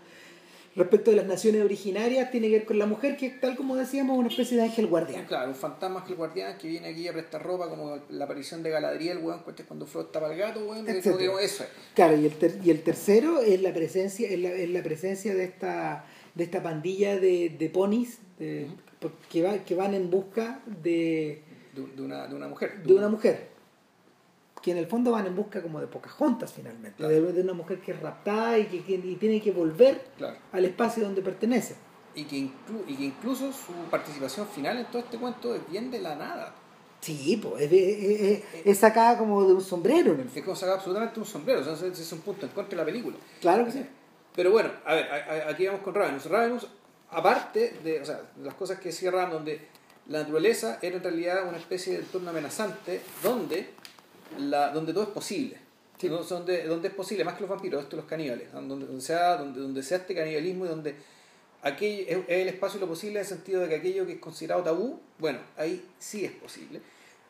respecto de las naciones originarias tiene que ver con la mujer que tal como decíamos una especie de ángel guardián. Claro un fantasma ángel guardián que viene aquí a prestar ropa como la aparición de Galadriel weón cuando Frodo para el gato weón eso es. Claro y el, ter, y el tercero es la presencia es la, es la presencia de esta de esta pandilla de, de ponis de, uh -huh. que, va, que van en busca de de, de, una, de una mujer. de una mujer que en el fondo van en busca como de Pocahontas finalmente, claro. de, de, una mujer que es raptada y que, que y tiene que volver claro. al espacio donde pertenece. Y que, inclu y que incluso su participación final en todo este cuento es bien de la nada. Sí, pues es, es, es, sacada como de un sombrero. ¿no? Es como sacada absolutamente de un sombrero, o sea, es un punto en contra de la película. Claro que sí. Pero bueno, a ver, aquí vamos con Ravenous. Ravenous, aparte de o sea, las cosas que cierran donde la naturaleza era en realidad una especie de entorno amenazante donde la, donde todo es posible. Sí. ¿no? donde, donde es posible, más que los vampiros, esto los caníbales, donde, donde, sea, donde, donde sea este canibalismo y donde aquello, es, el espacio lo posible en el sentido de que aquello que es considerado tabú, bueno, ahí sí es posible.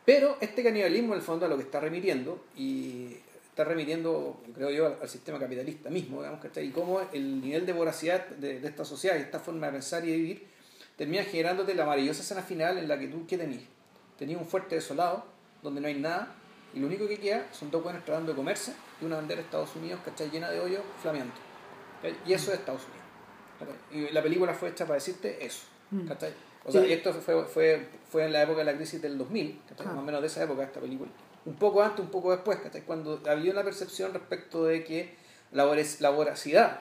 Pero este canibalismo en el fondo a lo que está remitiendo, y está remitiendo, creo yo, al, al sistema capitalista mismo, digamos, ¿cachai? Y cómo el nivel de voracidad de, de, esta sociedad y esta forma de pensar y de vivir termina generándote la maravillosa escena final en la que tú, ¿qué tenías? Tenías un fuerte desolado, donde no hay nada, y lo único que queda son dos buenos tratando de comerse y una bandera de Estados Unidos, ¿cachai? Llena de hoyos flameando. Y eso es Estados Unidos. ¿cachai? Y la película fue hecha para decirte eso. Mm. ¿cachai? O sea, sí. esto fue, fue, fue en la época de la crisis del 2000, ¿cachai? Ah. más o menos de esa época esta película. Un poco antes, un poco después, ¿cachai? cuando había una percepción respecto de que la, voracidad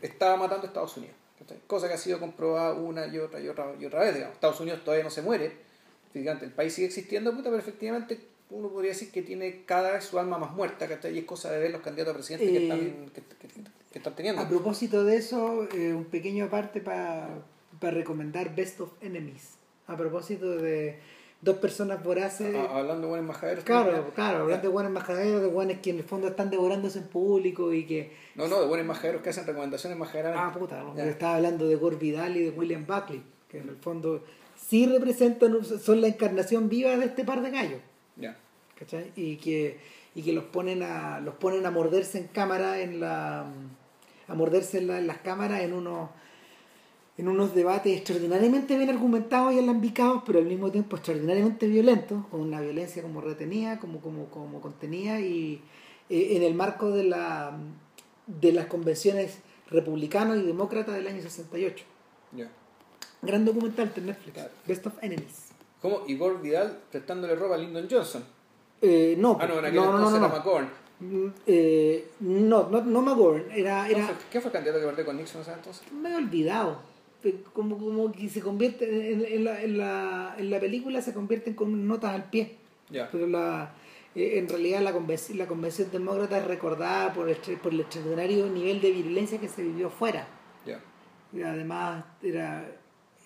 estaba matando a Estados Unidos. ¿cachai? Cosa que ha sido comprobada una y otra y otra y otra vez, digamos. Estados Unidos todavía no se muere, fíjate, el país sigue existiendo, puta, pero efectivamente uno podría decir que tiene cada vez su alma más muerta, ¿cachai? Y es cosa de ver los candidatos a presidente que, Eh, están, que, que- que están teniendo. A propósito de eso, eh, un pequeño aparte para recomendar Best of Enemies. A propósito de dos personas voraces. Ah, hablando de buenos majaderos. Claro, también. claro, hablando de buenos majaderos, de buenos que en el fondo están devorándose en público y que. No, no, de buenos majaderos que hacen recomendaciones majaderas. Ah, puta, ¿no? Estaba hablando de Gore Vidal y de William Buckley, que en el fondo sí representan, son la encarnación viva de este par de gallos. ¿Cachai? Y que, y que los ponen a los ponen a morderse en cámara en la a morderse en, la- en las cámaras en unos en unos debates extraordinariamente bien argumentados y alambicados pero al mismo tiempo extraordinariamente violentos con una violencia como retenida como como como contenida y eh, en el marco de la de las convenciones republicanas y demócratas del año 68 Ya. gran documental de Netflix. Best of Enemies Como Igor Vidal prestándole ropa a Lyndon Johnson. Eh, no, Ah, no, en aquel no, no, entonces no, era no. McGovern. Mm, eh, no, no, no McGovern, era, ¿Quién era fue, quién fue el candidato que perdió con Nixon ese entonces? me he olvidado. Como, como que se convierte en, en la, en, la, en la película se convierten con notas al pie. Ya. Pero la, eh, en realidad la convención, la convención demócrata es recordada por el, por el extraordinario nivel de violencia que se vivió fuera. Ya. Y además era...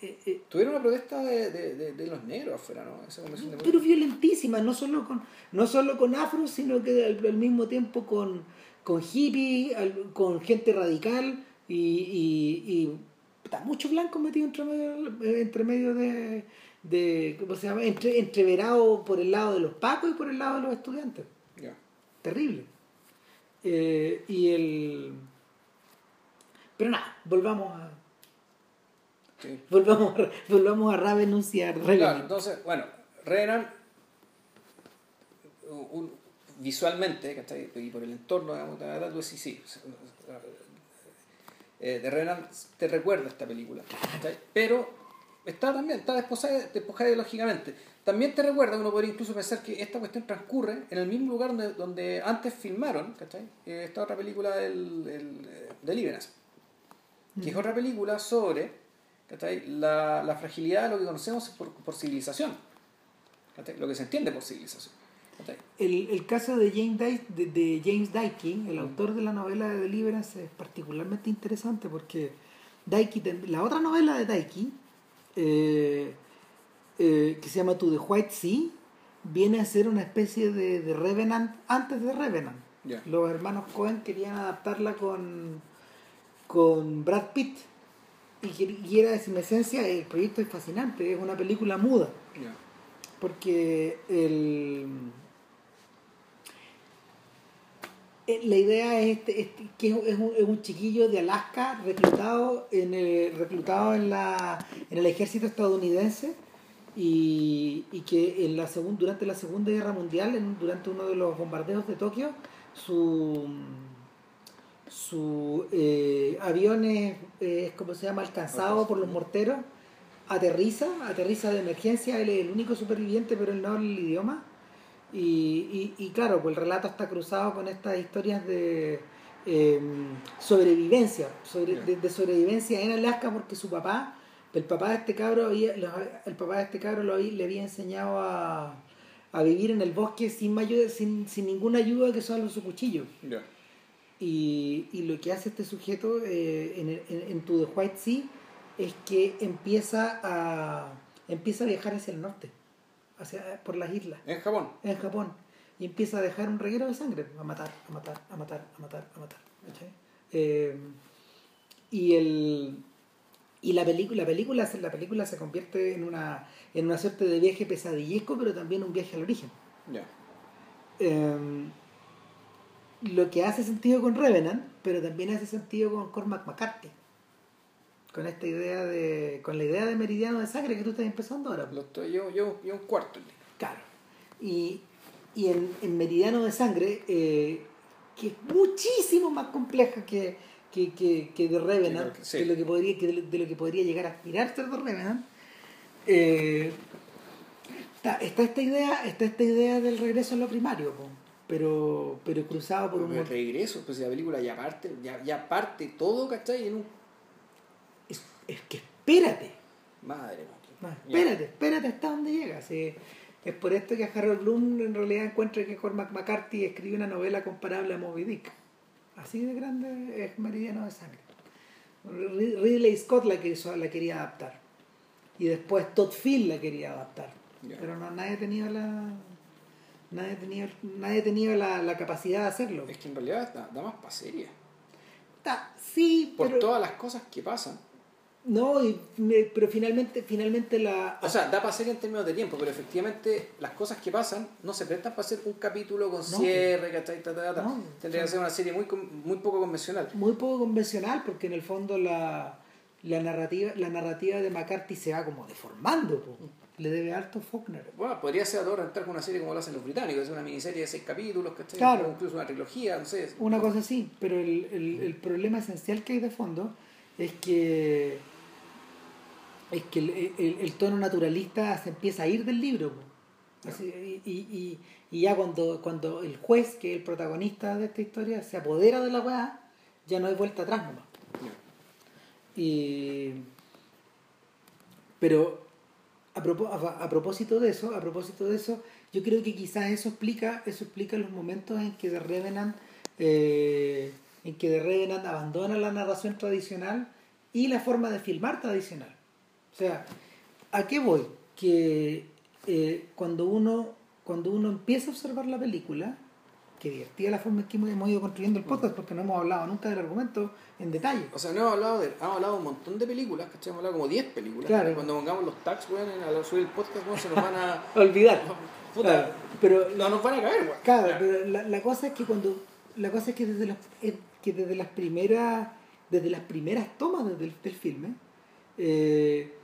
eh, eh, Tuvieron una protesta de, de, de, de los negros afuera, ¿no? Esa convención pero violentísima, no solo con, no solo con afros, sino que al, al mismo tiempo con, con hippies, con gente radical y, y, y puta, mucho blanco metido entre medio, entre medio de, de ¿cómo se llama? Entre, entreverado por el lado de los pacos y por el lado de los estudiantes. Ya. Terrible. Eh, y el... Pero nada, volvamos a... Sí. Volvamos a, volvamos a. Claro, entonces, bueno, Renan, visualmente, ¿cachai? y por el entorno, digamos, tú decís, sí. Eh, de Renan te recuerda esta película, pero está también, está despojada, despojada ideológicamente. También te recuerda, uno podría incluso pensar que esta cuestión transcurre en el mismo lugar donde, donde antes filmaron, ¿cachai? Eh, esta otra película del, el, eh, Deliverance, que es otra película sobre. La, la fragilidad de lo que conocemos por, por civilización, lo que se entiende por civilización. El, el caso de James, Dy- de, de James Daikin, el autor de la novela de Deliverance, es particularmente interesante porque ten- la otra novela de Daiki, eh, eh, que se llama To the White Sea, viene a ser una especie de, de Revenant antes de Revenant. Los hermanos Cohen querían adaptarla con, con Brad Pitt. Y, y era, en esencia, el proyecto es fascinante, es una película muda. Porque el eh, la idea es, este- este- que es es un, es un chiquillo de Alaska reclutado en el, reclutado en la en el ejército estadounidense y, y que en la segun- durante la segunda guerra mundial en- durante uno de los bombardeos de Tokio su su eh, avión es, ¿cómo se llama? alcanzado por los morteros aterriza, aterriza de emergencia, él es el único superviviente, pero él no habla el idioma. Y, y, y claro, pues el relato está cruzado con estas historias de eh, sobrevivencia, sobre, de, de sobrevivencia en Alaska, porque su papá, el papá de este cabro, había- el papá de este cabro lo había- le había enseñado a, a vivir en el bosque sin, mayor, sin, sin ninguna ayuda que solo su cuchillo. Y, y lo que hace este sujeto eh, en, en, en To the White Sea es que empieza a, empieza a viajar hacia el norte, hacia, por las islas, En Japón. en Japón, y empieza a dejar un reguero de sangre, a matar, a matar, a matar, a matar, a matar. Eh, y el y la película, la película, se- la película se convierte en una, en una suerte de viaje pesadillesco, pero también un viaje al origen. Ya. Eh, lo que hace sentido con Revenant, pero también hace sentido con Cormac McCarthy. Con esta idea de. con la idea de meridiano de sangre que tú estás empezando ahora. Lo estoy, yo, yo, yo un cuarto. Claro. Y, y en, en Meridiano de Sangre, eh, que es muchísimo más compleja que, que, que, que de Revenant, Sí, sí. de, lo que podría, que de, lo, de lo que podría llegar a aspirar ser de Revenant, eh, está, está esta idea, está esta idea del regreso a lo primario, po, pero, pero cruzado por un el regreso, pues la película ya parte, ya, ya parte todo, ¿cachai? En un, es es que espérate. Madre mía. Espérate, espérate hasta dónde llegas. Eh, es por esto que Harold Bloom en realidad encuentra que Cormac McCarthy escribe una novela comparable a Moby Dick. Así de grande es Meridiano de Sangre. Ridley Scott la, la quería adaptar. Y después Todd Field la quería adaptar. Pero no, nadie tenía la. Nadie tenía, nadie tenía la, la capacidad de hacerlo. Es que en realidad da, da más para serie. Ta- sí, Por pero. todas las cosas que pasan. No, y me- pero finalmente, finalmente la. O sea, da para serie en términos de tiempo, pero efectivamente las cosas que pasan no se prestan para hacer un capítulo con No. cierre, ¿cachai? Ta, ta, ta. No, Tendría que ser una serie muy, muy poco convencional. muy poco convencional porque en el fondo la, la narrativa la narrativa de McCarthy se va como deformando po. Le debe harto Faulkner Bueno, podría ser ahora entrar con una serie como lo hacen los británicos, es una miniserie de seis capítulos, ¿cachai? Claro. O incluso una trilogía, no sé. una cosa así pero el, el, el problema esencial que hay de fondo es que es que el, el- el tono naturalista se empieza a ir del libro. Así, y, y- y ya cuando, cuando el juez que es el protagonista de esta historia se apodera de la weá ya no hay vuelta atrás nomás Y, pero a, a propósito de eso, a propósito de eso, yo creo que quizás eso explica, eso explica los momentos en que The Revenant, eh, en que The Revenant abandona la narración tradicional y la forma de filmar tradicional. O sea, ¿a qué voy? Que eh, cuando uno cuando uno empieza a observar la película, que divertida la forma en que hemos ido construyendo el podcast, porque no hemos hablado nunca del argumento en detalle. O sea, no hemos hablado de, hemos hablado de un montón de películas, ¿cachai? Hemos hablado como 10 películas. Claro. Cuando pongamos los tags, weón, al subir el podcast, weón, se nos van a. Olvidar. Puta, Claro, pero no nos van a caer, weón. Claro, pero la, la cosa es que cuando la cosa es que desde las es que desde las primeras desde las primeras tomas del, del filme eh,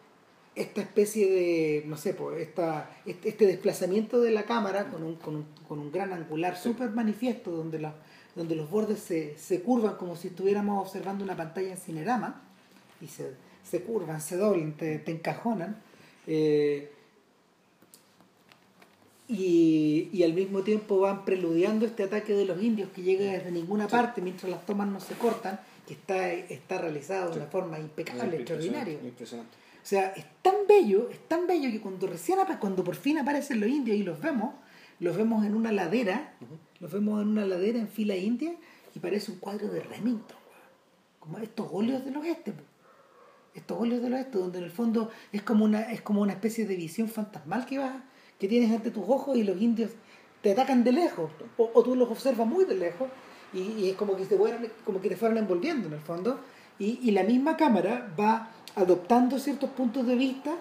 esta especie de no sé pues esta este, este desplazamiento de la cámara con un, con un, con un gran angular súper manifiesto donde la- donde los bordes se, se curvan como si estuviéramos observando una pantalla en cinerama y se, se curvan, se doblan, te, te encajonan eh, y, y al mismo tiempo van preludiando este ataque de los indios que llega desde ninguna parte mientras las tomas no se cortan, que está, está realizado de una forma impecable, extraordinaria. Impresionante. O sea, es tan bello, es tan bello que cuando recién cuando por fin aparecen los indios y los vemos, los vemos en una ladera, los vemos en una ladera en fila india y parece un cuadro de Remington, como estos óleos del oeste. Estos óleos del oeste, donde en el fondo es como una, es como una especie de visión fantasmal que va, que tienes ante tus ojos y los indios te atacan de lejos, o, o tú los observas muy de lejos, y, y es como que, te fueran, como que te fueran envolviendo en el fondo, y, y la misma cámara va adoptando ciertos puntos de vista,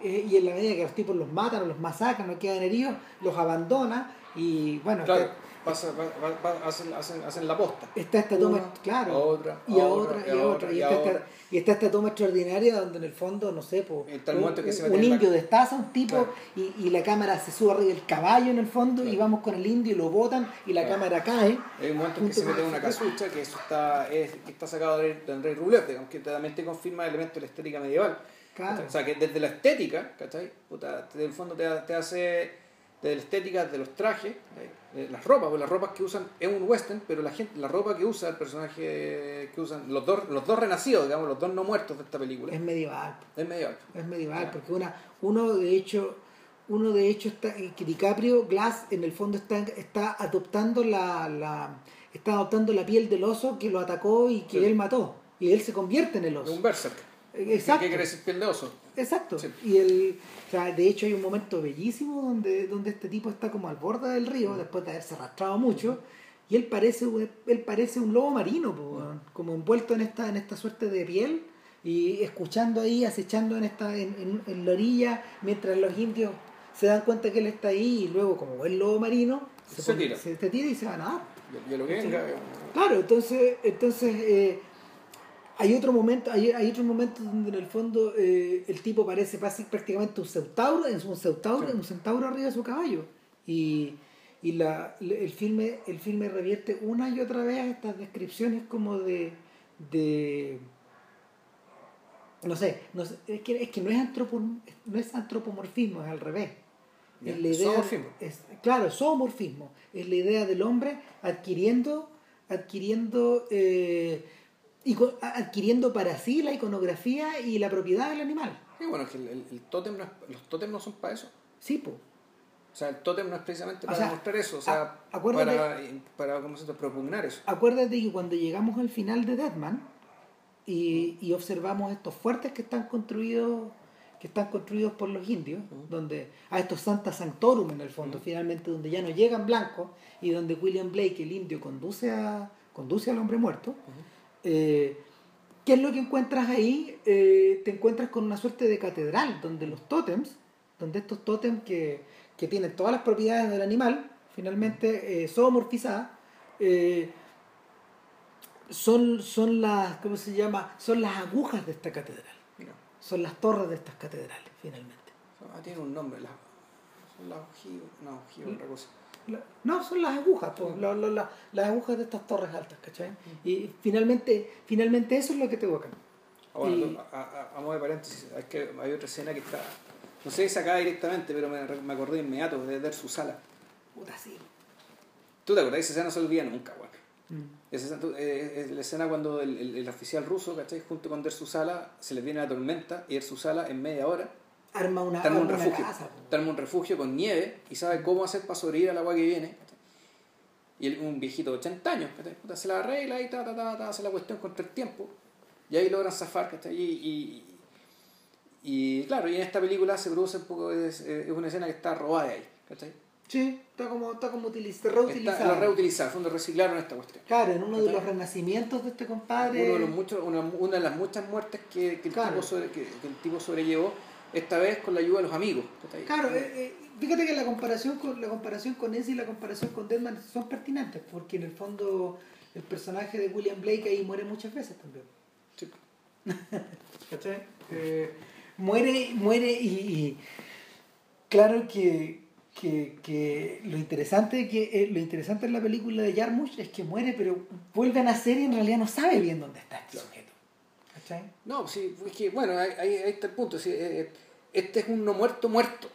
eh, y en la medida que los tipos los matan o los masacran o quedan heridos, los abandona, y bueno, Claro, pasa, va- va- hacen, hacen, hacen la posta. está esta Una, toma, claro, a otra, y a a otra, otra, y a otra, y, a está otra. esta, y está esta toma extraordinaria donde en el fondo, no sé, po, el un, que se un en la- indio destaza un tipo Claro. y, y la cámara se sube arriba del caballo en el fondo y Claro. vamos con el indio y lo botan y la Claro. cámara cae. Hay un momento en que se mete el una casucha, que eso está, es, que está sacado del Rey Rublev, digamos, que también te confirma elementos de la estética medieval. O sea, que desde la estética, ¿cachai? Puta, en el fondo te, te hace, desde la estética de los trajes, las ropas, pues las ropas que usan es un western, pero la gente, la ropa que usa el personaje que usan, los dos, los dos renacidos, digamos, los dos no muertos de esta película, Es medieval, es medieval. es medieval, Ya. porque una, uno de hecho, uno de hecho está, que DiCaprio, Glass, en el fondo está, está adoptando la, la, está adoptando la piel del oso que lo atacó y que Sí. él mató. Y él se convierte en el oso. un berserk. Exacto. ¿Qué quiere decir piel de oso? Exacto. Sí. Y el, o sea, de hecho hay un momento bellísimo donde, donde este tipo está como al borde del río después de haberse arrastrado mucho y él parece un- él parece un lobo marino, po, weón, como envuelto en esta en esta suerte de piel y escuchando ahí, acechando en esta en, en- en la orilla mientras los indios se dan cuenta que él está ahí y luego como el lobo marino se, Se pone- tira. se te tira y se va a nadar. Y, y a lo que venga, Claro, entonces, entonces eh, hay otro momento, hay, hay otro momento donde en el fondo eh, el tipo parece prácticamente un centauro, es un centauro, Sí. un centauro arriba de su caballo. Y, y la, el filme, el filme revierte una y otra vez estas descripciones como de, de no sé, no sé, es que, es que no es antropo, no es antropomorfismo, es al revés. Es la idea, zoomorfismo. es, claro, zoomorfismo. Es la idea del hombre adquiriendo, adquiriendo eh, adquiriendo para sí la iconografía y la propiedad del animal. Y bueno, es que el, el- el tótem no es- los tótems no son para eso. Sí, po. O sea, el tótem no es precisamente O para sea, demostrar eso, o sea, acuérdate- para, para ¿cómo se llama? propugnar eso. Acuérdate que cuando llegamos al final de Deadman y, y observamos estos fuertes que están construidos que están construidos por los indios, donde a estos Santa Sanctorum en el fondo, finalmente donde ya no llegan blancos y donde William Blake, el indio, conduce a conduce al hombre muerto. Eh, ¿Qué es lo que encuentras ahí? Eh, te encuentras con una suerte de catedral donde los tótems, donde estos tótems que, que tienen todas las propiedades del animal, finalmente eh, zoomorfizadas, eh, son, son las, ¿cómo se llama? Son las agujas de esta catedral. Son las torres de estas catedrales, finalmente. ah, tiene un nombre, las, son las ojivas, no, ojivas, otra cosa. La- No, son las agujas, po, la- la- la- las agujas de estas torres altas, ¿cachai? Y finalmente, finalmente eso es lo que te evocan. Ahora, Y- a, a- a modo de paréntesis, es que hay otra escena que está, no sé si acá directamente, pero me, me acordé inmediato de Der su sala. Puta, sí. ¿Tú te acordás? Esa escena no se olvida nunca, weón. Mm. Esa eh, es la escena cuando el, el- el oficial ruso, ¿cachai? Junto con Der Susala, se les viene la tormenta y Der Susala en media hora Arma una, está un arma una refugio. casa. Está en un refugio con nieve y sabe cómo hacer para sobrevivir al agua que viene. Y un viejito de 80 años, se la arregla y ta, ta, ta, ta, hace la cuestión contra el tiempo. Y ahí logran zafar. Y, y, y, claro, y en esta película se produce un poco, es, es una escena que está robada de ahí, ¿cachai? Sí, está como, está como utiliz- Está, reutilizado. la reutilizaron, fondo reciclaron esta cuestión. Claro, en uno de los renacimientos de este compadre. Uno de los muchos, una, una de las muchas muertes que, que el Claro. tipo sobre- que, que el tipo sobrellevó, esta vez con la ayuda de los amigos. Claro, eh, eh, fíjate que la comparación con la comparación con ese y la comparación con Deadman son pertinentes, porque en el fondo el personaje de William Blake ahí muere muchas veces también. Sí. ¿Cachai? Eh, muere, muere y, y claro que, que, que lo interesante que lo interesante en la película de Jarmusch es que muere, pero vuelve a nacer y en realidad no sabe bien dónde está este Claro. sujeto. ¿Cachai? No, sí, es que bueno, ahí, ahí- está el punto. sí, eh, eh, este es un no muerto muerto,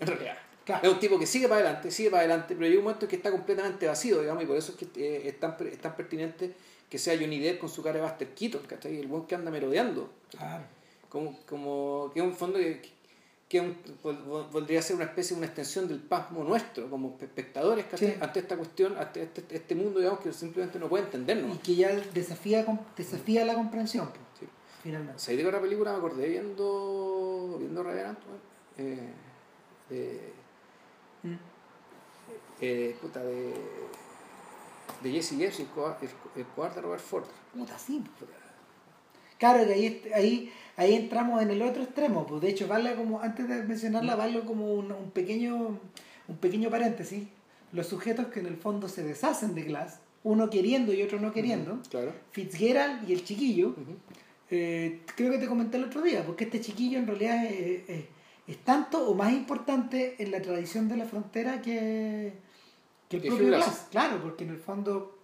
en realidad. Claro. Es un tipo que sigue para adelante, sigue para adelante, pero llega un momento en que está completamente vacío, digamos, y por eso es que eh, es, tan, es tan pertinente que sea Johnny Depp con su cara de Buster Keaton, ¿cachai? El buen que anda merodeando. Claro. Como, como que es un fondo que, que un- ser una especie de una extensión del pasmo nuestro, como espectadores, ¿cachai? Sí. Ante esta cuestión, ante este, este mundo, digamos, que simplemente no puede entendernos. Y que ya desafía, desafía la comprensión. Finalmente. ¿Sabes de otra película me acordé viendo, viendo Revenant? Eh, de, Mm. eh, puta, de, de Jesse Gibbs y el, cobarde de Robert Ford. Puta, sí. pues. Claro que ahí, ahí, ahí entramos en el otro extremo. Pues de hecho, vale como, antes de mencionarla, vale como un, un pequeño, un pequeño paréntesis. Los sujetos que en el fondo se deshacen de Glass, uno queriendo y otro no queriendo, Claro. Fitzgerald y el chiquillo. Eh, creo que te comenté el otro día, porque este chiquillo en realidad es, es- es tanto o más importante en la tradición de la frontera que, que el propio Glass. Glass. Claro, porque en el fondo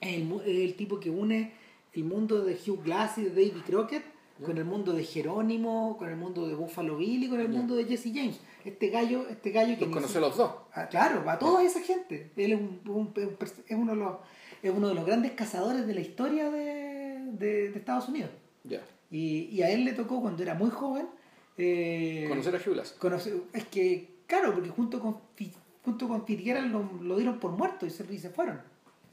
es el, es el tipo que une el mundo de Hugh Glass y de David Crockett con el mundo de Jerónimo, con el mundo de Buffalo Bill y con el mundo de Jesse James. Este gallo, este gallo que Los a los dos. Ah, claro, a toda esa gente. Él es, un- un- un es uno de los es uno de los grandes cazadores de la historia de, de- de Estados Unidos. Ya. Y, y a él le tocó cuando era muy joven. eh, Conocer a Hugh Glass. conocer- es que, claro, porque junto con, junto con Fitzgerald lo, lo dieron por muerto y se, y se fueron,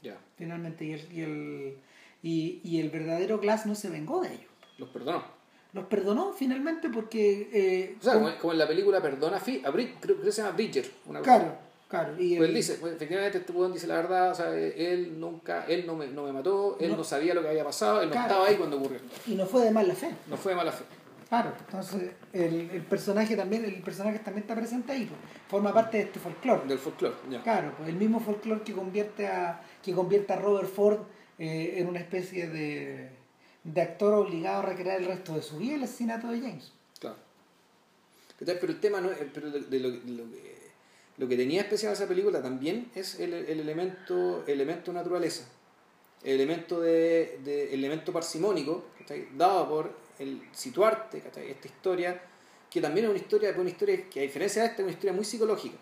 Ya. finalmente. Y el, y, el, y, y el verdadero Glass no se vengó de ellos. Los perdonó. Los perdonó finalmente porque. eh, O sea, como, como en la película Perdona a Brid- creo, que se llama Bridger. Una cosa claro, claro. Y Pues él dice, pues, efectivamente este weón dice la verdad, o sea, él nunca, él no me, no me mató, él no. No. sabía lo que había pasado, él no Claro. estaba ahí cuando ocurrió. y no fue de mala fe. No fue de mala fe. Claro, entonces el, el personaje también, el personaje también está presente ahí, pues, forma parte de este folclore. Del folclore, ya. Claro, pues el mismo folclore que convierte a, que convierte a Robert Ford eh, en una especie de, de actor obligado a recrear el resto de su vida el asesinato de James. Claro. Pero el tema no es, pero de, de lo, de lo que, lo que tenía especial esa película también es el, el elemento, elemento naturaleza. El elemento de, de elemento parsimónico, ¿cachai? dado por el situarte, ¿cachai? esta historia, que también es una historia, una historia que a diferencia de esta es una historia muy psicológica.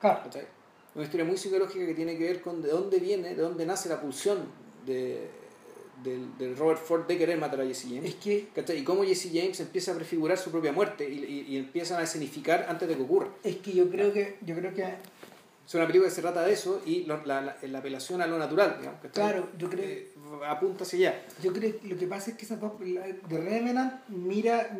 Claro, ¿cachai? Una historia muy psicológica que tiene que ver con de dónde viene, de dónde nace la pulsión de, del, del Robert Ford de querer matar a Jesse James. Es que, ¿cachai? Y cómo Jesse James empieza a prefigurar su propia muerte y, y, y empiezan a escenificar antes de que ocurra. es que yo creo que, yo creo que, Es una película que se trata de eso y lo- la, la, la apelación a lo natural, digamos. Claro, yo creo- Eh, apunta hacia allá. yo creo que lo que pasa es que esas dos, The Revenant mira,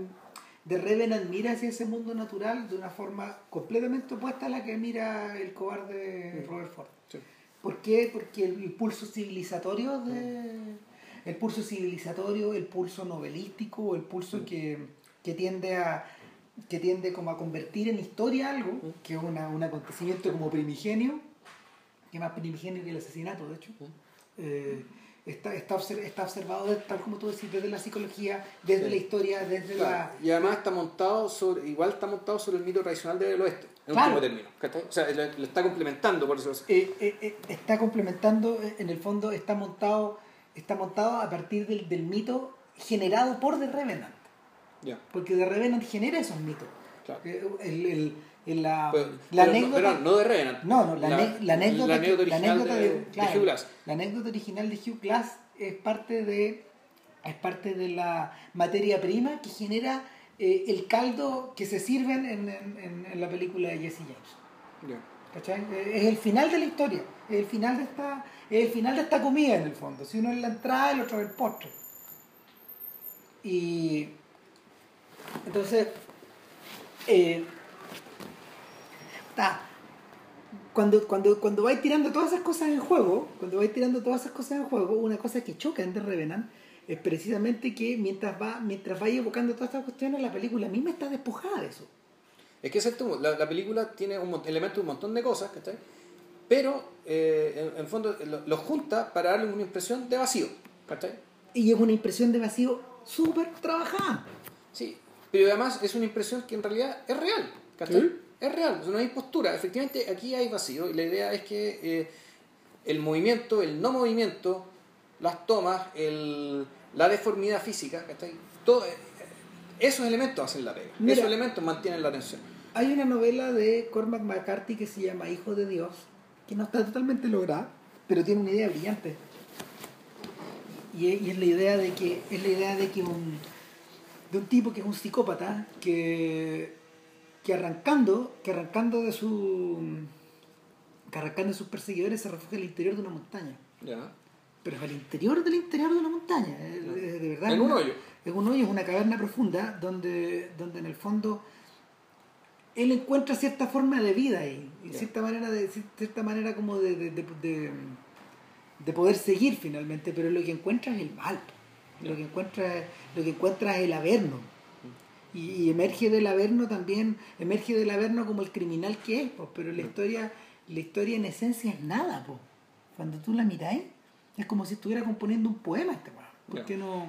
The Revenant mira hacia ese mundo natural de una forma completamente opuesta a la que mira el cobarde Mm. Robert Ford. Sí. ¿Por qué? Porque el, el pulso civilizatorio de el pulso civilizatorio, el pulso novelístico, el pulso que, que tiende a que tiende como a convertir en historia algo, que es una- un acontecimiento como primigenio, que más primigenio que el asesinato, de hecho. Eh, está, está, está observado de- tal como tú decís, desde la psicología, desde Sí. la historia, desde Claro, Y además está montado sobre, igual está montado sobre el mito tradicional del oeste, en Claro. último término. ¿cachai? O sea, lo, lo está complementando, por eso. la... eh, eh, eh, está complementando, eh, en el fondo está montado, está montado a partir del, del mito generado por The Revenant. Ya, Porque The Revenant genera esos mitos. claro. Eh, El, el- el- la, Pero, la pero no- anécdota. pero no de Revenant. No, no, la, la anécdota, la anécdota la original anécdota de, de, de claro, Hugh Glass. la anécdota original de Hugh Glass es parte de es parte de la materia prima que genera eh, el caldo que se sirven en, en- en- en la película de Jesse James. Ya. ¿Cachai? Es el final de la historia, es el final de esta, es el final de esta comida en el fondo. Si uno es la entrada, el otro es el postre. Y entonces, eh, cuando, cuando, cuando vais tirando todas esas cosas en juego, cuando vais tirando todas esas cosas en juego, una cosa que choca en The Revenant es precisamente que mientras va, mientras vaya evocando todas estas cuestiones, la película misma está despojada de eso. Es que exacto, la, la película tiene un elementos de un montón de cosas, ¿cachai? Pero, eh, en, en fondo, lo, lo junta para darle una impresión de vacío, ¿cachai? Y es una impresión de vacío súper trabajada. Sí, pero además es una impresión que en realidad es real, ¿cachai? Sí. Es real, no hay postura. Efectivamente, aquí hay vacío y la idea es que eh, el movimiento, el no movimiento, las tomas, el, la deformidad física, ¿cachai? Todo, eh, esos elementos hacen la pega. Mira. esos elementos mantienen la atención. Hay una novela de Cormac McCarthy que se llama Hijo de Dios, que no está totalmente lograda, pero tiene una idea brillante. Y es, y es la idea de que es la idea de que un de un tipo que es un psicópata que que arrancando que arrancando de su que arrancando de sus perseguidores se refugia al interior de una montaña ¿Ya? pero es al interior del interior de una montaña es de verdad En un hoyo. Es un hoyo, es una caverna profunda donde, donde en el fondo él encuentra cierta forma de vida ahí, y cierta manera de cierta manera como de, de, de, de- de poder seguir finalmente, pero lo que encuentra es el mal, lo que encuentra lo que encuentra es el averno. Y, y emerge del averno también, emerge del averno como el criminal que es, pues, pero la historia, la historia en esencia es nada, pues. Cuando tú la miráis, es como si estuviera componiendo un poema este. ¿Por qué no?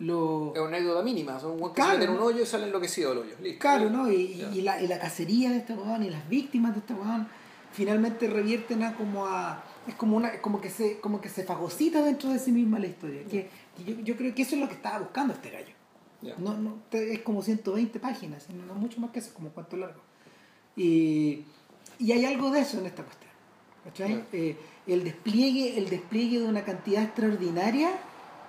Lo, Es una anécdota mínima, son un que Claro, se mete en un hoyo y sale enloquecido del hoyo. Listo. Claro, ¿no? Y, Ya. y la, y la cacería de este weón y las víctimas de este weón finalmente revierten a como a. Es como una, es como que se, como que se fagocita dentro de sí misma la historia. Que, que yo, yo creo que eso es lo que estaba buscando este gallo. Ya. No, no, es como 120 páginas, no, mucho más que eso, como cuánto largo. Y, y hay algo de eso en esta cuestión. Eh, el, despliegue, el despliegue de una cantidad extraordinaria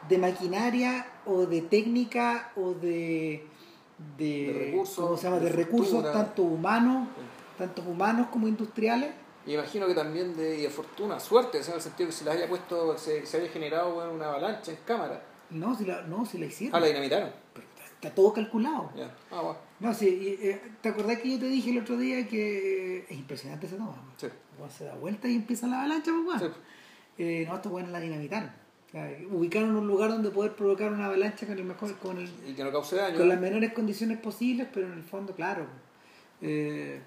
de maquinaria o de técnica o de, de, De recursos, ¿cómo se llama? de de recursos tanto humanos, tanto humanos como industriales. Y imagino que también de, fortuna, suerte, en el sentido que se les haya puesto, se, se haya generado bueno, una avalancha en cámara. No, si la, no, si la hicieron. Ah, la dinamitaron. Pero está, está todo calculado. Ya. Ah, bueno. No, sí, y, eh, ¿te acordás que yo te dije el otro día que es impresionante esa toma? Sí. Se da vuelta y empieza la avalancha, pues bueno. Sí. Eh, no, estos buenos la dinamitaron. Ubicaron un lugar donde poder provocar una avalancha con el mejor, con, el, Y que no cause daño. con las menores condiciones posibles, pero en el fondo, claro. eh,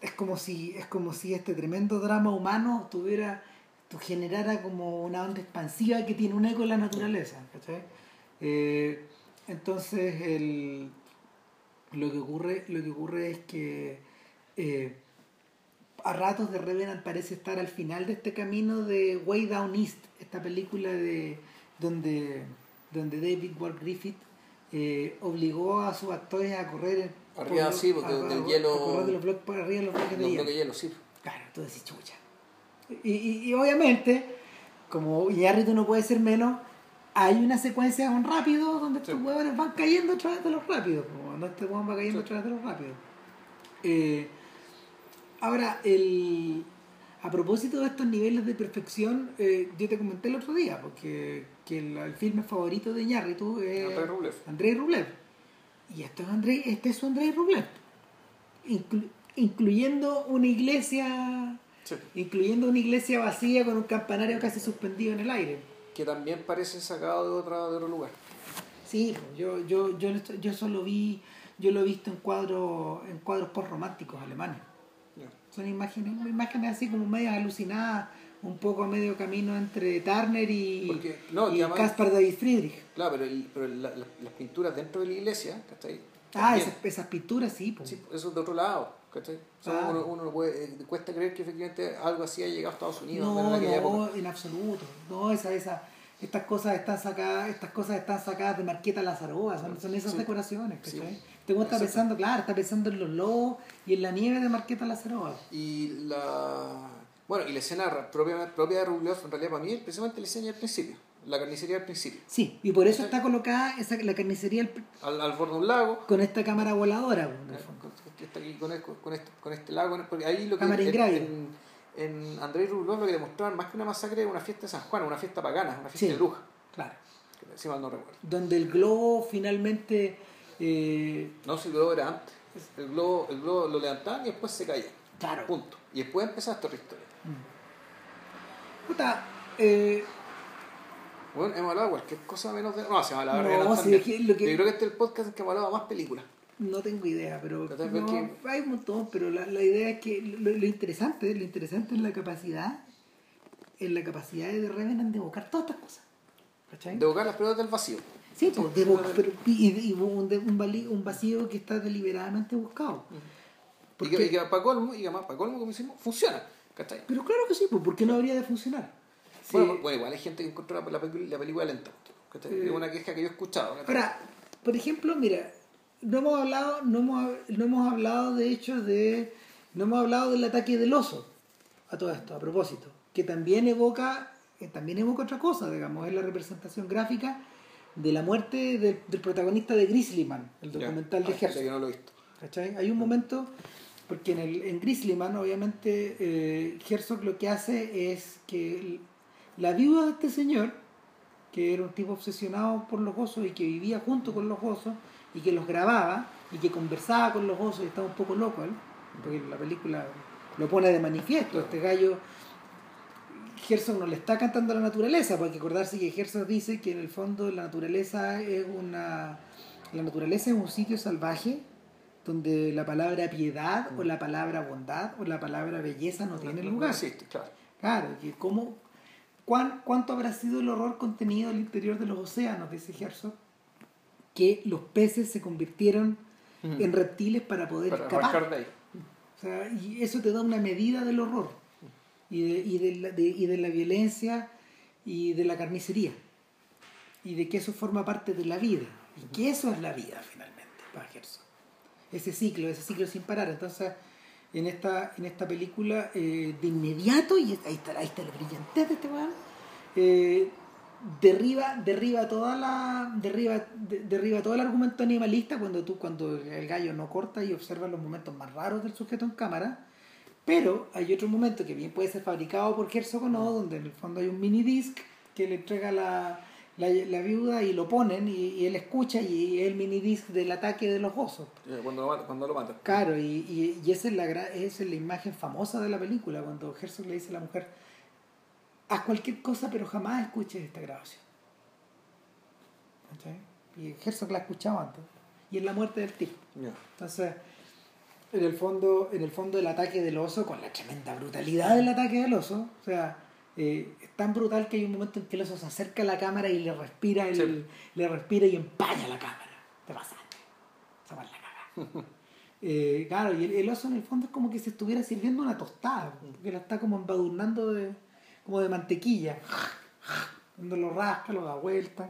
es como si, es como si este tremendo drama humano tuviera, tu- generara como una onda expansiva que tiene un eco en la naturaleza. ¿cachai? Eh, entonces el, lo que ocurre, lo que ocurre es que eh, a ratos de Revenant parece estar al final de este camino de Way Down East, esta película de donde, donde David Ward Griffith eh, obligó a sus actores a correr Arriba, sí, porque a- del a- hielo- a de los bloques por arriba de los bloques de Los hielo. bloques de hielo, sí. Claro, tú decís chucha. Y, y, y obviamente, como Iñárritu no puede ser menos, hay una secuencia con rápido donde estos huevones van cayendo a través de los rápidos. Cuando este huevón va cayendo a través de los rápidos. Eh, ahora, el, a propósito de estos niveles de perfección, eh, yo te comenté el otro día, porque que el, el filme favorito de Iñárritu es Andrei Rublev. Rublev. Y esto es Andrei, este es su Andrei Rublev. Inclu- incluyendo una iglesia Sí. incluyendo una iglesia vacía con un campanario casi suspendido en el aire. Que también parece sacado de, otra, de otro lugar. Sí, pues, yo, yo, yo, yo eso lo vi, yo lo he visto en cuadros, en cuadros postrománticos alemanes. Son imágenes, imágenes así como medias alucinadas, un poco a medio camino entre Turner y, Porque- no, y además- Caspar David Friedrich. Claro, pero, el- pero la- la- las pinturas dentro de la iglesia, ¿cachai? Ah, esas, esas pinturas sí, pues. Sí, eso es de otro lado, ¿cachai? O sea, Ah. uno, uno no puede, eh, cuesta creer que efectivamente algo así ha llegado a Estados Unidos No, en no, en absoluto. No, esa, esa, estas cosas están sacadas, estas cosas están sacadas de Marqueta Lazarova, son, son esas Sí. decoraciones, Sí. Tengo está pensando, claro, está pensando en los lobos y en la nieve de Marqueta Lazarova. Y la bueno, y la escena propia, propia de Rublev, en realidad para mí, es precisamente la escena del principio, la carnicería del principio. Sí, y por eso está colocada esa, la carnicería al- Al, al borde de un lago, con esta cámara voladora. el con, el- este, con este lago, porque ahí lo que Cámara en, en, en Andrei Rublev lo que demostraban más que una masacre era una fiesta de San Juan, una fiesta pagana, una fiesta Sí. de bruja, Claro. que si mal no recuerdo. Donde el globo finalmente. Eh, No, si el globo era antes. El globo, el globo lo levantaban y después se caía. claro. Punto. Y después empezaba esta historia. Puta, eh, Bueno, hemos hablado de cualquier cosa menos de. No, se llama la No, Renan sí, también. es que lo que- Yo creo que este es el podcast en que hemos hablado de más películas. No tengo idea, pero Pero no, que- hay un montón, pero la, la idea es que lo, lo interesante, lo interesante es la capacidad, es la capacidad de Revenant de evocar todas estas cosas. ¿Cachai? De evocar las pelotas del vacío. Sí, pues, de pero- y, y un, de- un, vali- un vacío que está deliberadamente buscado. Y Porque- que, y que para colmo, y que además para colmo, como decimos, funciona. ¿Cachai? Pero claro que sí, pues, ¿por qué no habría de funcionar? Sí. Bueno, bueno, igual hay gente que encontró la, la, pelicu- la película lenta. ¿cachai? Eh. Es una queja que yo he escuchado. ¿cachai? Ahora, por ejemplo, mira, no hemos hablado, no hemos, no hemos hablado de hecho de, no hemos hablado del ataque del oso a todo esto, a propósito, que también evoca, que también evoca otra cosa, digamos, es la representación gráfica de la muerte del, del protagonista de Grizzlyman, el documental de Ah, Herzog. Yo no lo he visto. ¿Cachai? Hay un momento, porque en, el, en Grizzlyman, obviamente, eh, Herzog lo que hace es que el- la viuda de este señor, que era un tipo obsesionado por los osos y que vivía junto con los osos y que los grababa y que conversaba con los osos y estaba un poco loco él, porque la película lo pone de manifiesto. Este gallo, Herzog no le está cantando a la naturaleza, porque acordarse que Herzog dice que en el fondo la naturaleza es una. La naturaleza es un sitio salvaje donde la palabra piedad o la palabra bondad o la palabra belleza no tienen No lugar. existe, claro. Claro, que cómo, cuán, ¿cuánto habrá sido el horror contenido al interior de los océanos? Dice Herzog, que los peces se convirtieron Ujú. en reptiles para poder Para escapar. de ahí. O sea, y eso te da una medida del horror y de, y de, la, de- y de la violencia y de la carnicería. Y de que eso forma parte de la vida. Y que eso es la vida finalmente para Herzog ese ciclo ese ciclo sin parar. Entonces en esta en esta película eh, de inmediato y ahí está ahí está la brillantez de este weón eh, derriba derriba toda la derriba de- derriba todo el argumento animalista cuando tú cuando el gallo no corta y observa los momentos más raros del sujeto en cámara pero hay otro momento que bien puede ser fabricado por Herzog o no donde en el fondo hay un mini disc que le entrega la, la, la viuda y lo ponen y, y él escucha y es el mini disc del ataque de los osos Eh, Cuando lo. Cuando lo matan. Claro, y, y, y esa, es la, esa es la imagen famosa de la película, cuando Herzog le dice a la mujer, haz cualquier cosa, pero jamás escuches esta grabación. ¿Cachai? Y Herzog la ha escuchado antes. Y es la muerte del tipo. Entonces, en el fondo, en el fondo el ataque del oso, con la tremenda brutalidad del ataque del oso, o sea, eh, es tan brutal que hay un momento en que el oso se acerca a la cámara y le respira el, Sí. le respira y empaña la cámara. Te pasaste. Se va la caga. Eh, claro, y el, el oso en el fondo es como que se estuviera sirviendo una tostada, porque la está como embadurnando de, como de mantequilla. Cuando lo rasca, lo da vuelta.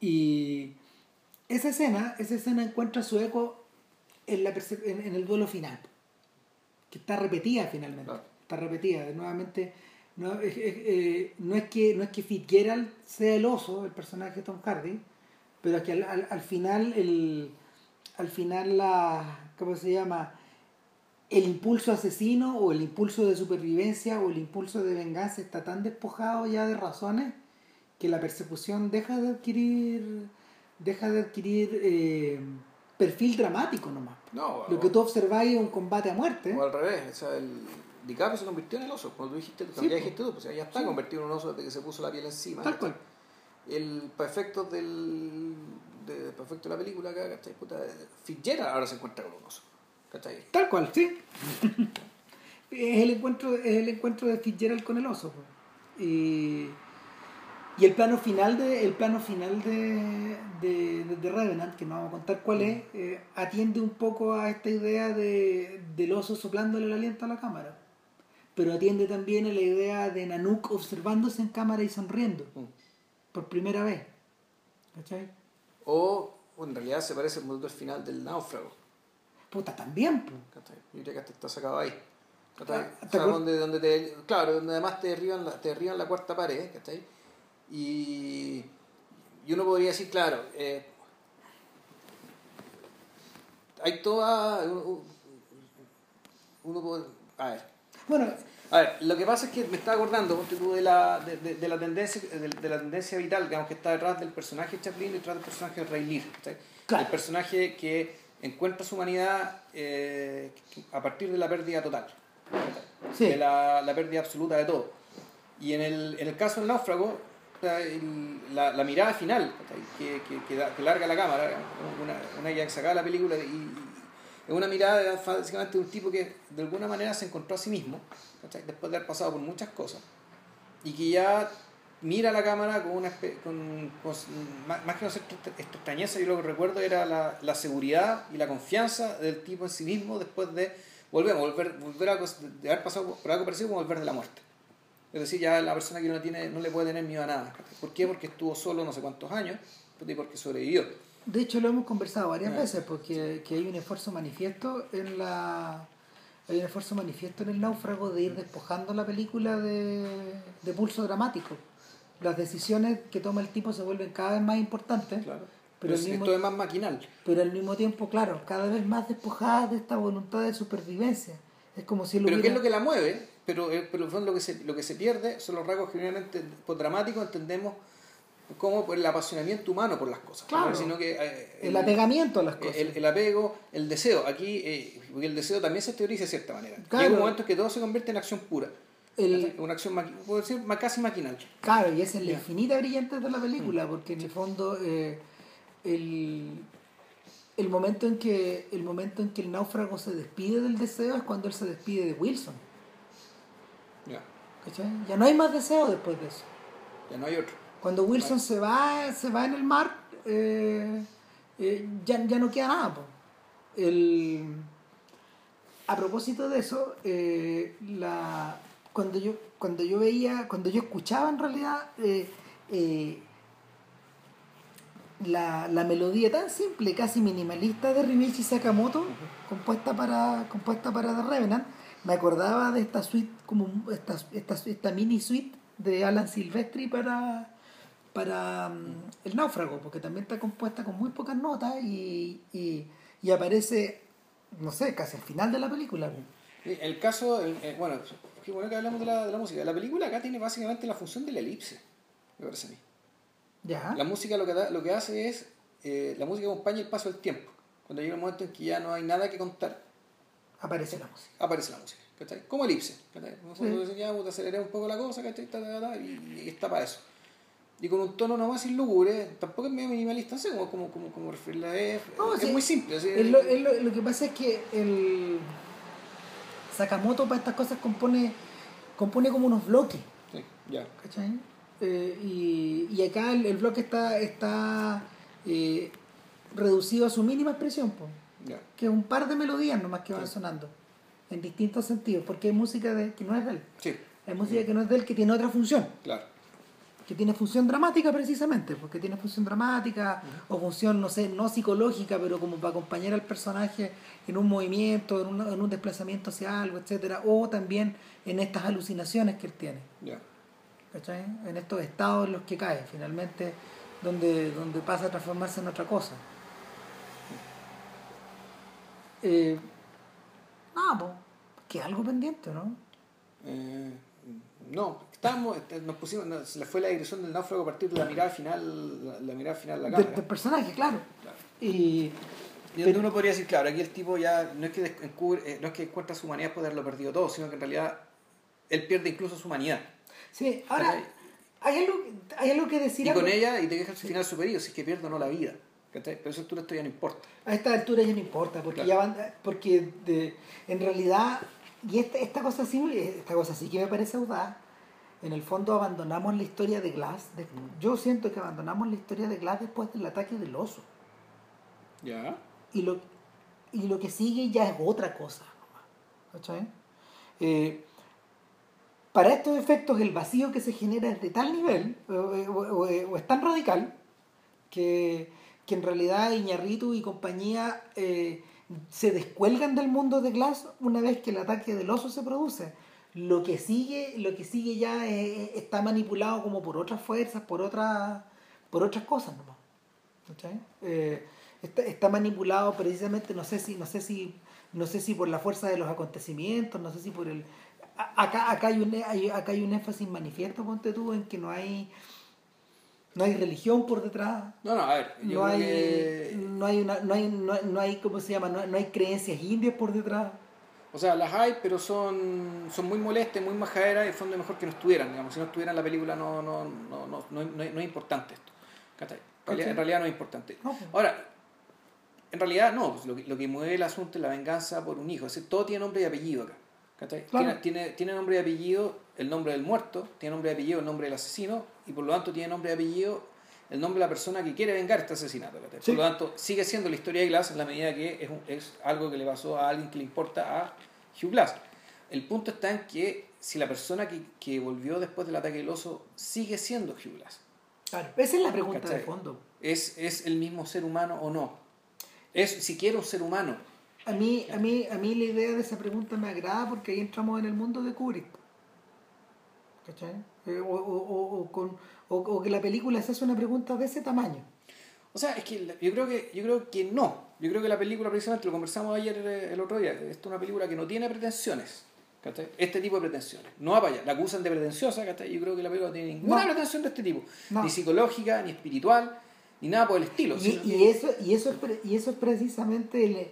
Y esa escena, esa escena encuentra su eco en, la en, en el duelo final, que está repetida finalmente. Claro. Está repetida. Nuevamente, No, es, es- eh, no, es que, no es que Fitzgerald sea el oso, el personaje de Tom Hardy, pero es que al, al- al final el al final la ¿cómo se llama? el impulso asesino o el impulso de supervivencia o el impulso de venganza está tan despojado ya de razones que la persecución deja de adquirir deja de adquirir eh, perfil dramático nomás No, lo que tú observáis es un combate a muerte o al revés, o sea, el DiCaprio se convirtió en el oso, como tú dijiste, Sí, ya dijiste tú, pues ya está Sí. convertido en un oso desde que se puso la piel encima. tal cual El para efectos del de, para efectos de la película acá, ¿cachai? Puta, Fitzgerald ahora se encuentra con un oso. ¿Cachai? Tal cual, sí. es, el encuentro, es el encuentro de Fitzgerald con el oso. po. Y, y el plano final de el plano final de, de, de- de Revenant, que no vamos a contar cuál es, eh, atiende un poco a esta idea de, del oso soplándole el aliento a la cámara. Pero atiende también a la idea de Nanook observándose en cámara y sonriendo Mm. por primera vez. ¿Cachai? O, en realidad se parece mucho al final del náufrago. Puta, también. ¿cachai? Yo diría que hasta está sacado ahí. ¿cachai? Ah, O ¿te sea, acuer- donde, donde te, claro, donde además te derriban la, te derriban la cuarta pared, ¿cachai? Y, y uno podría decir, claro, eh, hay toda... Uno, puede- a ver, Bueno, a ver, lo que pasa es que me estaba acordando de, la, de, de- de la tendencia, de, la tendencia vital digamos, que está detrás del personaje de Chaplin y detrás del personaje de Ray Lear. Claro. El personaje que encuentra su humanidad eh, a partir de la pérdida total. Sí. de la, la pérdida absoluta de todo. Y en el, en el caso del náufrago, la, la mirada final que, que, que, da- que larga la cámara, una, una ya que sacaba la película, y, es una mirada básicamente de un tipo que de alguna manera se encontró a sí mismo, después de haber pasado por muchas cosas, y que ya mira la cámara con una con, con- más, que esta esta extrañeza, yo lo que recuerdo era la, la seguridad y la confianza del tipo en sí mismo después de volver, volver, volver a, de haber pasado por algo parecido como volver de la muerte. Es decir, ya la persona que no, tiene, no le puede tener miedo a nada. ¿Por qué? Porque estuvo solo no sé cuántos años y porque sobrevivió. De hecho, lo hemos conversado varias Ah. veces porque que hay un esfuerzo manifiesto en la hay un esfuerzo manifiesto en el náufrago de ir despojando la película de, de pulso dramático. Las decisiones que toma el tipo se vuelven cada vez más importantes, Claro. Pero Pero, el mismo- esto es más maquinal. pero al mismo tiempo, claro, cada vez más despojadas de esta voluntad de supervivencia. Es como si él Pero ¿qué es hubiera- lo que la mueve? Pero, eh, pero en el fondo lo que, se, lo que se pierde son los rasgos que generalmente por dramático entendemos como por el apasionamiento humano por las cosas. Claro. ¿no? Sino que, eh, el apegamiento a las cosas. el, el apego, el deseo. Aquí, eh, porque el deseo también se teoriza de cierta manera. Claro. Llega un momento en que todo se convierte en acción pura. El-. Una acción, puedo decir, casi maquinal. Claro, y esa es la. Mm. infinita brillante de la película, porque en el fondo eh, el, el momento en que el momento en que el náufrago se despide del deseo es cuando él se despide de Wilson. Ya, ¿cachai? Ya no hay más deseo después de eso. ya no hay otro. Cuando Wilson se va, se va en el mar, eh, eh, ya, ya no queda nada. po. El, a propósito de eso, eh, la, cuando, yo, cuando yo veía, cuando yo escuchaba en realidad la, la melodía tan simple, casi minimalista de Rimichi Sakamoto, compuesta para compuesta para The Revenant, me acordaba de esta suite, como esta, esta, esta mini suite de Alan Silvestri para, para mm, El Náufrago, porque también está compuesta con muy pocas notas y, y, y aparece, no sé, casi al final de la película. El caso, el- eh, bueno, qué bueno que hablamos de la, de la música. La película acá tiene básicamente la función de la elipse, me parece a mí. Ya. La música lo que, da- lo que hace es, eh, la música acompaña el paso del tiempo. Cuando llega un momento en que ya no hay nada que contar, Aparece la música. aparece la música. ¿cachai? Como elipse. ¿cachai? Nosotros Sí. puta, aceleré un poco la cosa, ¿cachai? Y, está para eso. Y con un tono nomás sin lúgubre, tampoco es medio minimalista, cómo, cómo, cómo, cómo referirla. Es, No, es sí. muy simple. así, Es lo, es lo- lo que pasa es que el Sakamoto para estas cosas compone compone como unos bloques, sí, ya. ¿cachai? Eh, y, y acá el, el bloque está, está eh, reducido a su mínima expresión, po, que es un par de melodías nomás que van Sí. sonando, en distintos sentidos, porque hay música de, que no es de él, Sí, hay música que no es de él que tiene otra función. claro. que tiene función dramática precisamente, porque tiene función dramática o función, no sé, no psicológica, pero como para acompañar al personaje en un movimiento, en un, en un desplazamiento hacia algo, etcétera, o también en estas alucinaciones que él tiene. ¿Cachai? En estos estados en los que cae, finalmente, donde, donde pasa a transformarse en otra cosa. Eh, no, pues, que algo pendiente, ¿no? Eh, no, estábamos, este, nos pusimos, se le fue la dirección del náufrago a partir de la mirada final, la, mirada final de la cámara. Del, personaje, claro. Y, y pero, uno podría decir, claro, aquí el tipo ya no es que descubre, eh, no es que encuentra su humanidad por haberlo perdido todo, sino que en realidad él pierde incluso su humanidad. Sí, ahora hay algo, hay algo que decir. Y con ella, y te deja al final superior, si es que pierde o no la vida. Pero a esa altura esto ya no importa. A esta altura ya no importa, porque ya van, porque de, en realidad, y esta, esta cosa sí, esta cosa sí que me parece audaz, en el fondo abandonamos la historia de Glass. yo siento que abandonamos la historia de Glass después del ataque del oso. Ya. Y lo, y lo que sigue ya es otra cosa. Eh, para estos efectos, el vacío que se genera es de tal nivel, o, es tan radical, que, que, en realidad Iñarritu y compañía eh, se descuelgan del mundo de Glass una vez que el ataque del oso se produce lo que sigue, lo que sigue ya está manipulado como por otras fuerzas, por otras, por otras cosas nomás. Eh, está, está, manipulado precisamente, no sé si, no sé si, no sé si por la fuerza de los acontecimientos, no sé si por el acá, acá hay un acá hay un énfasis manifiesto, ponte tú, en que no hay no hay religión por detrás. No, no, a ver, no hay, no hay una, no hay, no, no hay, ¿cómo se llama? No, no hay creencias indias por detrás. O sea, las hay, pero son, son muy molestas, muy majaderas y en fondo es mejor que no estuvieran. Digamos. Si no estuvieran en la película no, no, no, no, no, no, es importante esto. En realidad no es importante. Pues. Ahora, en realidad no, pues, lo, que, lo que mueve el asunto es la venganza por un hijo. Es decir, todo tiene nombre y apellido acá. Tiene, tiene, tiene, nombre y apellido el nombre del muerto, tiene nombre y apellido el nombre del asesino y por lo tanto tiene nombre y apellido el nombre de la persona que quiere vengar este asesinato. Por lo tanto, sigue siendo la historia de Glass en la medida que es, es algo que le pasó a alguien que le importa a Hugh Glass. El punto está en que si la persona que, que volvió después del ataque del oso sigue siendo Hugh Glass. Claro, esa es la pregunta de fondo. ¿Es, ¿Es el mismo ser humano o no? ¿Es siquiera un ser humano? A mí, a, mí, a mí la idea de esa pregunta me agrada porque ahí entramos en el mundo de Kubrick. ¿Cachai? Eh, o, o, o, con, o, que la película se hace una pregunta de ese tamaño. O sea, es que yo creo que, yo creo que no. Yo creo que la película, precisamente, lo conversamos ayer eh, el otro día, es una película que no tiene pretensiones. ¿cachai? Este tipo de pretensiones. No va para allá. La acusan de pretenciosa, ¿cachai? Yo creo que la película no tiene ninguna pretensión de este tipo. Ni psicológica, ni espiritual, ni nada por el estilo. Y, y eso, y, eso, es, y eso es precisamente el,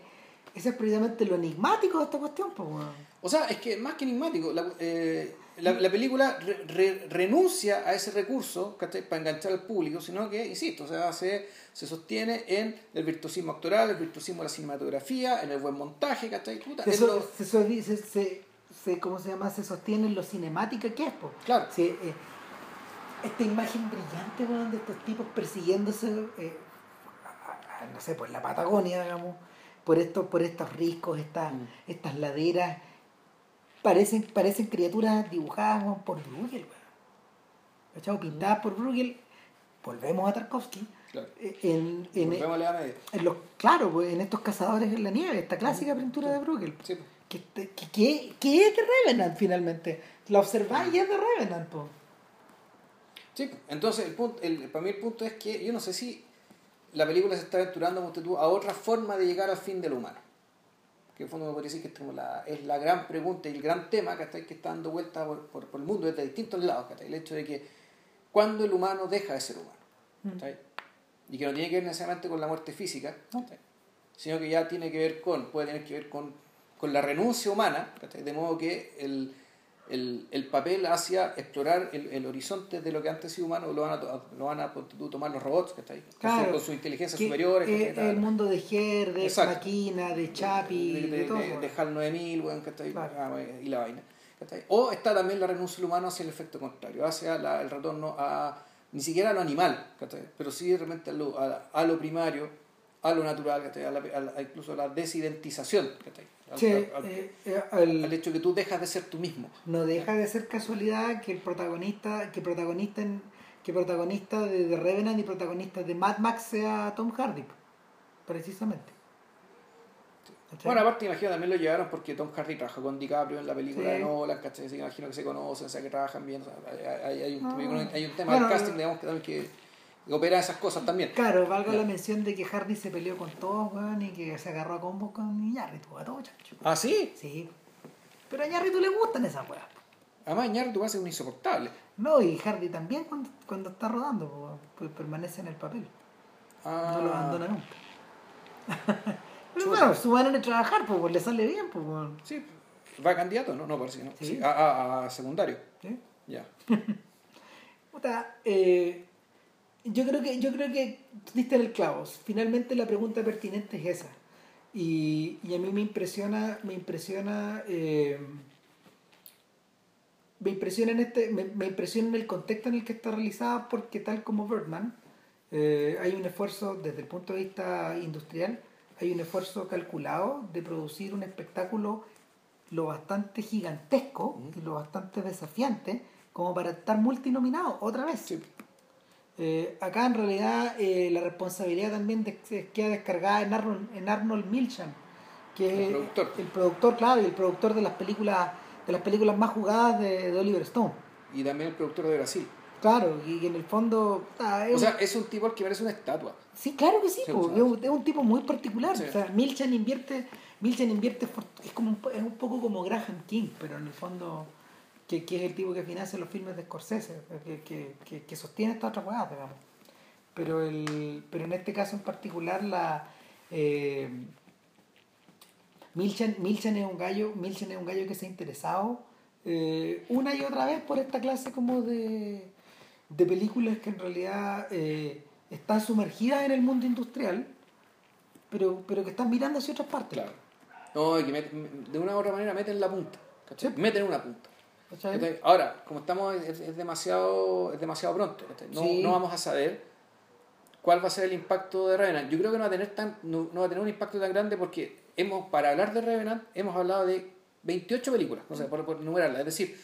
eso es precisamente lo enigmático de esta cuestión. Pues, O sea, es que más que enigmático, la, eh, la, la película renuncia a ese recurso para enganchar al público, sino que, insisto, o sea, se, se sostiene en el virtuosismo actoral, el virtuosismo de la cinematografía, en el buen montaje, ¿cachai? se, se, se, se, ¿cómo se llama? Se sostiene en lo cinemática que es, pues. Claro. Eh, esta imagen brillante de estos tipos persiguiéndose, eh, no sé, pues la Patagonia, digamos, por estos, por estos riscos, estas, mm. estas laderas parecen, parecen criaturas dibujadas por Bruegel, ¿cachai? Pintadas por Bruegel. Volvemos a Tarkovsky. Claro. Eh, en, en, en, los, claro, pues, en estos cazadores en la nieve, esta clásica pintura de Bruegel. Sí. Que, que, que, es de Revenant finalmente. La observáis y es de Revenant. Po. Sí, entonces el punto, el, para mí el punto es que yo no sé si la película se está aventurando a otra forma de llegar al fin de lo humano que en fondo me podría decir que es la, es la gran pregunta y el gran tema que está, que está dando vuelta por, por, el mundo desde distintos lados, el hecho de que cuando el humano deja de ser humano, mm. y que no tiene que ver necesariamente con la muerte física, sino que ya tiene que ver con, puede tener que ver con, con la renuncia humana, de modo que el, el, el, papel hacia explorar el, el, horizonte de lo que antes sido humano lo van a, lo van a tomar los robots que está ahí claro, con su inteligencia superior el mundo de Ger, de Máquina, de Chapi de, de, de, de HAL 9000 bueno, ah, y la vaina o está también la renuncia del humano hacia el efecto contrario hacia la, el retorno a ni siquiera a lo animal pero sí realmente a lo, a, lo primario a lo natural a, incluso a la desidentización al, eh, eh, al, hecho que tú dejas de ser tú mismo. No deja de ser casualidad que el protagonista, que protagonista que protagonista de The Revenant y protagonista de Mad Max sea Tom Hardy, precisamente. ¿Cachai? Bueno, aparte imagino también lo llevaron porque Tom Hardy trabajó con DiCaprio en la película Sí. de Nolan, ¿cachai? Así que imagino que se conocen, o sea, que trabajan bien. o sea, hay, hay- un, Ah. hay un tema Bueno, del casting, digamos, que, también que opera esas cosas también. Claro, valga la mención de que Hardy se peleó con todos, weón, y que se agarró a combos con Iñárritu, a todo chancho. Ah, sí. Sí. Pero a Iñárritu le gustan esas weas. Además, Iñárritu ser un insoportable. No, y Hardy también cuando, cuando está rodando, pues permanece en el papel. Ah, No lo abandona nunca. Pero bueno, su manera de trabajar, pues, le sale bien, pues. Sí, va a candidato, ¿no? No, parece no. Sí. Sí, a, a- a secundario. ¿Sí? Ya. Puta, eh, yo creo que yo creo que diste en el clavo. Finalmente la pregunta pertinente es esa. Y, y a mí me impresiona, me impresiona, eh, me impresiona en este, me, me impresiona en el contexto en el que está realizada, porque tal como Birdman, eh, hay un esfuerzo desde el punto de vista industrial, hay un esfuerzo calculado de producir un espectáculo lo bastante gigantesco y lo bastante desafiante como para estar multinominado otra vez. Eh, acá en realidad eh, la responsabilidad también de- queda descargada en Arnold, en Arnold Milchan, que El es productor. el productor, claro, y el productor de las películas de las películas más jugadas de, de Oliver Stone. Y también el productor de Brasil. Claro, y, en el fondo... ah, es O sea, es un tipo al que parece una estatua. Sí, claro que sí, po, es, un, es un tipo muy particular. Sí. O sea, Milchan invierte, Milchan invierte, es como es un poco como Graham King, pero en el fondo, que, que es el tipo que financia los filmes de Scorsese, que, que, que, que sostiene esta otra weá, digamos. Pero, el, pero en este caso en particular, la eh, Milchan, Milchan es un gallo, Milchan es un gallo que se ha interesado eh, una y otra vez por esta clase como de, de películas que en realidad eh, están sumergidas en el mundo industrial, pero, pero que están mirando hacia otras partes. Claro. No, que de una u otra manera meten la punta. ¿cachai? Sí. Meten una punta. Ahora, como estamos, es, es demasiado, es demasiado pronto. No, Sí. no vamos a saber cuál va a ser el impacto de Revenant. Yo creo que no va a tener tan, no, no va a tener un impacto tan grande porque hemos, para hablar de Revenant, hemos hablado de 28 películas, o sea, por, por enumerarlas. Es decir,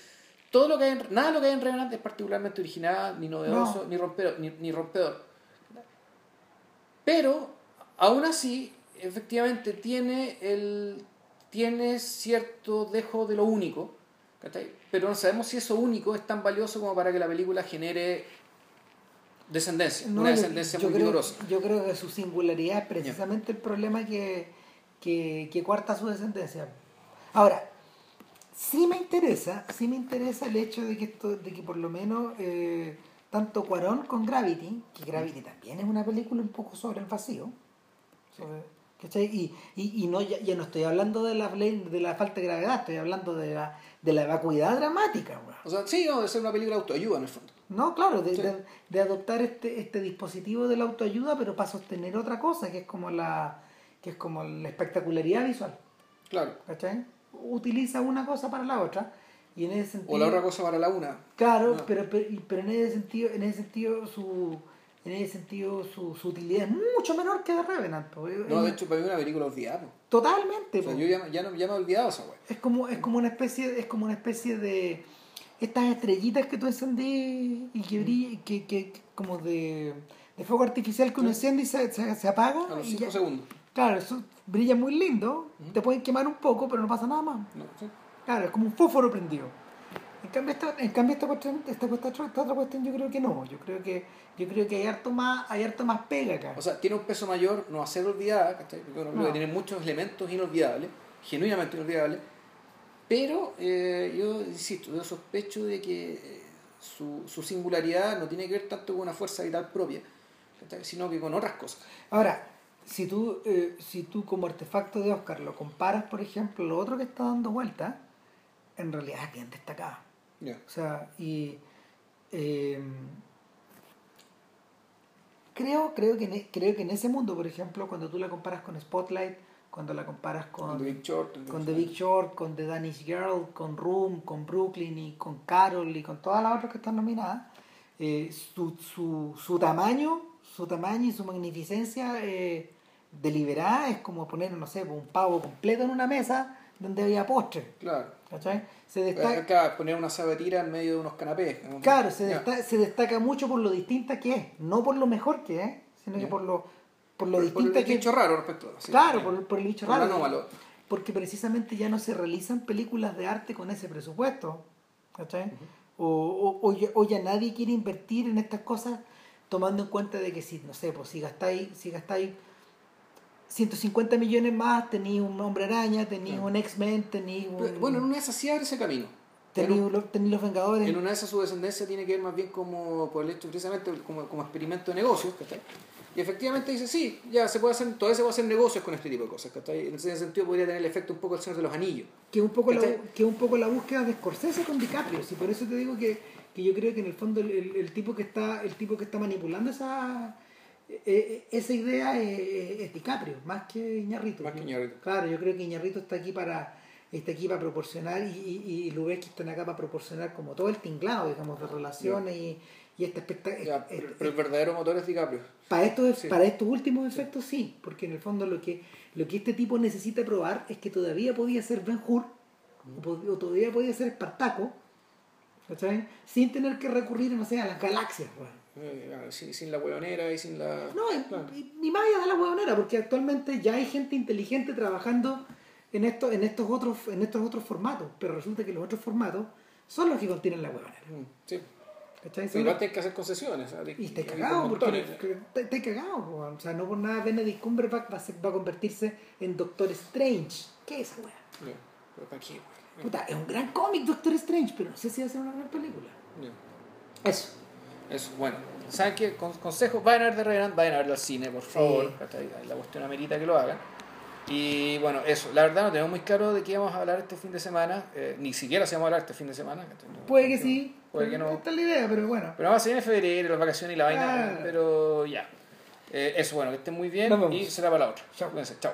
todo lo que hay en- nada de lo que hay en Revenant es particularmente original, ni novedoso, No. ni rompedor, ni, ni rompedor. Pero, aún así, efectivamente tiene el tiene cierto dejo de lo único, ¿cachai? pero no sabemos si eso único es tan valioso como para que la película genere descendencia, No, una yo- descendencia yo muy creo, vigorosa. Yo creo que su singularidad es precisamente el problema que, que, que cuarta su descendencia. Ahora, sí me interesa, sí me interesa el hecho de que esto, de que por lo menos eh, tanto Cuarón con Gravity, que Gravity también es una película un poco sobre el vacío, sobre- ¿cachai? Y, y, y no, ya, ya no estoy hablando de la, de la falta de gravedad, estoy hablando de la, de la vacuidad dramática, weón. O sea, sí, no, de ser una película de autoayuda en el fondo. No, claro, de, Sí. de- de adoptar este, este dispositivo de la autoayuda, pero para sostener otra cosa, que es como la, que es como la espectacularidad visual. Claro. ¿Cachai? Utiliza una cosa para la otra. Y en ese sentido. O la otra cosa para la una. Claro, No. pero, pero, pero en ese sentido, en ese sentido su. En ese sentido su, su utilidad es mucho menor que de Revenant. Es- No, de es- hecho, para mí es una película olvidada. Totalmente. O sea, yo ya, ya, no, ya me he olvidado esa weá. Es como, es como una especie, es como una especie de estas estrellitas que tú encendís y que brilla, que, que, que como de, de fuego artificial que uno Sí. enciende y se, se, se apaga. A los y 5 ya- segundos. Claro, eso brilla muy lindo, Ujú. te pueden quemar un poco, pero no pasa nada más. No, sí. Claro, es como un fósforo prendido. En cambio, esta, en cambio esta, cuestión, esta, cuestión- esta otra cuestión yo creo que no. Yo creo que, yo creo que hay harto más, hay harto más pega acá. O sea, tiene un peso mayor, no ser olvidada, ¿cachai? Porque No. tiene muchos elementos inolvidables, genuinamente inolvidables, pero eh, yo insisto, yo sospecho de que eh, su, su singularidad no tiene que ver tanto con una fuerza vital propia, ¿cachai? sino que con otras cosas. Ahora, si tú, eh, si tú como artefacto de Oscar lo comparas, por ejemplo, lo otro que está dando vuelta, en realidad es bien destacado. O sea, y eh, creo, creo, que en, e- creo que en ese mundo, por ejemplo, cuando tú la comparas con Spotlight, cuando la comparas con, Con The Big Short. con The Big Short, con The Danish Girl, con Room, con Brooklyn y con Carol y con todas las otras que están nominadas, eh, su, su, su tamaño, su tamaño y su magnificencia eh, deliberada es como poner, no sé, un pavo completo en una mesa donde había postre. Claro. ¿Cachai? Se destaca, Acá poner una sabatira en medio de unos canapés. ¿no? claro, se, Ya. desta- se destaca mucho por lo distinta que es, no por lo mejor que es, sino que por lo, por lo Por- por distinta el que bicho raro respecto a sí. Claro, por, por el bicho Por lo raro. anómalo. Porque precisamente ya no se realizan películas de arte con ese presupuesto. ¿Cachai? o, o, o ya, o ya nadie quiere invertir en estas cosas tomando en cuenta de que si, no sé, pues si gastáis, si gastáis 150 millones más, tenéis un hombre araña, tenéis Claro. un X-Men, tenéis un. Bueno, en una de esas sí abre ese camino. En, tenéis, un- los, Vengadores. en una de esas su descendencia tiene que ver más bien como por el hecho precisamente como, como experimento de negocios, ¿cachai? Y efectivamente dice, sí, ya se puede hacer, todavía se puede hacer negocios con este tipo de cosas, ¿cachai? En ese sentido podría tener el efecto un poco del Señor de los Anillos. que un poco la, que un poco la búsqueda de Scorsese con DiCaprio y por eso te digo que, que yo creo que en el fondo el, el- el tipo que está el tipo que está manipulando esa eh, eh, esa idea es, es DiCaprio más que Iñarrito Más que Iñárritu. claro yo creo que Iñarrito está aquí para está aquí para proporcionar y, y, y Lubezki están acá para proporcionar como todo el tinglado digamos de relaciones y, y este espectáculo Ya, pero, pero el verdadero motor es DiCaprio. para estos, Sí. para estos últimos efectos sí, porque en el fondo lo que, lo que este tipo necesita probar es que todavía podía ser Ben Hur, o, o todavía podía ser Espartaco, ¿cachai? Sin tener que recurrir, no sé, a las galaxias, weón. Eh, ah, sin, sin la hueonera y sin la... No, y- Claro. y- ni más allá de la huevonera, porque actualmente ya hay gente inteligente trabajando en estos, en estos otros, en estos otros formatos, pero resulta que los otros formatos son los que contienen la huevonera. Mm, Sí. ¿cachai? Pero igual que hacer concesiones. ¿sabes? Y por cagado, porque te- cagado, o sea, no por nada Benedict Cumberbatch va a, ser- va a convertirse en Doctor Strange. ¿Qué es esa weá? Ya, pero ¿para qué? Puta, es un gran cómic Doctor Strange, pero no sé si va a ser una gran película. Eso. Eso, bueno. ¿Saben qué? Con- consejo, vayan a ver de Revenant, vayan a verlo al cine, por favor. La cuestión amerita que lo hagan. Y bueno, eso. La verdad no tenemos muy claro de qué íbamos a hablar este fin de semana. eh, ni siquiera si vamos a hablar este fin de semana. Puede que sí. Puede que no. Esta es la idea, pero bueno. Pero vamos a seguir en febrero, las vacaciones y la vaina. Pero ya. Eh, eso, bueno, que estén muy bien y será para la otra. Chao. Cuídense, chao.